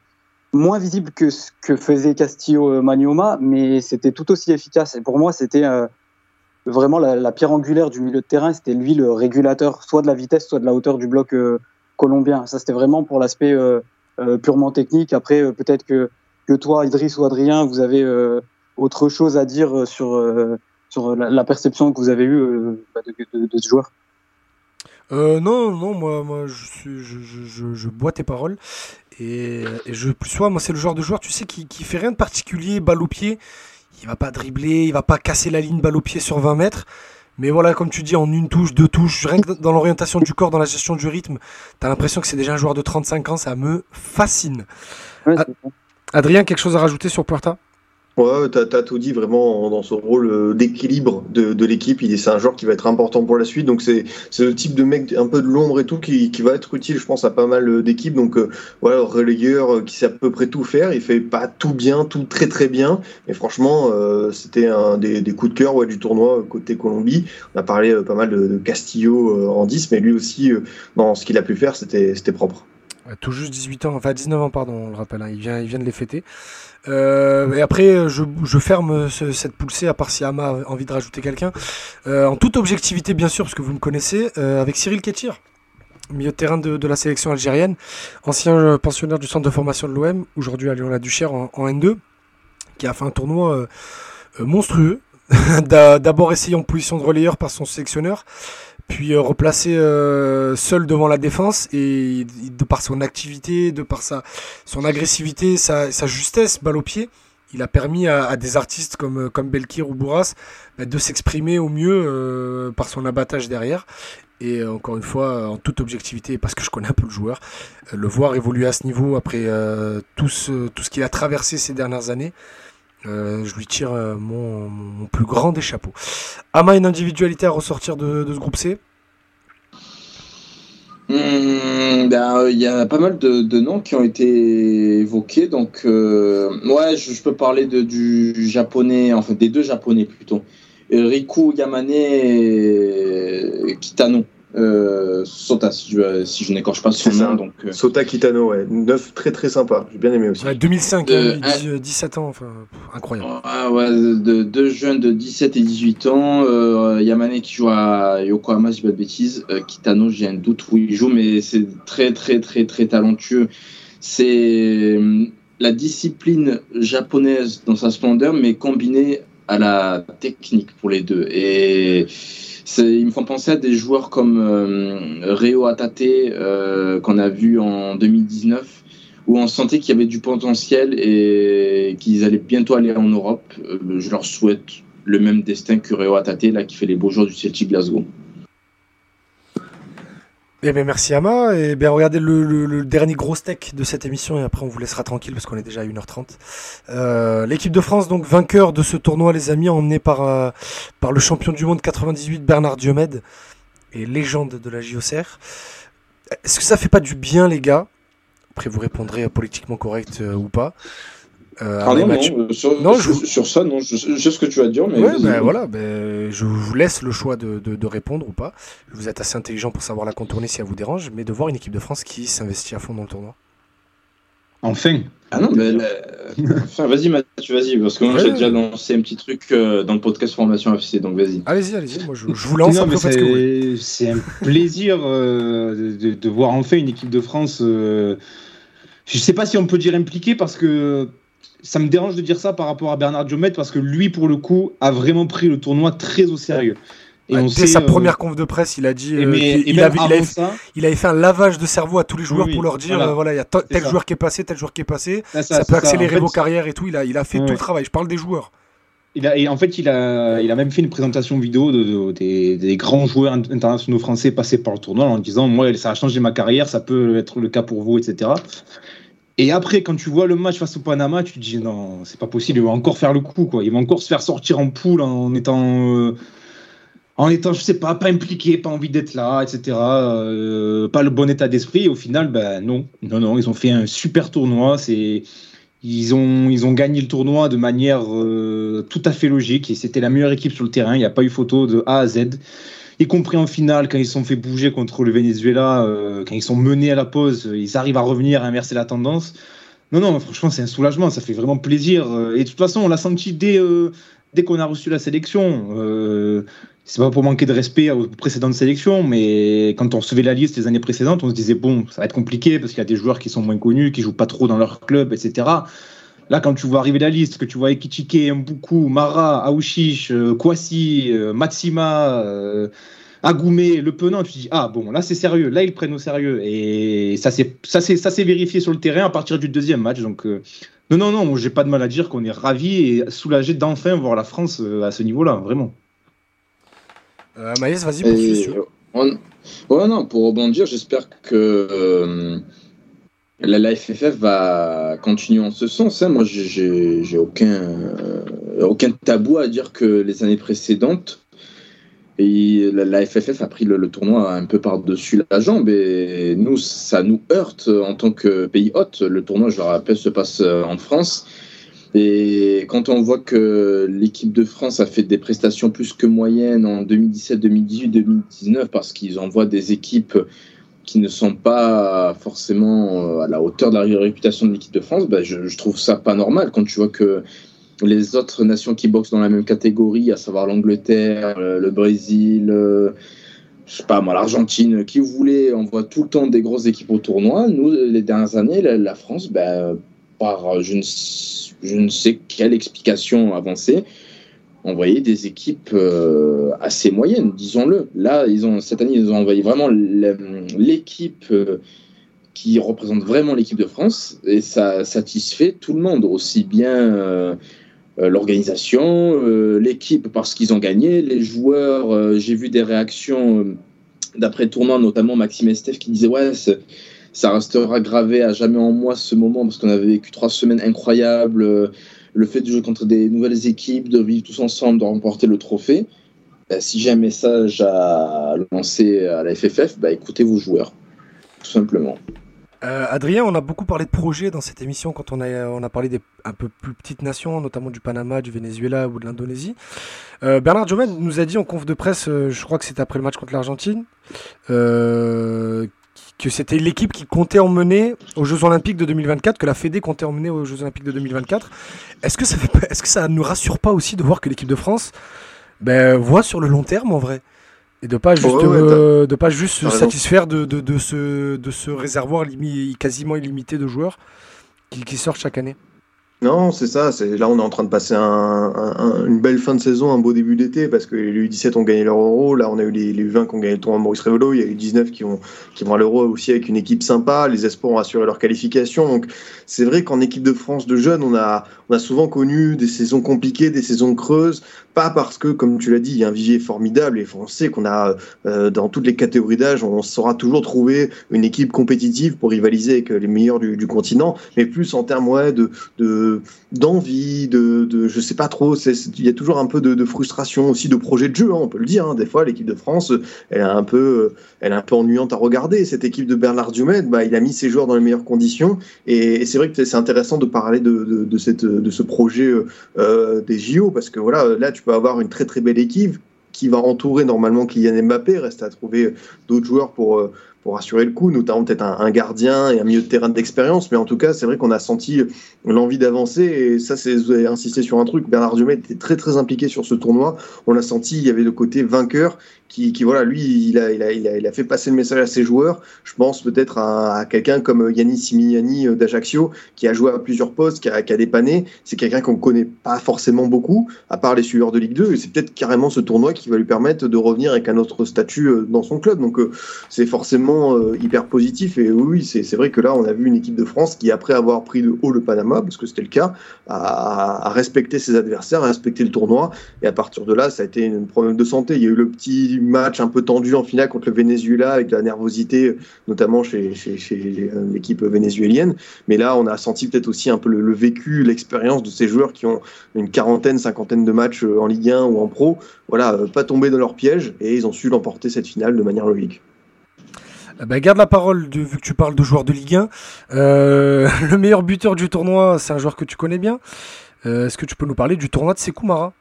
moins visible que ce que faisait Castillo euh, Manioma, mais c'était tout aussi efficace. Et pour moi, c'était euh, vraiment la, pierre angulaire du milieu de terrain. C'était lui le régulateur, soit de la vitesse, soit de la hauteur du bloc colombien. Ça, c'était vraiment pour l'aspect purement technique. Après, peut-être que, toi, Idriss ou Adrien, vous avez autre chose à dire sur, la, perception que vous avez eue bah, de ce joueur. Euh, non, non, moi, moi je, suis, je, je, je, bois tes paroles. Et, et je plus moi, c'est le genre de joueur, tu sais, qui, qui fait rien de particulier, balle au pied. Il va pas dribbler, il va pas casser la ligne balle au pied sur 20 mètres. Mais voilà, comme tu dis, en une touche, deux touches, rien que dans l'orientation du corps, dans la gestion du rythme, t'as l'impression que c'est déjà un joueur de 35 ans, ça me fascine. Adrien, quelque chose à rajouter sur Puerta? Ouais, t'as as tout dit vraiment dans ce rôle euh, d'équilibre de, de l'équipe. C'est un joueur qui va être important pour la suite. Donc c'est le type de mec un peu de l'ombre et tout qui, qui, va être utile, je pense, à pas mal euh, d'équipes. Donc euh, voilà, relayeur qui sait à peu près tout faire. Il fait pas tout bien, tout très très bien. Mais franchement, euh, c'était un des, des, coups de cœur ouais, du tournoi côté Colombie. On a parlé pas mal de, de Castillo en 10, mais lui aussi, dans ce qu'il a pu faire, c'était propre. Tout juste 18 ans, enfin 19 ans, pardon, on le rappelle. Hein. Il, vient, il vient de les fêter. Euh, et après, je, je ferme ce, cette C, à part si Ama a envie de rajouter quelqu'un. Euh, en toute objectivité, bien sûr, parce que vous me connaissez, euh, avec Cyril Kétir, milieu de terrain de, la sélection algérienne, ancien pensionnaire du centre de formation de l'OM, aujourd'hui à Lyon-la-Duchère en, en, N2, qui a fait un tournoi euh, euh, monstrueux. D'abord essayé en position de relayeur par son sélectionneur, puis euh, replacé euh, seul devant la défense et de par son activité, de par sa son agressivité, sa, sa justesse, balle au pied, il a permis à, des artistes comme euh, comme Belkir ou Bourras bah, de s'exprimer au mieux par son abattage derrière. Et encore une fois, en toute objectivité, parce que je connais un peu le joueur, le voir évoluer à ce niveau après tout ce, tout ce qu'il a traversé ces dernières années, euh, je lui tire euh, mon, mon, plus grand des chapeaux. Ama, une individualité à ressortir de, ce groupe C? Il mmh, ben, y a pas mal de, de, noms qui ont été évoqués. Donc, euh, ouais, je, je, peux parler de, du japonais, enfin des deux japonais plutôt. Riku Yamane et Kitano. Euh, Sota, si je, si je n'écorche pas son nom. Donc, euh... Sota Kitano, ouais. Neuf très très sympa. J'ai bien aimé aussi. Ouais, 2005, euh, 10, 17 ans, enfin, incroyable. Ah, ouais, deux de jeunes de 17 et 18 ans. Euh, Yamane qui joue à Yokohama, si je dis pas de bêtises. Euh, Kitano, j'ai un doute où il joue, mais c'est très très très très talentueux. C'est hum, la discipline japonaise dans sa splendeur, mais combinée à la technique pour les deux. Et ils me font penser à des joueurs comme euh, Reo Atate euh, qu'on a vu en 2019 où on sentait qu'il y avait du potentiel et qu'ils allaient bientôt aller en Europe. Euh, je leur souhaite le même destin que Reo Atate là qui fait les beaux jours du Celtic Glasgow. Eh bien, merci Ama. Et bien, regardez le, dernier gros steak de cette émission et après on vous laissera tranquille parce qu'on est déjà à 1h30. Euh, L'équipe de France, donc vainqueur de ce tournoi, les amis, emmené par, euh, par le champion du monde 98, Bernard Diomède, et légende de la JOCR. Est-ce que ça fait pas du bien, les gars? Après, vous répondrez politiquement correct euh, ou pas. Euh, ah non, non, sur, non je... sur, ça, non, je, je, sais ce que tu vas dire, mais. Ouais, ben voilà, ben, je vous laisse le choix de, de, de, répondre ou pas. Vous êtes assez intelligent pour savoir la contourner si elle vous dérange, mais de voir une équipe de France qui s'investit à fond dans le tournoi. Enfin Ah non, mais. enfin, vas-y, Mathieu, vas-y, parce que moi ouais, j'ai ouais. déjà lancé un petit truc euh, dans le podcast Formation FC, donc vas-y. Allez-y, allez-y, moi je, je, vous lance. C'est un plaisir euh, de, de, voir enfin une équipe de France. Euh, je sais pas si on peut dire impliquée parce que ça me dérange de dire ça par rapport à Bernard Diomède parce que lui, pour le coup, a vraiment pris le tournoi très au sérieux. Et on dès sait, sa euh... première conf de presse, il a dit euh, mais, il, avait, il, avait, ça, il, avait, fait un lavage de cerveau à tous les joueurs oui, pour leur dire voilà, euh, voilà il y a tel ça. joueur qui est passé, tel joueur qui est passé, ça, ça peut accélérer vos carrières et tout. Il a, il a fait tout le travail. Je parle des joueurs. Il a, et en fait, il a, il a même fait une présentation vidéo de, de, des, des, grands joueurs internationaux français passés par le tournoi en disant Moi, ça a changé ma carrière, ça peut être le cas pour vous, etc. Et après, quand tu vois le match face au Panama, tu te dis non, c'est pas possible, il va encore faire le coup, quoi. Il va encore se faire sortir en poule en étant, euh, en étant, je sais pas, pas impliqué, pas envie d'être là, etc. Euh, pas le bon état d'esprit. Et au final, ben non, non, non, ils ont fait un super tournoi. C'est, ils ont, ils ont gagné le tournoi de manière euh, tout à fait logique. Et c'était la meilleure équipe sur le terrain. Il n'y a pas eu photo de A à Z y compris en finale, quand ils sont fait bouger contre le Venezuela, euh, quand ils sont menés à la pause, ils arrivent à revenir, à inverser la tendance. Non, non, franchement, c'est un soulagement, ça fait vraiment plaisir. Et de toute façon, on l'a senti dès, euh, dès qu'on a reçu la sélection. Euh, c'est pas pour manquer de respect aux précédentes sélections, mais quand on recevait la liste les années précédentes, on se disait, bon, ça va être compliqué parce qu'il y a des joueurs qui sont moins connus, qui jouent pas trop dans leur club, etc. Là, quand tu vois arriver la liste, que tu vois Ekichike, Mbuku, Mara, Aouchiche, euh, Kwasi, euh, Matsima, euh, Agoumé, Le Penant, tu te dis ah bon, là c'est sérieux, là ils prennent au sérieux et ça s'est ça ça s'est vérifié sur le terrain à partir du deuxième match. Donc euh, non non non, j'ai pas de mal à dire qu'on est ravi et soulagé d'enfin voir la France euh, à ce niveau-là, vraiment. Euh, Maïs, vas-y poursuis. On... Ouais non, pour rebondir, j'espère que La, FFF va continuer en ce sens. Hein. Moi, j'ai aucun, euh, aucun tabou à dire que les années précédentes, et la, FFF a pris le, tournoi un peu par-dessus la jambe et nous, ça nous heurte en tant que pays hôte. Le tournoi, je le rappelle, se passe euh, en France. Et quand on voit que l'équipe de France a fait des prestations plus que moyennes en 2017, 2018, 2019, parce qu'ils envoient des équipes qui ne sont pas forcément euh, à la hauteur de la réputation de l'équipe de France, ben je, trouve ça pas normal quand tu vois que les autres nations qui boxent dans la même catégorie, à savoir l'Angleterre, le Brésil, euh, je sais pas moi, l'Argentine, qui voulait, on voit tout le temps des grosses équipes au tournoi. Nous, les dernières années, la, France, ben, par je ne, je ne, sais quelle explication avancée, envoyé des équipes euh, assez moyennes, disons-le. Là, cette année, ils ont envoyé vraiment l'équipe qui représente vraiment l'équipe de France et ça satisfait tout le monde, aussi bien euh, l'organisation, euh, l'équipe parce qu'ils ont gagné, les joueurs. Euh, j'ai vu des réactions d'après tournoi, notamment Maxime Estef qui disait ouais ça restera gravé à jamais en moi ce moment parce qu'on avait vécu trois semaines incroyables. Le fait de jouer contre des nouvelles équipes, de vivre tous ensemble, de remporter le trophée. Ben, si j'ai un message à lancer à la FFF, bah, écoutez vos joueurs, tout simplement. Euh, Adrien, on a beaucoup parlé de projets dans cette émission quand on a, parlé des un peu plus petites nations, notamment du Panama, du Venezuela ou de l'Indonésie. Euh, Bernard Jomel nous a dit en conf de presse, euh, je crois que c'était après le match contre l'Argentine, que c'était l'équipe qui comptait emmener aux Jeux Olympiques de 2024, que la Fédé comptait emmener aux Jeux Olympiques de 2024. Est-ce que ça est-ce que ça nous rassure pas aussi de voir que l'équipe de France ben, voit sur le long terme en vrai? Et de pas juste, euh, de pas juste se satisfaire de, de, de, ce, de ce réservoir quasiment illimité de joueurs qui, qui sortent chaque année. Non, c'est ça. C'est là, on est en train de passer une belle fin de saison, un beau début d'été, parce que les U17 ont gagné leur Euro. Là, on a eu les, les U20 qui ont gagné le tournoi Maurice Révelo. Il y a eu 19 qui vont qui vont à l'Euro aussi avec une équipe sympa. Les espoirs ont assuré leur qualification. C'est vrai qu'en équipe de France de jeunes, on a on a souvent connu des saisons compliquées, des saisons creuses. Pas parce que, comme tu l'as dit, il y a un vivier formidable et on sait qu'on a euh, dans toutes les catégories d'âge, on saura toujours trouver une équipe compétitive pour rivaliser avec les meilleurs du, continent, mais plus en termes de, de d'envie, de, de, je sais pas trop. Il y a toujours un peu de, frustration aussi de projet de jeu. Hein, on peut le dire. Hein. Des fois, l'équipe de France, elle est un peu, elle est un peu ennuyante à regarder. Cette équipe de Bernard Dumet, bah, il a mis ses joueurs dans les meilleures conditions. Et, c'est vrai que c'est intéressant de parler de, cette, de ce projet euh, des JO parce que voilà, là, tu peux avoir une très très belle équipe qui va entourer normalement Kylian Mbappé. Reste à trouver d'autres joueurs pour euh, pour assurer le coup, notamment peut-être un, gardien et un milieu de terrain d'expérience. Mais en tout cas, c'est vrai qu'on a senti l'envie d'avancer. Et ça, c'est, vous avez insisté sur un truc. Bernard Diomède était très, très impliqué sur ce tournoi. On l'a senti, il y avait le côté vainqueur qui, voilà, lui, il a, il, a, il, a, il a, fait passer le message à ses joueurs. Je pense peut-être à, quelqu'un comme Yannis Simiani euh, d'Ajaccio, qui a joué à plusieurs postes, qui a, qui dépanné. C'est quelqu'un qu'on connaît pas forcément beaucoup, à part les suiveurs de Ligue 2. Et c'est peut-être carrément ce tournoi qui va lui permettre de revenir avec un autre statut euh, dans son club. Donc, euh, c'est forcément hyper positif. Et oui, c'est vrai que là, on a vu une équipe de France qui, après avoir pris de haut le Panama, parce que c'était le cas, a respecté ses adversaires, a respecté le tournoi. Et à partir de là, ça a été un problème de santé. Il y a eu le petit match un peu tendu en finale contre le Venezuela avec la nervosité, notamment chez, euh, l'équipe vénézuélienne. Mais là, on a senti peut-être aussi un peu le, vécu, l'expérience de ces joueurs qui ont une quarantaine, cinquantaine de matchs euh, en Ligue 1 ou en pro. Voilà, euh, pas tomber dans leur piège et ils ont su l'emporter cette finale de manière logique. Bah, garde la parole de, vu que tu parles de joueurs de Ligue 1. le meilleur buteur du tournoi, c'est un joueur que tu connais bien. Est-ce que tu peux nous parler du tournoi de Sekou Mara?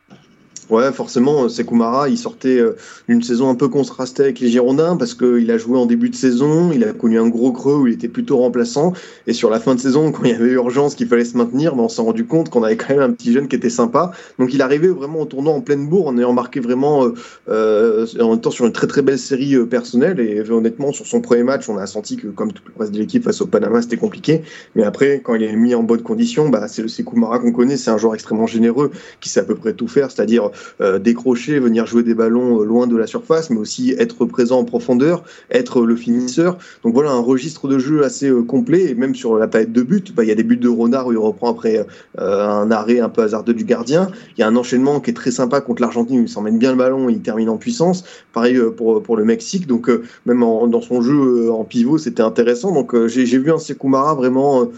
Ouais, forcément, Sekoumara, il sortait euh, d'une saison un peu contrastée avec les Girondins parce qu'il a joué en début de saison, il a connu un gros creux où il était plutôt remplaçant. Et sur la fin de saison, quand il y avait urgence qu'il fallait se maintenir, ben, on s'est rendu compte qu'on avait quand même un petit jeune qui était sympa. Donc il arrivait vraiment au tournoi en pleine bourre en ayant marqué vraiment euh, euh, en étant sur une très très belle série personnelle. Et honnêtement, sur son premier match, on a senti que comme tout le reste de l'équipe face au Panama, c'était compliqué. Mais après, quand il est mis en bonne condition, bah, c'est le Sekoumara qu'on connaît. C'est un joueur extrêmement généreux qui sait à peu près tout faire, c'est-à-dire décrocher, venir jouer des ballons loin de la surface, mais aussi être présent en profondeur, être le finisseur. Donc voilà un registre de jeu assez complet. Et même sur la palette de buts, bah, il y a des buts de Ronard où il reprend après un arrêt un peu hasardeux du gardien. Il y a un enchaînement qui est très sympa contre l'Argentine où il s'emmène bien le ballon, il termine en puissance. Pareil pour, pour le Mexique. Donc même dans son jeu en pivot, c'était intéressant. Donc j'ai vu un Sekoumara vraiment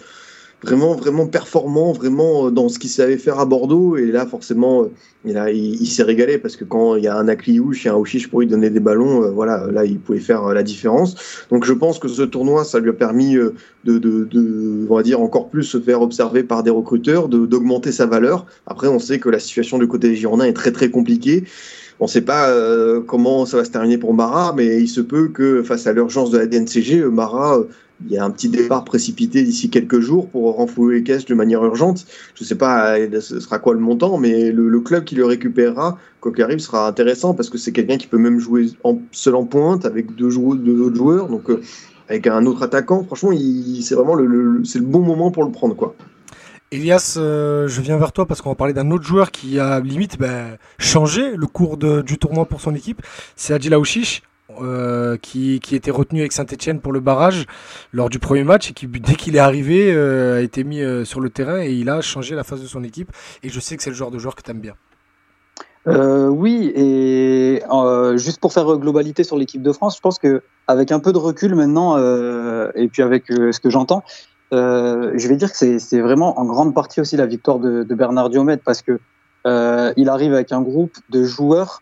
vraiment, vraiment performant, vraiment euh, dans ce qu'il savait faire à Bordeaux. Et là, forcément, euh, il, il, s'est régalé parce que quand il y a un Akliouche et un Ouchiche pour lui donner des ballons, euh, voilà, là, il pouvait faire la différence. Donc, je pense que ce tournoi, ça lui a permis de, de, de on va dire, encore plus se faire observer par des recruteurs, d'augmenter sa valeur. Après, on sait que la situation du côté des Girondins est très, très compliquée. On ne sait pas comment ça va se terminer pour Marat, mais il se peut que face à l'urgence de la DNCG, Marat il y a un petit départ précipité d'ici quelques jours pour renflouer les caisses de manière urgente. Je ne sais pas ce sera quoi le montant, mais le, club qui le récupérera, quoi qu'il arrive, sera intéressant parce que c'est quelqu'un qui peut même jouer en, seul en pointe avec deux, autres joueurs, donc euh, avec un autre attaquant. Franchement, c'est vraiment le, c'est le bon moment pour le prendre. quoi. Elias, euh, je viens vers toi parce qu'on va parler d'un autre joueur qui a limite ben, changé le cours du tournoi pour son équipe. C'est Adil Aouchiche. Euh, qui, était retenu avec Saint-Etienne pour le barrage lors du premier match et qui, dès qu'il est arrivé, euh, a été mis euh, sur le terrain et il a changé la face de son équipe. Et je sais que c'est le genre de joueur que tu aimes bien. oui, et juste pour faire globalité sur l'équipe de France, je pense que avec un peu de recul maintenant, et puis avec ce que j'entends, je vais dire que c'est vraiment en grande partie aussi la victoire de, de Bernard Diomède parce que il arrive avec un groupe de joueurs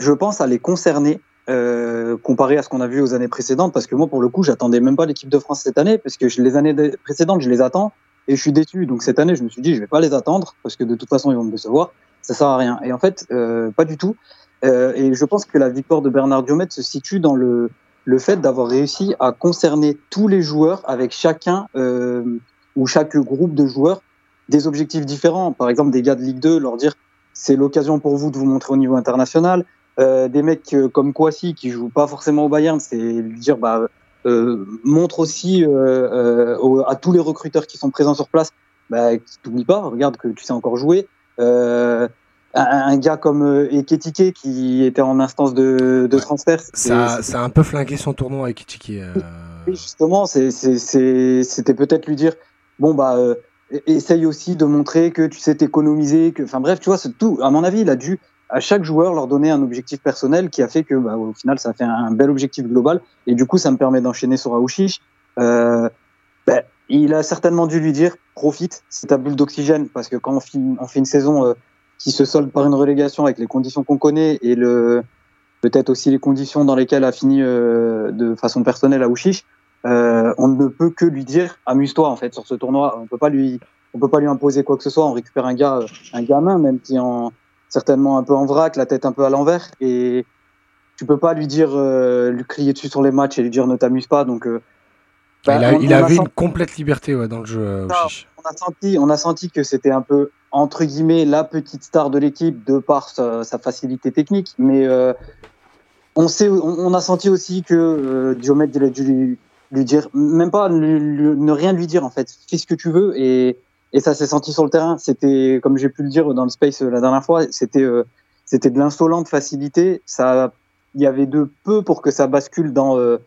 je pense, à les concerner euh, comparé à ce qu'on a vu aux années précédentes, parce que moi, pour le coup, j'attendais même pas l'équipe de France cette année, parce que les années précédentes, je les attends et je suis déçu. Donc cette année, je me suis dit, je vais pas les attendre, parce que de toute façon, ils vont me décevoir. Ça sert à rien. Et en fait, euh, pas du tout. Euh, et je pense que la victoire de Bernard Diomède se situe dans le, le fait d'avoir réussi à concerner tous les joueurs avec chacun euh, ou chaque groupe de joueurs des objectifs différents. Par exemple, des gars de Ligue 2, leur dire c'est l'occasion pour vous de vous montrer au niveau international. Euh, des mecs euh, comme Kouassi qui jouent pas forcément au Bayern, c'est lui dire bah euh, montre aussi à tous les recruteurs qui sont présents sur place bah, t'oublie pas, regarde que tu sais encore jouer. Un, gars comme Eketike qui était en instance de, transfert. Ça, ça, a un peu flingué son tournoi Eketike. justement, c'était peut-être lui dire bon bah essaye aussi de montrer que tu sais t'économiser, que enfin bref, tu vois, tout. À mon avis, il a dû à chaque joueur leur donner un objectif personnel qui a fait que, bah, au final, ça fait un, bel objectif global. Et du coup, ça me permet d'enchaîner sur Aouchiche. Euh, ben, il a certainement dû lui dire profite, c'est ta bulle d'oxygène, parce que quand on fait, une saison euh, qui se solde par une relégation avec les conditions qu'on connaît et peut-être aussi les conditions dans lesquelles a fini euh, de façon personnelle Aouchiche, on ne peut que lui dire amuse-toi en fait sur ce tournoi. On peut pas lui on peut pas lui imposer quoi que ce soit. On récupère un gars, un gamin même qui en certainement un peu en vrac, la tête un peu à l'envers, et tu peux pas lui dire, euh, lui crier dessus sur les matchs et lui dire ne t'amuse pas. Donc, euh, bah, il, avait une complète liberté dans le jeu. Euh, on a senti, on a senti que c'était un peu entre guillemets la petite star de l'équipe de par sa, facilité technique, mais on sait, on, a senti aussi que Diomède il a dû lui, dire, même pas ne rien lui dire en fait, fais ce que tu veux et et ça s'est senti sur le terrain. C'était, comme j'ai pu le dire dans le space euh, la dernière fois, c'était euh, c'était de l'insolente facilité. Ça, il y avait de peu pour que ça bascule dans euh,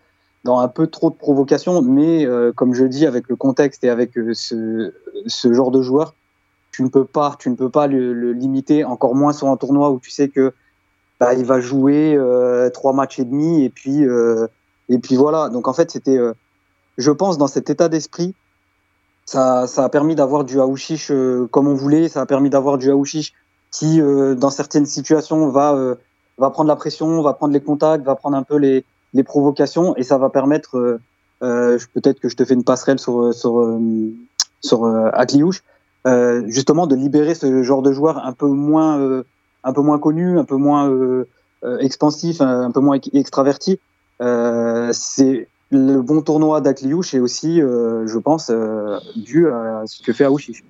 dans un peu trop de provocation. Mais comme je dis, avec le contexte et avec ce, ce genre de joueur, tu ne peux pas, tu ne peux pas le, limiter, encore moins sur un tournoi où tu sais que bah, il va jouer trois matchs et demi et puis et puis voilà. Donc en fait, c'était, je pense, dans cet état d'esprit ça, a permis d'avoir du Aouchiche euh, comme on voulait. Ça a permis d'avoir du Aouchiche qui, euh, dans certaines situations, va, euh, va prendre la pression, va prendre les contacts, va prendre un peu les, provocations et ça va permettre, peut-être que je te fais une passerelle sur, sur, sur justement de libérer ce genre de joueur un peu moins, un peu moins connu, un peu moins expansif, un peu moins extraverti. Le bon tournoi d'Akliouche est aussi, euh, je pense, euh, dû à ce que fait Aouchiche.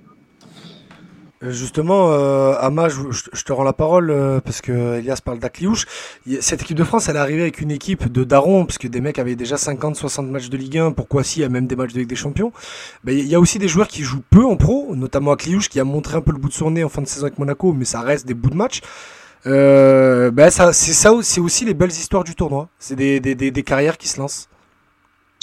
Euh, Justement, euh, Ama, je, te rends la parole parce que Elias parle d'Akliouche. Cette équipe de France, elle est arrivée avec une équipe de darons, parce que des mecs avaient déjà 50-60 matchs de Ligue 1, pourquoi si, il y a même des matchs de Ligue des Champions. Il y a aussi des joueurs qui jouent peu en pro, notamment Akliouche qui a montré un peu le bout de son nez en fin de saison avec Monaco, mais ça reste des bouts de match. Ben c'est ça, c'est aussi les belles histoires du tournoi. C'est des carrières qui se lancent.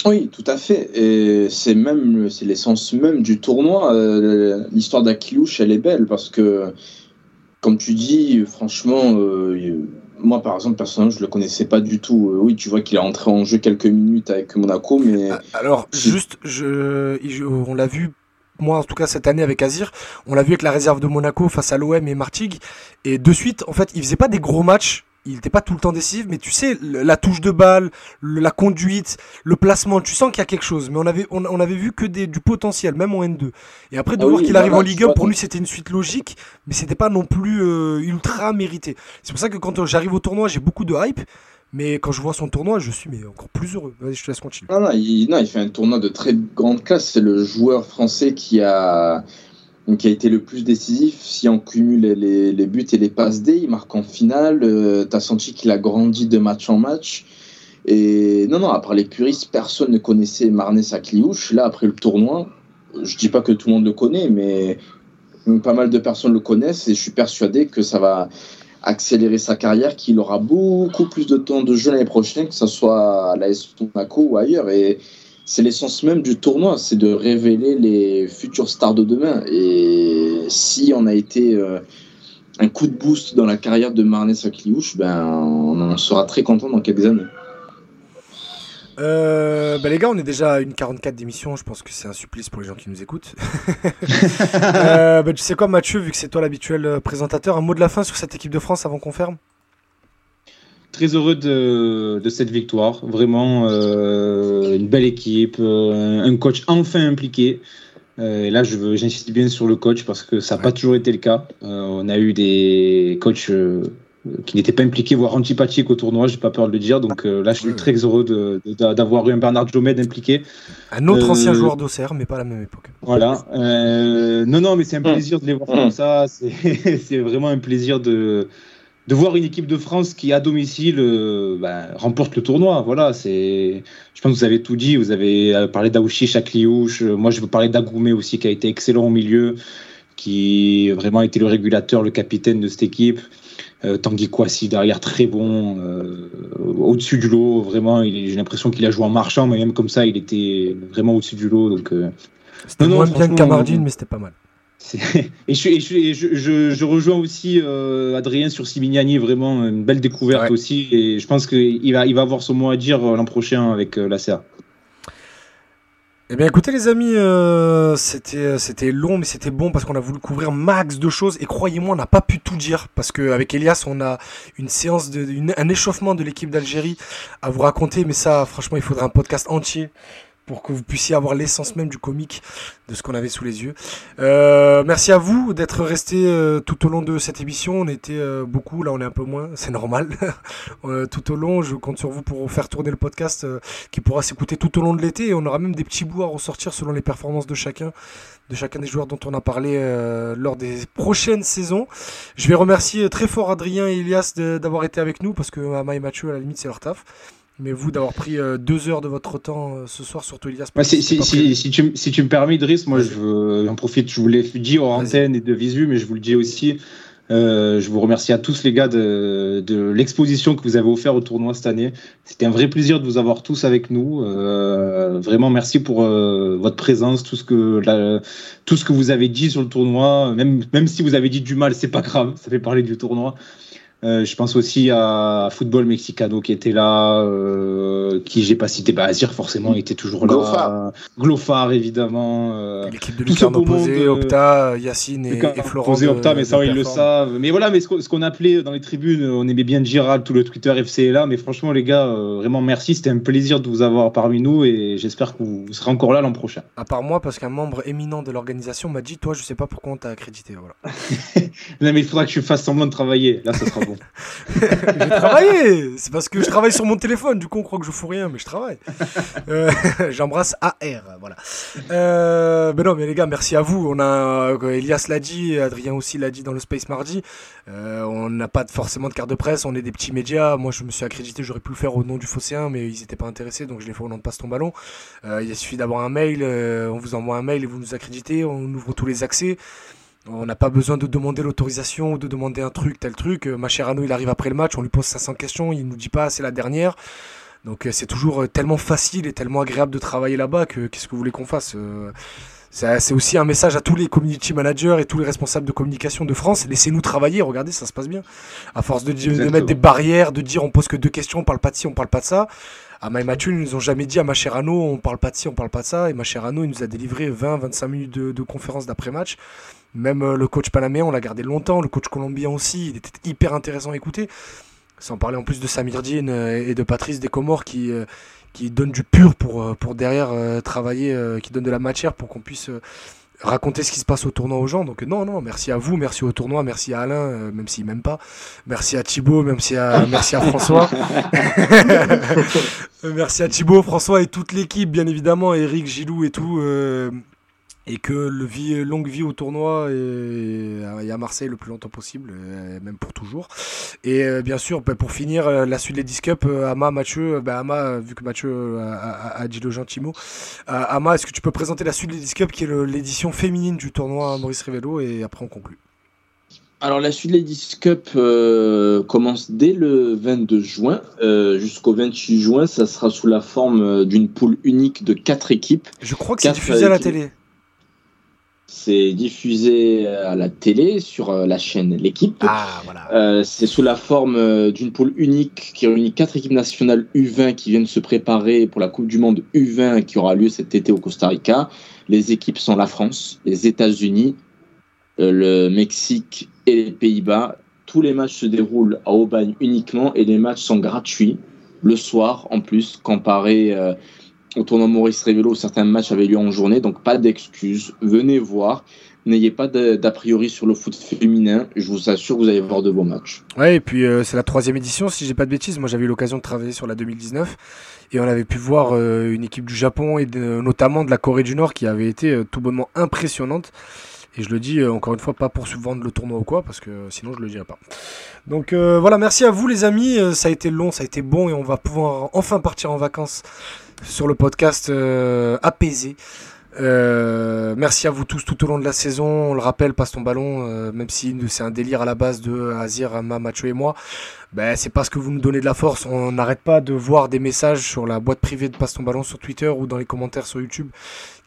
Oui, tout à fait. Et c'est même c'est l'essence même du tournoi. Euh, L'histoire d'Akilouche, elle est belle parce que, comme tu dis, franchement, euh, moi par exemple, personnellement, je le connaissais pas du tout. Euh, oui, tu vois qu'il est entré en jeu quelques minutes avec Monaco, mais Ah, Alors, juste, je, je- on l'a vu, moi en tout cas cette année avec Azir, on l'a vu avec la réserve de Monaco face à l'OM et Martigues, et de suite, en fait, il faisait pas des gros matchs, il n'était pas tout le temps décisif, mais tu sais, la touche de balle, le- la conduite, le placement, tu sens qu'il y a quelque chose, mais on avait, on, on avait vu que des, du potentiel, même en N2. Et après, de Ah voir oui, qu'il arrive en Ligue 1, vois, pour lui, c'était une suite logique, mais c'était pas non plus euh, ultra mérité. C'est pour ça que quand j'arrive au tournoi, j'ai beaucoup de hype, mais quand je vois son tournoi, je suis mais encore plus heureux. Vas-y, je te laisse continuer. Non, non, il, non, il fait un tournoi de très grande classe. C'est le joueur français qui a, qui a été le plus décisif. Si on cumule les, buts et les passes D, il marque en finale. tu as senti qu'il a grandi de match en match. Et non, non, part les puristes, personne ne connaissait Marnès Sakliouche. Là, après le tournoi, je dis pas que tout le monde le connaît, mais pas mal de personnes le connaissent et je suis persuadé que ça va accélérer sa carrière, qu'il aura beaucoup plus de temps de jeu l'année prochaine, que ce soit à l'AS Monaco ou ailleurs. Et c'est l'essence même du tournoi, c'est de révéler les futures stars de demain. Et si on a été euh, un coup de boost dans la carrière de Marnès Sakliouche, ben, on sera très content dans quelques années. Euh, bah les gars, on est déjà à une 44 d'émission. Je pense que c'est un supplice pour les gens qui nous écoutent. euh, bah, tu sais quoi, Mathieu, vu que c'est toi l'habituel présentateur, un mot de la fin sur cette équipe de France avant qu'on ferme? Très heureux de, de cette victoire. Vraiment, euh, une belle équipe, euh, un coach enfin impliqué. Euh, et là, je veux- j'insiste bien sur le coach parce que ça n'a pas toujours été le cas. Euh, on a eu des coachs euh, qui n'étaient pas impliqués, voire antipathiques au tournoi, j'ai pas peur de le dire. Donc euh, là, je suis très heureux de- de- d'avoir eu un Bernard Jomed impliqué. Un autre Euh, ancien joueur d'Auxerre, mais pas à la même époque. Voilà. Euh, non, non, mais c'est un Hum. plaisir de les voir Hum. comme ça. C'est c'est vraiment un plaisir de, de voir une équipe de France qui, à domicile, euh, ben, remporte le tournoi. Voilà, c'est. Je pense que vous avez tout dit. Vous avez euh, parlé d'Aouchi, Chakliouche. Euh, Moi, je veux parler d'Agoumé aussi, qui a été excellent au milieu, qui vraiment a été le régulateur, le capitaine de cette équipe. Euh, Tanguy Kouassi derrière, très bon, euh, au-dessus du lot. Vraiment, j'ai l'impression qu'il a joué en marchand, mais même comme ça, il était vraiment au-dessus du lot. Donc. euh, C'était non, moins bien que Camardine, mais c'était pas mal. Et, je, suis- et je, suis- et je, je- je rejoins aussi euh, Adrien sur Simignani, vraiment une belle découverte Ouais. aussi. Et je pense qu'il va, il va avoir son mot à dire euh, l'an prochain avec euh, la CA. Eh bien écoutez les amis, euh, c'était c'était long mais c'était bon parce qu'on a voulu couvrir max de choses et croyez-moi on n'a pas pu tout dire parce qu'avec Elias on a une séance, de, une- un échauffement de l'équipe d'Algérie à vous raconter mais ça franchement il faudrait un podcast entier pour que vous puissiez avoir l'essence même du comique de ce qu'on avait sous les yeux. Euh, merci à vous d'être restés euh, tout au long de cette émission. On était euh, beaucoup, là on est un peu moins, c'est normal. Tout au long, je compte sur vous pour faire tourner le podcast qui pourra s'écouter tout au long de l'été et on aura même des petits bouts à ressortir selon les performances de chacun, de chacun des joueurs dont on a parlé lors des prochaines saisons. Je vais remercier très fort Adrien et Elias d'avoir été avec nous parce que Ama et Mathieu à la limite c'est leur taf. Mais vous d'avoir pris euh, deux heures de votre temps euh, ce soir, surtout Elias. Bah, si, tu, m- si tu me permets, Idriss, moi j'en profite, je vous l'ai dit Vas-y. antenne et de visu, mais je vous le dis aussi. euh, je vous remercie à tous les gars de, de l'exposition que vous avez offert au tournoi cette année. C'était un vrai plaisir de vous avoir tous avec nous. Euh, vraiment merci pour euh, votre présence, tout ce que la- tout ce que vous avez dit sur le tournoi. Même même si vous avez dit du mal, c'est pas grave, ça fait parler du tournoi. Euh, je pense aussi à Football Mexicano qui était là, euh, qui j'ai pas cité, bah Azir forcément il était toujours là. Glofar. Glofar évidemment. euh, L'équipe de tout ce Lucarno posé, euh, Opta, Yacine et, et Florent. posé de- Opta, mais ça de ils le savent. Mais voilà, mais ce qu'on ce qu'on appelait dans les tribunes, on aimait bien Gérald, tout le Twitter FC est là. Mais franchement les gars, euh, vraiment merci, c'était un plaisir de vous avoir parmi nous et j'espère que vous, vous serez encore là l'an prochain. À part moi, parce qu'un membre éminent de l'organisation m'a dit Toi, je sais pas pourquoi on t'a accrédité. Voilà. Non mais il faudra que je fasse semblant de travailler. Là, ça sera beau. J'ai travaillé. C'est parce que je travaille sur mon téléphone. Du coup, on croit que je fous rien, mais je travaille. Euh, J'embrasse AR. Voilà. Euh, mais non, mais les gars, merci à vous. On a, euh, Elias l'a dit, Adrien aussi l'a dit dans le Space Mardi. Euh, on n'a pas forcément de carte de presse. On est des petits médias. Moi, je me suis accrédité. J'aurais pu le faire au nom du Phocéen, mais ils n'étaient pas intéressés, donc je l'ai fait au nom de Passe ton ballon. Il suffit d'avoir un mail. on vous envoie un mail et vous nous accréditez. On ouvre tous les accès. On n'a pas besoin de demander l'autorisation ou de demander un truc, tel truc. Euh, Macherano, il arrive après le match, on lui pose 500 questions, il nous dit pas c'est la dernière. Donc euh, c'est toujours euh, tellement facile et tellement agréable de travailler là-bas que qu'est-ce que vous voulez qu'on fasse c'est aussi un message à tous les community managers et tous les responsables de communication de France. Laissez-nous travailler, regardez, ça se passe bien. À force de, mettre des barrières, de dire on pose que deux questions, on parle pas de ci, on parle pas de ça. À Maï Mathieu, ils nous ont jamais dit à Macherano, on parle pas de ci, on parle pas de ça. Et Macherano, il nous a délivré 20-25 minutes de, conférence d'après-match. Même euh, le coach panaméen, on l'a gardé longtemps. Le coach colombien aussi, il était hyper intéressant à écouter. Sans parler en plus de Samir Dien euh, et de Patrice Descomores qui, euh, donnent du pur pour, pour derrière travailler, qui donnent de la matière pour qu'on puisse raconter ce qui se passe au tournoi aux gens. Donc euh, non, non, merci à vous, merci au tournoi, merci à Alain, euh, même s'il m'aime pas. Merci à Thibaut, même si à, merci à François. merci à Thibaut, François et toute l'équipe, bien évidemment, Eric, Gilou et tout. euh, et que le vie, longue vie au tournoi et, et à Marseille le plus longtemps possible, même pour toujours. Et euh, bien sûr, bah, pour finir, euh, la suite des Disc Cup, euh, Ama, Mathieu, bah, Ama, vu que Mathieu a, a- a dit le gentil mot, euh, Ama, est-ce que tu peux présenter la suite des Disc Cup qui est l'édition féminine du tournoi Maurice Rivello et après on conclut Alors la suite Ladies Cup euh, commence dès le 22 juin euh, jusqu'au 28 juin. Ça sera sous la forme d'une poule unique de quatre équipes. Je crois que c'est diffusé à la télé. C'est diffusé à la télé sur euh, la chaîne L'équipe. Ah, voilà. Euh, c'est sous la forme euh, d'une poule unique qui réunit quatre équipes nationales U20 qui viennent se préparer pour la Coupe du Monde U20 qui aura lieu cet été au Costa Rica. Les équipes sont la France, les États-Unis, euh, le Mexique et les Pays-Bas. Tous les matchs se déroulent à Aubagne uniquement et les matchs sont gratuits le soir en plus, comparé euh, au tournoi Maurice Révélo certains matchs avaient lieu en journée. Donc pas d'excuses, venez voir. N'ayez pas d'a priori sur le foot féminin. Je vous assure, vous allez voir de beaux matchs. Ouais, et puis euh, c'est la troisième édition, si j'ai pas de bêtises. Moi, j'avais eu l'occasion de travailler sur la 2019 et on avait pu voir euh, une équipe du Japon et notamment de la Corée du Nord qui avait été euh, tout bonnement impressionnante. Et je le dis encore une fois, pas pour subvendre le tournoi ou quoi, parce que sinon je le dirais pas. Donc voilà, merci à vous les amis. Ça a été long, ça a été bon et on va pouvoir enfin partir en vacances sur le podcast euh, apaisé. Euh, merci à vous tous tout au long de la saison. On le rappelle, passe ton ballon, euh, même si c'est un délire à la base de Azir, Ama, Macho et moi. Ben, c'est parce que vous nous donnez de la force. On n'arrête pas de voir des messages sur la boîte privée de Passe ton ballon sur Twitter ou dans les commentaires sur YouTube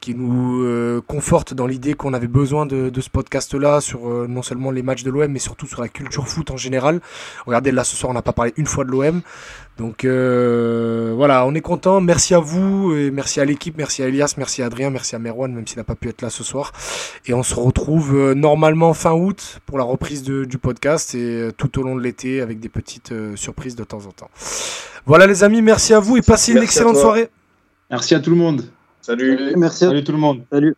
qui nous euh, confortent dans l'idée qu'on avait besoin de, de ce podcast-là sur euh, non seulement les matchs de l'OM, mais surtout sur la culture foot en général. Regardez, là ce soir, on n'a pas parlé une fois de l'OM. Donc euh, voilà, on est content. Merci à vous, et merci à l'équipe, merci à Elias, merci à Adrien, merci à Merwan, même s'il n'a pas pu être là ce soir. Et on se retrouve euh, normalement fin août pour la reprise de- du podcast et euh, tout au long de l'été avec des petites euh, surprises de temps en temps. Voilà les amis, merci à vous et passez une Merci excellente soirée. Merci à tout le monde. Salut. Merci à Salut tout le monde. Salut.